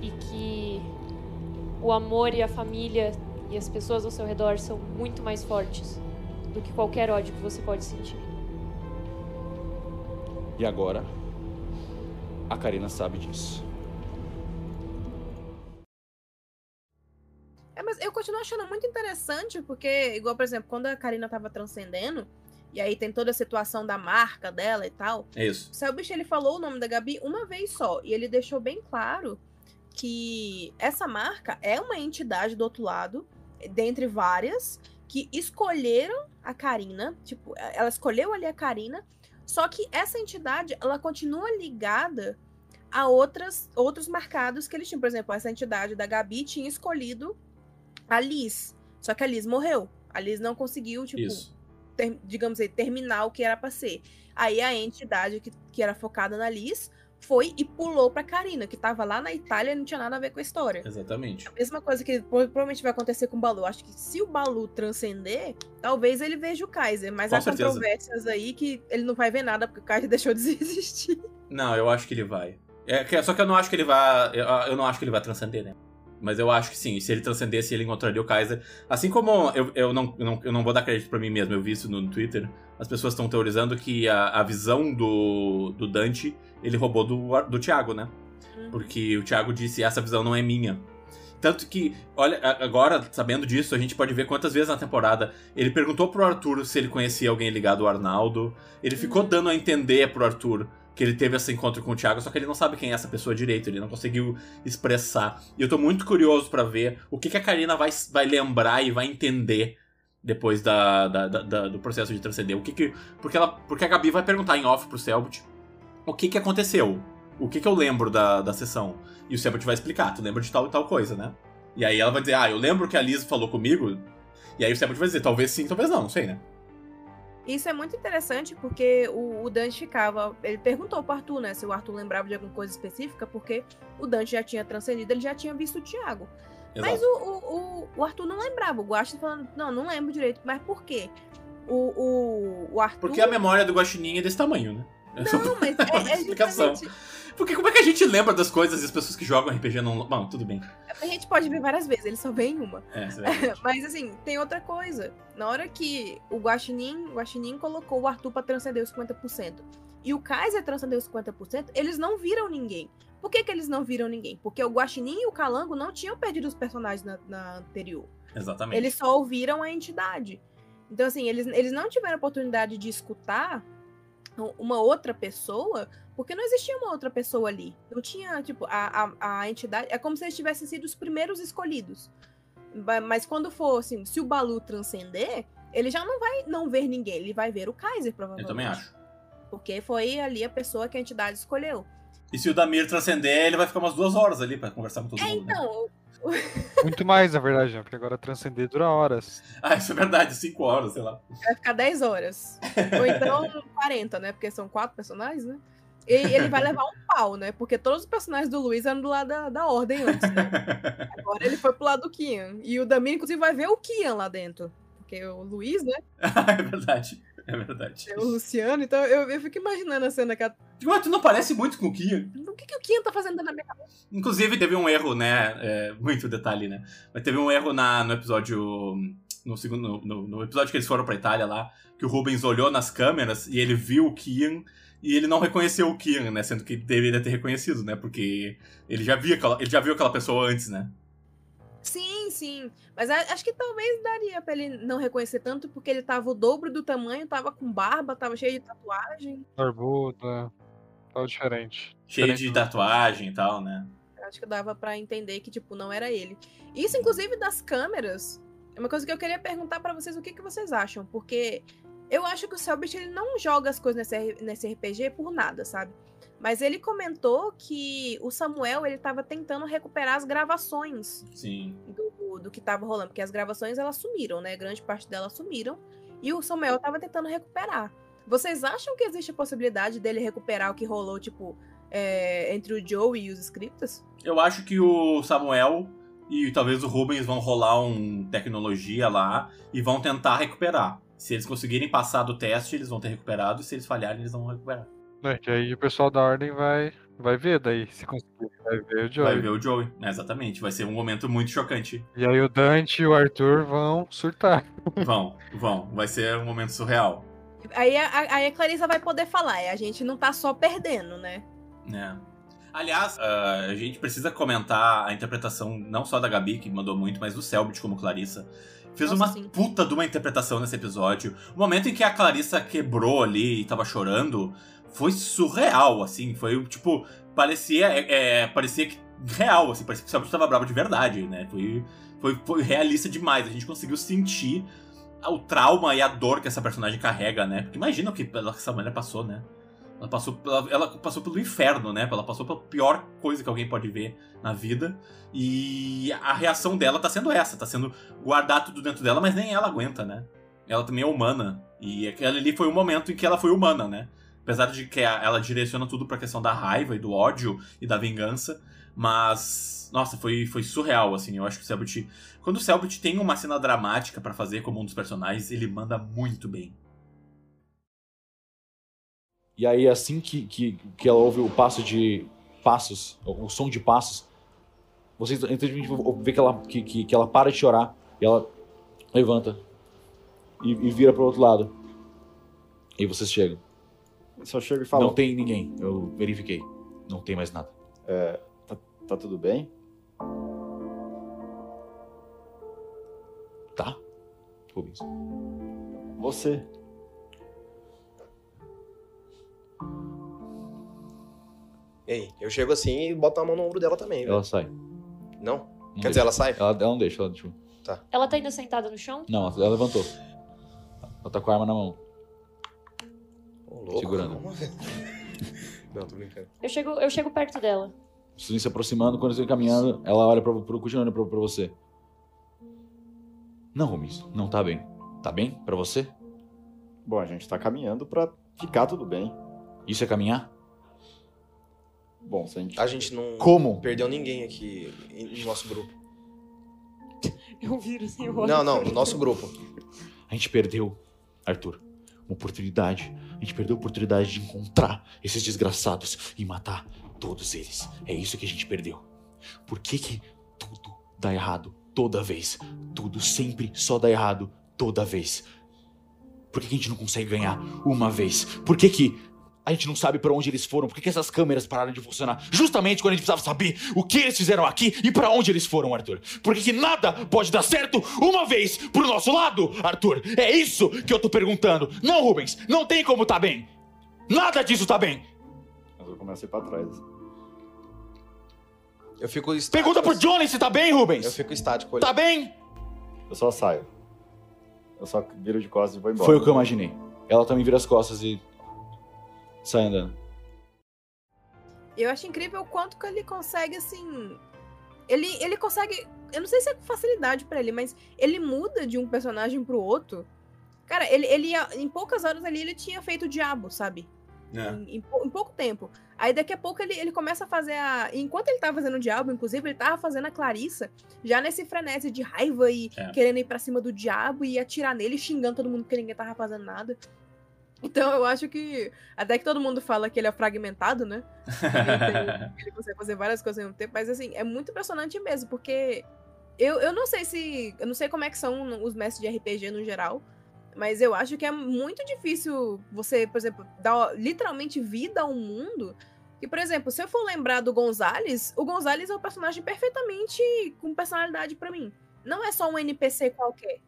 E que o amor e a família e as pessoas ao seu redor são muito mais fortes do que qualquer ódio que você pode sentir. E agora, a Karina sabe disso. É, mas eu continuo achando muito interessante, porque, igual, por exemplo, quando a Karina tava transcendendo, e aí tem toda a situação da marca dela e tal. É isso. O Selbit, ele falou o nome da Gabi uma vez só, e ele deixou bem claro que essa marca é uma entidade do outro lado, dentre várias, que escolheram a Karina, tipo, ela escolheu ali a Karina, só que essa entidade, ela continua ligada a outras, outros marcados que eles tinham. Por exemplo, essa entidade da Gabi tinha escolhido a Liz, só que a Liz morreu. A Liz não conseguiu, tipo, ter- digamos aí, terminar o que era pra ser. Aí a entidade que, que era focada na Liz foi e pulou pra Karina, que tava lá na Itália e não tinha nada a ver com a história. Exatamente. A mesma coisa que pro- provavelmente vai acontecer com o Balu. Acho que se o Balu transcender, talvez ele veja o Kaiser. Mas Com há certeza. controvérsias aí que ele não vai ver nada porque o Kaiser deixou de existir. Não, eu acho que ele vai. É, só que eu não acho que ele vai. Eu, eu não acho que ele vai transcender, né? Mas eu acho que sim, se ele transcendesse, ele encontraria o Kaiser. Assim como eu, eu, não, eu, não, eu não vou dar crédito pra mim mesmo, eu vi isso no, Twitter. As pessoas estão teorizando que a, a visão do, do Dante ele roubou do, do Thiago, né? Porque o Thiago disse: essa visão não é minha. Tanto que, olha, agora, sabendo disso, a gente pode ver quantas vezes na temporada ele perguntou pro Arthur se ele conhecia alguém ligado ao Arnaldo. Ele ficou dando a entender pro Arthur que ele teve esse encontro com o Thiago, só que ele não sabe quem é essa pessoa direito, ele não conseguiu expressar. E eu tô muito curioso pra ver o que, que a Karina vai, vai lembrar e vai entender depois da- da- da- do processo de transcender. O que que, porque, ela, porque a Gabi vai perguntar em off pro Selbit o que que aconteceu. O que que eu lembro da, da sessão. E o Selbit vai explicar, tu lembra de tal e tal coisa, né? E aí ela vai dizer, ah, eu lembro que a Liz falou comigo. E aí o Selbit vai dizer, talvez sim, talvez não, não sei, né? Isso é muito interessante porque o, o Dante ficava. Ele perguntou pro Arthur, né? Se o Arthur lembrava de alguma coisa específica, porque o Dante já tinha transcendido, ele já tinha visto o Thiago. Mas o, o, o, Arthur não lembrava. O Guaxa falando, não, não lembro direito. Mas por quê? O, o, o Arthur. Porque a memória do Guaxinim é desse tamanho, né? Não, mas é, é explicação. justamente. Porque como é que a gente lembra das coisas e as pessoas que jogam RPG não. Bom, tudo bem. A gente pode ver várias vezes, ele só vê em uma. É. Mas assim, tem outra coisa. Na hora que o Guaxinim, o Guaxinim colocou o Arthur pra transcender os 50%, e o Kaiser transcendeu os 50%, eles não viram ninguém. Por que, que eles não viram ninguém? Porque o Guaxinim e o Calango não tinham perdido os personagens na, na anterior. Exatamente. Eles só ouviram a entidade. Então, assim, eles, eles não tiveram oportunidade de escutar uma outra pessoa, porque não existia uma outra pessoa ali. Não tinha, tipo, a, a, a entidade. É como se eles tivessem sido os primeiros escolhidos. Mas quando for, assim, se o Balu transcender, ele já não vai não ver ninguém, ele vai ver o Kaiser, Eu provavelmente. também acho. Porque foi ali a pessoa que a entidade escolheu. E se o Damir transcender, ele vai ficar umas duas horas ali pra conversar com todo É, mundo. né? então, Muito mais, na verdade, né? Porque agora transcender dura horas. Ah, isso é verdade, cinco horas, sei lá. vai ficar 10 horas. Ou então 40, né? Porque são quatro personagens, né? E ele vai levar um pau, né? Porque todos os personagens do Luiz eram do lado da, da ordem antes, né? Agora ele foi pro lado do Kian. E o Damir, inclusive, vai ver o Kian lá dentro. Porque o Luiz, né? é verdade. É verdade. É o Luciano. Então eu, eu fico imaginando a cena que a... Ah, tu não parece muito com o Kian. O que, que o Kian tá fazendo da minha cabeça? Inclusive, teve um erro, né? é, muito detalhe, né? Mas teve um erro na, no episódio. No segundo. No, no episódio que eles foram pra Itália lá, que o Rubens olhou nas câmeras e ele viu o Kian e ele não reconheceu o Kian, né? Sendo que deveria ter reconhecido, né? Porque ele já via aquela, ele já viu aquela pessoa antes, né? Sim, sim. Mas a- acho que talvez daria pra ele não reconhecer tanto, porque ele tava o dobro do tamanho, tava com barba, tava cheio de tatuagem. Barbuda, tal diferente. Cheio Diferente. de tatuagem e tal, né? Acho que dava pra entender que, tipo, não era ele. Isso, inclusive, das câmeras, é uma coisa que eu queria perguntar pra vocês o que, que vocês acham. Porque eu acho que o Selbit, ele não joga as coisas nesse, nesse RPG por nada, sabe? Mas ele comentou que o Samuel, ele tava tentando recuperar as gravações Sim. do, do, que tava rolando, porque as gravações elas sumiram, né? Grande parte delas sumiram. E o Samuel tava tentando recuperar. Vocês acham que existe a possibilidade dele recuperar o que rolou, tipo, é, entre o Joe e os scripts? Eu acho que o Samuel e talvez o Rubens vão rolar um tecnologia lá e vão tentar recuperar. Se eles conseguirem passar do teste, eles vão ter recuperado, e se eles falharem, eles não vão recuperar. É, que aí o pessoal da ordem vai, vai ver daí, se conseguir. Vai ver o Joey. Vai ver o Joey, né, exatamente. Vai ser um momento muito chocante. E aí o Dante e o Arthur vão surtar. Vão, vão. Vai ser um momento surreal. Aí a, aí a Clarissa vai poder falar, é, a gente não tá só perdendo, né? né? Aliás, ah, a gente precisa comentar a interpretação não só da Gabi, que mandou muito, mas do Selbit como Clarissa. Fez Nossa, uma sim. puta de uma interpretação nesse episódio. O momento em que a Clarissa quebrou ali e tava chorando foi surreal, assim. Foi tipo, parecia, é, é, parecia que real, assim, parecia que o Selbit tava bravo de verdade, né? Foi, foi, foi realista demais. A gente conseguiu sentir o trauma e a dor que essa personagem carrega, né? Porque imagina o que essa mulher passou, né? Ela passou, pela- ela passou pelo inferno, né? Ela passou pela pior coisa que alguém pode ver na vida. E a reação dela tá sendo essa, tá sendo guardar tudo dentro dela, mas nem ela aguenta, né? Ela também é humana. E aquele ali foi o momento em que ela foi humana, né? Apesar de que ela direciona tudo pra questão da raiva e do ódio e da vingança. Mas, nossa, foi, foi surreal, assim. Eu acho que o Selbit. Quando o Selbit tem uma cena dramática pra fazer como um dos personagens, ele manda muito bem. E aí, assim que, que, que ela ouve o passo de passos, o o som de passos, vocês instantaneamente vê que ela, que, que, que ela para de chorar e ela levanta e, e vira pro outro lado. E vocês chegam. Só chego e falo. Não tem ninguém, eu verifiquei. Não tem mais nada. É, tá, tá tudo bem? Tá? Rubens. Você. Ei, eu chego assim e boto a mão no ombro dela também, velho. Ela sai. Não? Não Quer deixa. dizer, ela sai? Ela, ela não deixa, ela tipo. Ela tá ainda sentada no chão? Não, ela levantou. Ela tá com a arma na mão. Ô, louco, Segurando. calma, velho. Não, tô brincando. Eu chego, eu chego perto dela. Vocês vêm se aproximando, quando vocês vêm caminhando, ela olha pra, pro, continuando pra, pra você. Não, Rubens, não tá bem. Tá bem pra você? Bom, a gente tá caminhando pra ficar tudo bem. Isso é caminhar? Bom, se a gente. A gente não Como? perdeu ninguém aqui no nosso grupo. Eu viro assim, eu Não, não, no nosso grupo. A gente perdeu, Arthur, uma oportunidade. A gente perdeu a oportunidade de encontrar esses desgraçados e matar todos eles. É isso que a gente perdeu. Por que que tudo dá errado toda vez? Tudo sempre só dá errado toda vez. Por que, que a gente não consegue ganhar uma vez? Por que que a gente não sabe pra onde eles foram? Por que, essas câmeras pararam de funcionar? Justamente quando a gente precisava saber o que eles fizeram aqui e pra onde eles foram, Arthur. Por que, que nada pode dar certo uma vez pro nosso lado, Arthur? É isso que eu tô perguntando. Não, Rubens, não tem como tá bem. Nada disso tá bem. Mas eu começo a ir pra trás. Eu fico estático. Pergunta pro Johnny se tá bem, Rubens. Eu fico estático. olhando. Tá bem? Eu só saio. Eu só viro de costas e vou embora. Foi o que eu imaginei. Ela também vira as costas e sai andando. Eu acho incrível o quanto que ele consegue, assim. Ele, ele consegue. Eu não sei se é com facilidade pra ele, mas ele muda de um personagem pro outro. Cara, ele, ele em poucas horas ali ele tinha feito o diabo, sabe? É. Em, em em pouco tempo. Aí daqui a pouco ele, ele começa a fazer a. Enquanto ele tava fazendo o diabo, inclusive, ele tava fazendo a Clarissa, já nesse frenesi de raiva e É. querendo ir pra cima do diabo e atirar nele, xingando todo mundo porque ninguém tava fazendo nada. Então eu acho que. Até que todo mundo fala que ele é fragmentado, né? Ele, tem- ele consegue fazer várias coisas ao mesmo tempo, mas assim, é muito impressionante mesmo, porque eu, eu não sei se. Eu não sei como é que são os mestres de RPG no geral. Mas eu acho que é muito difícil você, por exemplo, dar literalmente vida a um mundo. E, por exemplo, se eu for lembrar do Gonzales, o Gonzales é um personagem perfeitamente com personalidade pra mim. Não é só um NPC qualquer.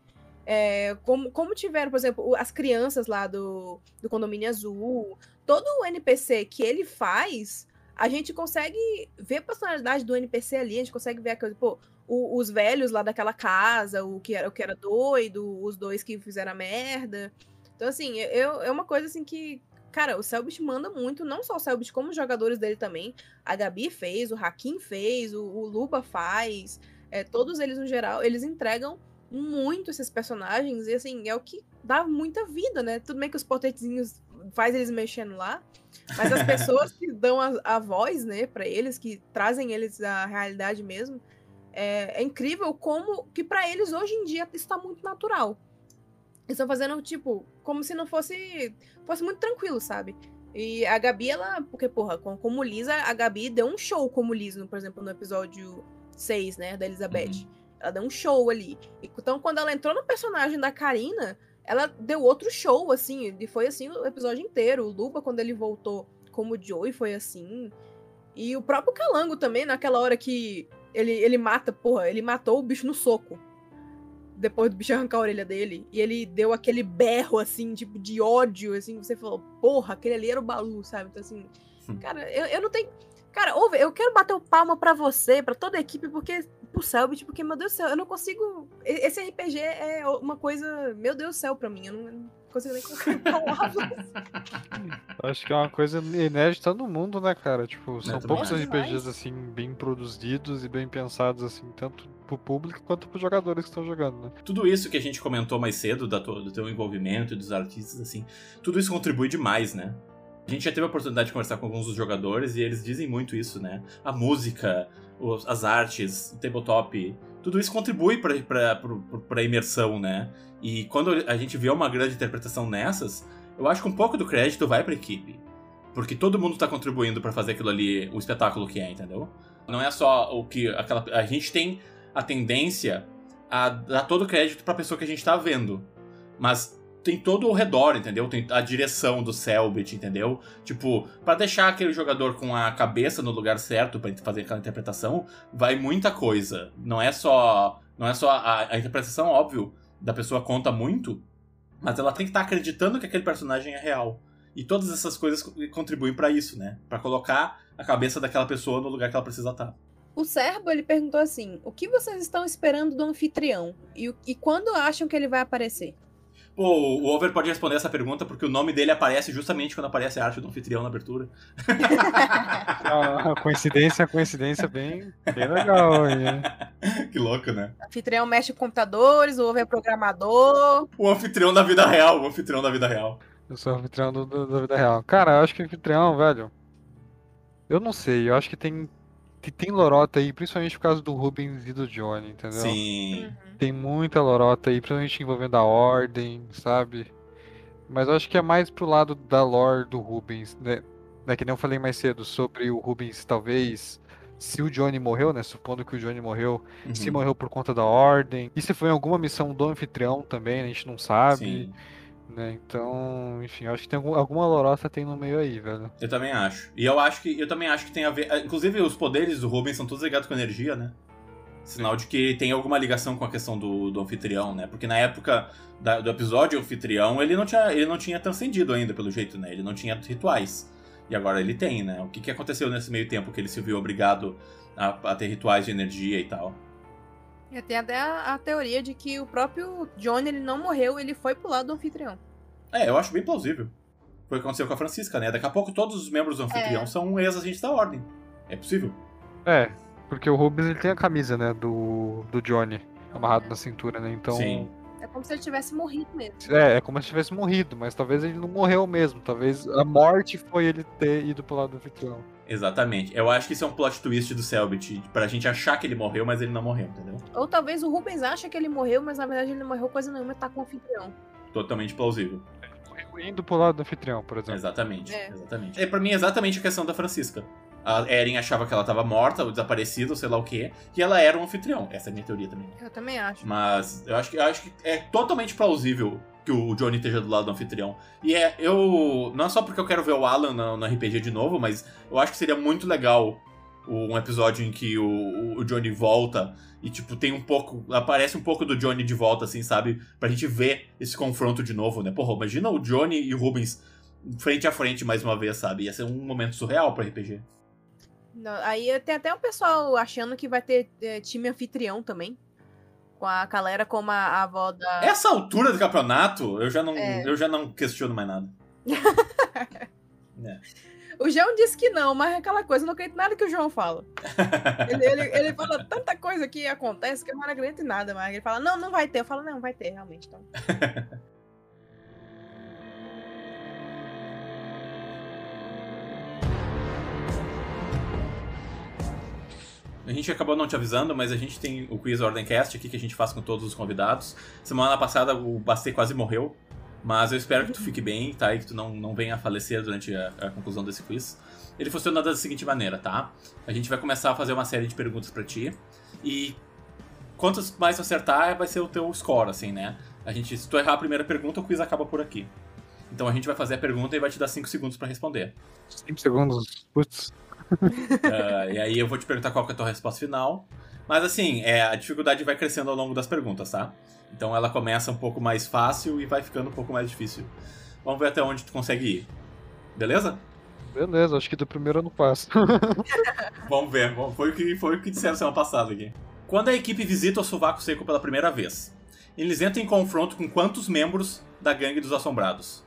É, como, como tiveram, por exemplo, as crianças lá do, do Condomínio Azul. Todo o NPC que ele faz, a gente consegue ver a personalidade do NPC ali, a gente consegue ver a coisa, pô, o- os velhos lá daquela casa, o que era, o que era doido, os dois que fizeram a merda. Então, assim, eu, é uma coisa assim que. Cara, o Selbit manda muito, não só o Selbit, como os jogadores dele também. A Gabi fez, o Hakim fez, o, o Luba faz. é, todos eles no geral, eles entregam muito esses personagens e assim, é o que dá muita vida, né? Tudo bem que os portretezinhos faz eles mexendo lá, mas as pessoas que dão a, a voz, né, para eles, que trazem eles à realidade mesmo, é, é incrível como que para eles hoje em dia está muito natural. Eles estão fazendo, tipo, como se não fosse. fosse muito tranquilo, sabe? E a Gabi, ela. Porque, porra, como Lisa, a Gabi deu um show como Lisa, por exemplo, no episódio 6, né? Da Elizabeth. Uhum. Ela deu um show ali. Então, quando ela entrou no personagem da Karina, ela deu outro show, assim. E foi assim o episódio inteiro. O Luba, quando ele voltou como Joey, foi assim. E o próprio Calango também, naquela hora que ele, ele mata, porra, ele matou o bicho no soco depois do bicho arrancar a orelha dele, e ele deu aquele berro, assim, tipo, de ódio, assim, você falou, porra, aquele ali era o Balu, sabe? Então, assim, hum. cara, eu, eu não tenho. Cara, ouve, eu quero bater o palma para você, para toda a equipe, porque. Pro Selbit, porque, meu Deus do céu, eu não consigo. Esse RPG é uma coisa, meu Deus do céu, pra mim. Eu não, eu não consigo nem colocar palavras. Acho que é uma coisa inédita no mundo, né, cara? Tipo, são poucos RPGs, assim, bem produzidos e bem pensados, assim, tanto pro público quanto pros jogadores que estão jogando, né? Tudo isso que a gente comentou mais cedo, da tua- do teu envolvimento e dos artistas, assim, tudo isso contribui demais, né? A gente já teve a oportunidade de conversar com alguns dos jogadores e eles dizem muito isso, né? A música, as artes, o tabletop, tudo isso contribui pro- pra imersão, né? E quando a gente vê uma grande interpretação nessas, eu acho que um pouco do crédito vai pra equipe. Porque todo mundo tá contribuindo pra fazer aquilo ali, o espetáculo que é, entendeu? Não é só o que aquela. A gente tem a tendência a dar todo o crédito pra pessoa que a gente tá vendo. Mas tem todo o redor, entendeu? Tem a direção do Selbit, entendeu? Tipo, pra deixar aquele jogador com a cabeça no lugar certo pra fazer aquela interpretação, vai muita coisa. Não é só. Não é só a, a interpretação, óbvio, da pessoa conta muito, mas ela tem que estar acreditando que aquele personagem é real. E todas essas coisas co- contribuem pra isso, né? Pra colocar a cabeça daquela pessoa no lugar que ela precisa estar. O Serbo, ele perguntou assim: o que vocês estão esperando do anfitrião? E, e quando acham que ele vai aparecer? Pô, o Over pode responder essa pergunta porque o nome dele aparece justamente quando aparece a arte do anfitrião na abertura. Ah, coincidência, coincidência bem, bem legal aí, né? que louco, né? O anfitrião mexe com computadores, o Ovo é programador. O anfitrião da vida real, o anfitrião da vida real. Eu sou anfitrião do, do- da vida real. Cara, eu acho que anfitrião, velho. Eu não sei, eu acho que tem, tem, tem lorota aí, principalmente por causa do Rubens e do Johnny, entendeu? Sim. Tem muita lorota aí, principalmente envolvendo a ordem, sabe? Mas eu acho que é mais pro lado da lore do Rubens, né? né? Que nem eu falei mais cedo sobre o Rubens, talvez. Se o Johnny morreu, né? Supondo que o Johnny morreu, se Uhum. morreu por conta da ordem. E se foi em alguma missão do anfitrião também, a gente não sabe. Sim. Né? Então, enfim, acho que tem algum- alguma lorota tem no meio aí, velho. Eu também acho. E eu acho que eu também acho que tem a ver. Inclusive, os poderes do Rubens são todos ligados com energia, né? Sinal de que tem alguma ligação com a questão do, do anfitrião, né? Porque na época da- do episódio anfitrião, ele não, tinha, ele não tinha transcendido ainda, pelo jeito, né? Ele não tinha rituais. E agora ele tem, né? O que, que aconteceu nesse meio tempo que ele se viu obrigado a, a ter rituais de energia e tal? E tem até a, a teoria de que o próprio Johnny ele não morreu, ele foi pro lado do anfitrião. É, eu acho bem plausível. Foi o que aconteceu com a Francisca, né? Daqui a pouco todos os membros do anfitrião É. são ex-agentes da ordem. É possível. É, porque o Rubens ele tem a camisa, né, do, do Johnny amarrado na cintura, né? Então. Sim. É como se ele tivesse morrido mesmo. É, é como se tivesse morrido, mas talvez ele não morreu mesmo. Talvez a morte foi ele ter ido pro lado do anfitrião. Exatamente. Eu acho que isso é um plot twist do Selbit, pra gente achar que ele morreu, mas ele não morreu, entendeu? Ou talvez o Rubens acha que ele morreu, mas na verdade ele não morreu coisa nenhuma e tá com o anfitrião. Totalmente plausível. Morreu indo pro lado do anfitrião, por exemplo. Exatamente, É. exatamente. É pra mim exatamente a questão da Francisca. A Eren achava que ela tava morta, ou desaparecida, ou sei lá o quê, e ela era um anfitrião. Essa é a minha teoria também. Eu também acho. Mas eu acho que, eu acho que é totalmente plausível que o Johnny esteja do lado do anfitrião. E é, eu. Não é só porque eu quero ver o Alan no, no RPG de novo, mas eu acho que seria muito legal um episódio em que o, o Johnny volta e, tipo, tem um pouco. Aparece um pouco do Johnny de volta, assim, sabe? Pra gente ver esse confronto de novo, né? Porra, imagina o Johnny e o Rubens frente a frente mais uma vez, sabe? Ia ser um momento surreal pro RPG. Não, Aí tem até o pessoal achando que vai ter é, time anfitrião também. Com a galera como a, avó da. Essa altura do campeonato, eu já não, É. eu já não questiono mais nada. O João disse que não, mas é aquela coisa, eu não acredito em nada que o João fala. ele, ele, ele fala tanta coisa que acontece que eu não acredito em nada, mas ele fala, não, não vai ter. Eu falo, não, vai ter, realmente. Então. A gente acabou não te avisando, mas a gente tem o quiz Ordencast aqui que a gente faz com todos os convidados. Semana passada o Bastei quase morreu, mas eu espero que tu fique bem, tá? E que tu não, não venha a falecer durante a, a conclusão desse quiz. Ele funciona da seguinte maneira, tá? A gente vai começar a fazer uma série de perguntas para ti e quantos mais tu acertar vai ser o teu score, assim, né? A gente, se tu errar a primeira pergunta, o quiz acaba por aqui. Então a gente vai fazer a pergunta e vai te dar 5 segundos para responder. 5 segundos, putz. Uh, e aí eu vou te perguntar qual é a tua resposta final. Mas assim, é, a dificuldade vai crescendo ao longo das perguntas, tá? Então ela começa um pouco mais fácil e vai ficando um pouco mais difícil. Vamos ver até onde tu consegue ir. Beleza? Beleza, acho que do primeiro eu não passo. Vamos ver, foi o que, foi o que disseram semana passada aqui. Quando a equipe visita o Sovaco Seco pela primeira vez, eles entram em confronto com quantos membros da gangue dos assombrados?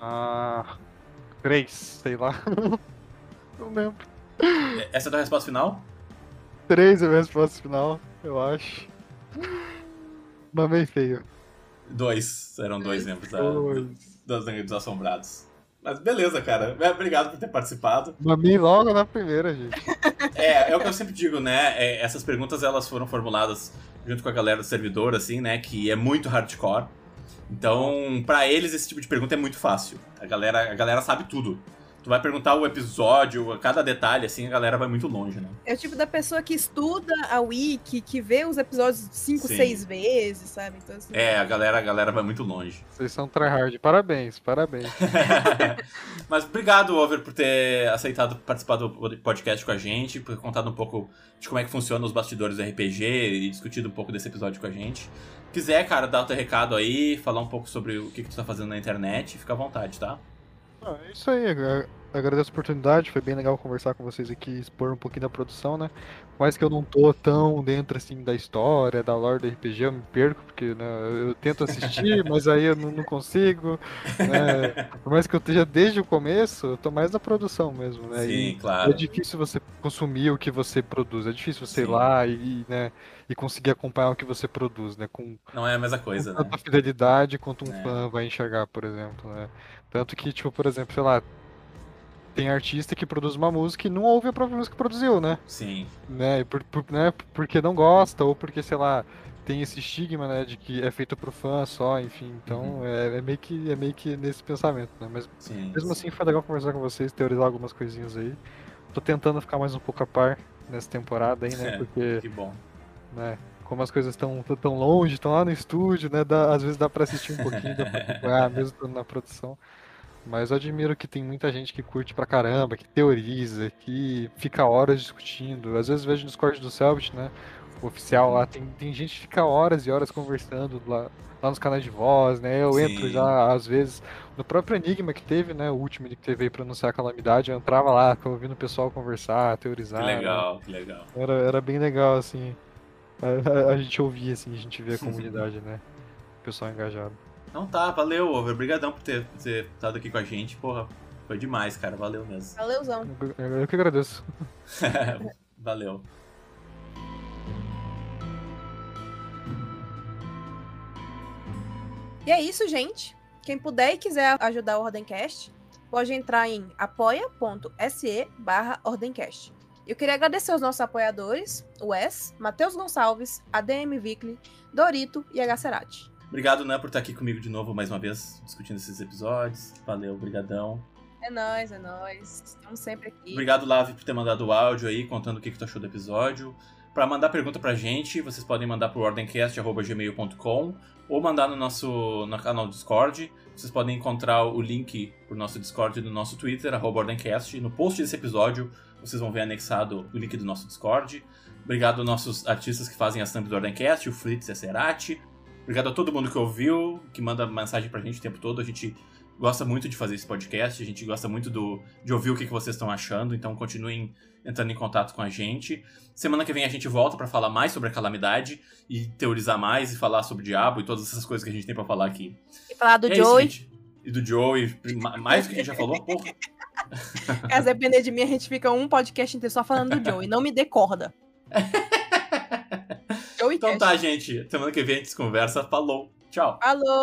Ah. Três, sei lá. Não lembro. Essa é a tua resposta final? Três é a minha resposta final, eu acho. Mamei feio. Dois, eram dois membros da, das assombrados. Mas beleza, cara. É, obrigado por ter participado. Mamei logo na primeira, gente. É, é o que eu sempre digo, né? É, essas perguntas elas foram formuladas junto com a galera do servidor, assim, né? Que é muito hardcore. Então, para eles, esse tipo de pergunta é muito fácil. A galera, a galera sabe tudo tu vai perguntar o episódio, cada detalhe, assim, a galera vai muito longe, né? É o tipo da pessoa que estuda a wiki, que vê os episódios cinco, Sim. seis vezes, sabe? Então, assim, é, a galera, a galera vai muito longe. Vocês são tryhard. Parabéns, parabéns. Mas obrigado, Over, por ter aceitado participar do podcast com a gente, por ter contado um pouco de como é que funciona os bastidores do RPG e discutido um pouco desse episódio com a gente. Quiser, cara, dar o teu recado aí, falar um pouco sobre o que, que tu tá fazendo na internet, fica à vontade, tá? Ah, é isso aí, agradeço a oportunidade, foi bem legal conversar com vocês aqui, expor um pouquinho da produção, né? Mais que eu não tô tão dentro assim da história, da lore do RPG, eu me perco, porque né, eu tento assistir, mas aí eu não, não consigo. Né? Por mais que eu esteja desde o começo, eu tô mais na produção mesmo, né? Sim, e claro. É difícil você consumir o que você produz, é difícil você Sim. ir lá e, né, e conseguir acompanhar o que você produz, né? Com, não é a mesma coisa, com né? tanta fidelidade quanto um é. fã vai enxergar, por exemplo, né? Tanto que, tipo, por exemplo, sei lá, tem artista que produz uma música e não ouve a própria música que produziu, né? Sim. Né? Por, por, né? Porque não gosta, ou porque, sei lá, tem esse estigma, né, de que é feito pro fã só, enfim. Então uhum. é, é, meio que, é meio que nesse pensamento, né? Mas sim, mesmo assim foi legal conversar com vocês, teorizar algumas coisinhas aí. Tô tentando ficar mais um pouco a par nessa temporada aí, né? É, porque. Que bom. Né, como as coisas estão tão longe, estão lá no estúdio, né? Dá, às vezes dá pra assistir um pouquinho, dá pra acompanhar, mesmo estando na produção. Mas eu admiro que tem muita gente que curte pra caramba, que teoriza, que fica horas discutindo. Às vezes vejo no Discord do Selbit, né? O oficial lá, tem, tem gente que fica horas e horas conversando lá, lá nos canais de voz, né? Eu Sim. entro já, às vezes, no próprio Enigma que teve, né? O último que teve aí pra anunciar a calamidade, eu entrava lá, ouvindo o pessoal conversar, teorizar. Que legal, né? que legal. Era, era bem legal, assim. A, a, a gente ouvia, assim, a gente via a comunidade, né? O pessoal engajado. Não tá, valeu, Over. Obrigadão por ter, ter estado aqui com a gente. Porra, foi demais, cara. Valeu mesmo. Valeuzão. Eu, eu que agradeço. valeu. E é isso, gente. Quem puder e quiser ajudar o Ordencast, pode entrar em apoia.se barra Ordencast. Eu queria agradecer aos nossos apoiadores, o Wes, Matheus Gonçalves, ADM Vickley, Dorito e H. Cerati. Obrigado, Nan, por estar aqui comigo de novo mais uma vez, discutindo esses episódios. Valeu, brigadão. É nóis, é nóis. Estamos sempre aqui. Obrigado, Lave, por ter mandado o áudio aí, contando o que, que tu achou do episódio. Para mandar pergunta pra gente, vocês podem mandar pro ordencast.gmail.com ou mandar no nosso no canal do Discord. Vocês podem encontrar o link pro nosso Discord no nosso Twitter, arroba ordencast. No post desse episódio, vocês vão ver anexado o link do nosso Discord. Obrigado aos nossos artistas que fazem a thumb do Ordencast, o Fritz e a Cerati. Obrigado a todo mundo que ouviu, que manda mensagem pra gente o tempo todo. A gente gosta muito de fazer esse podcast, a gente gosta muito do, de ouvir o que, que vocês estão achando, então continuem entrando em contato com a gente. Semana que vem a gente volta para falar mais sobre a calamidade e teorizar mais e falar sobre o diabo e todas essas coisas que a gente tem para falar aqui. E falar do é Joey. Isso, e do Joey, mais do que a gente já falou, porra. Caso depender de mim, a gente fica um podcast inteiro só falando do Joey. Não me dê corda. Então Cash. tá, gente. Semana que vem a gente se conversa. Falou. Tchau. Falou!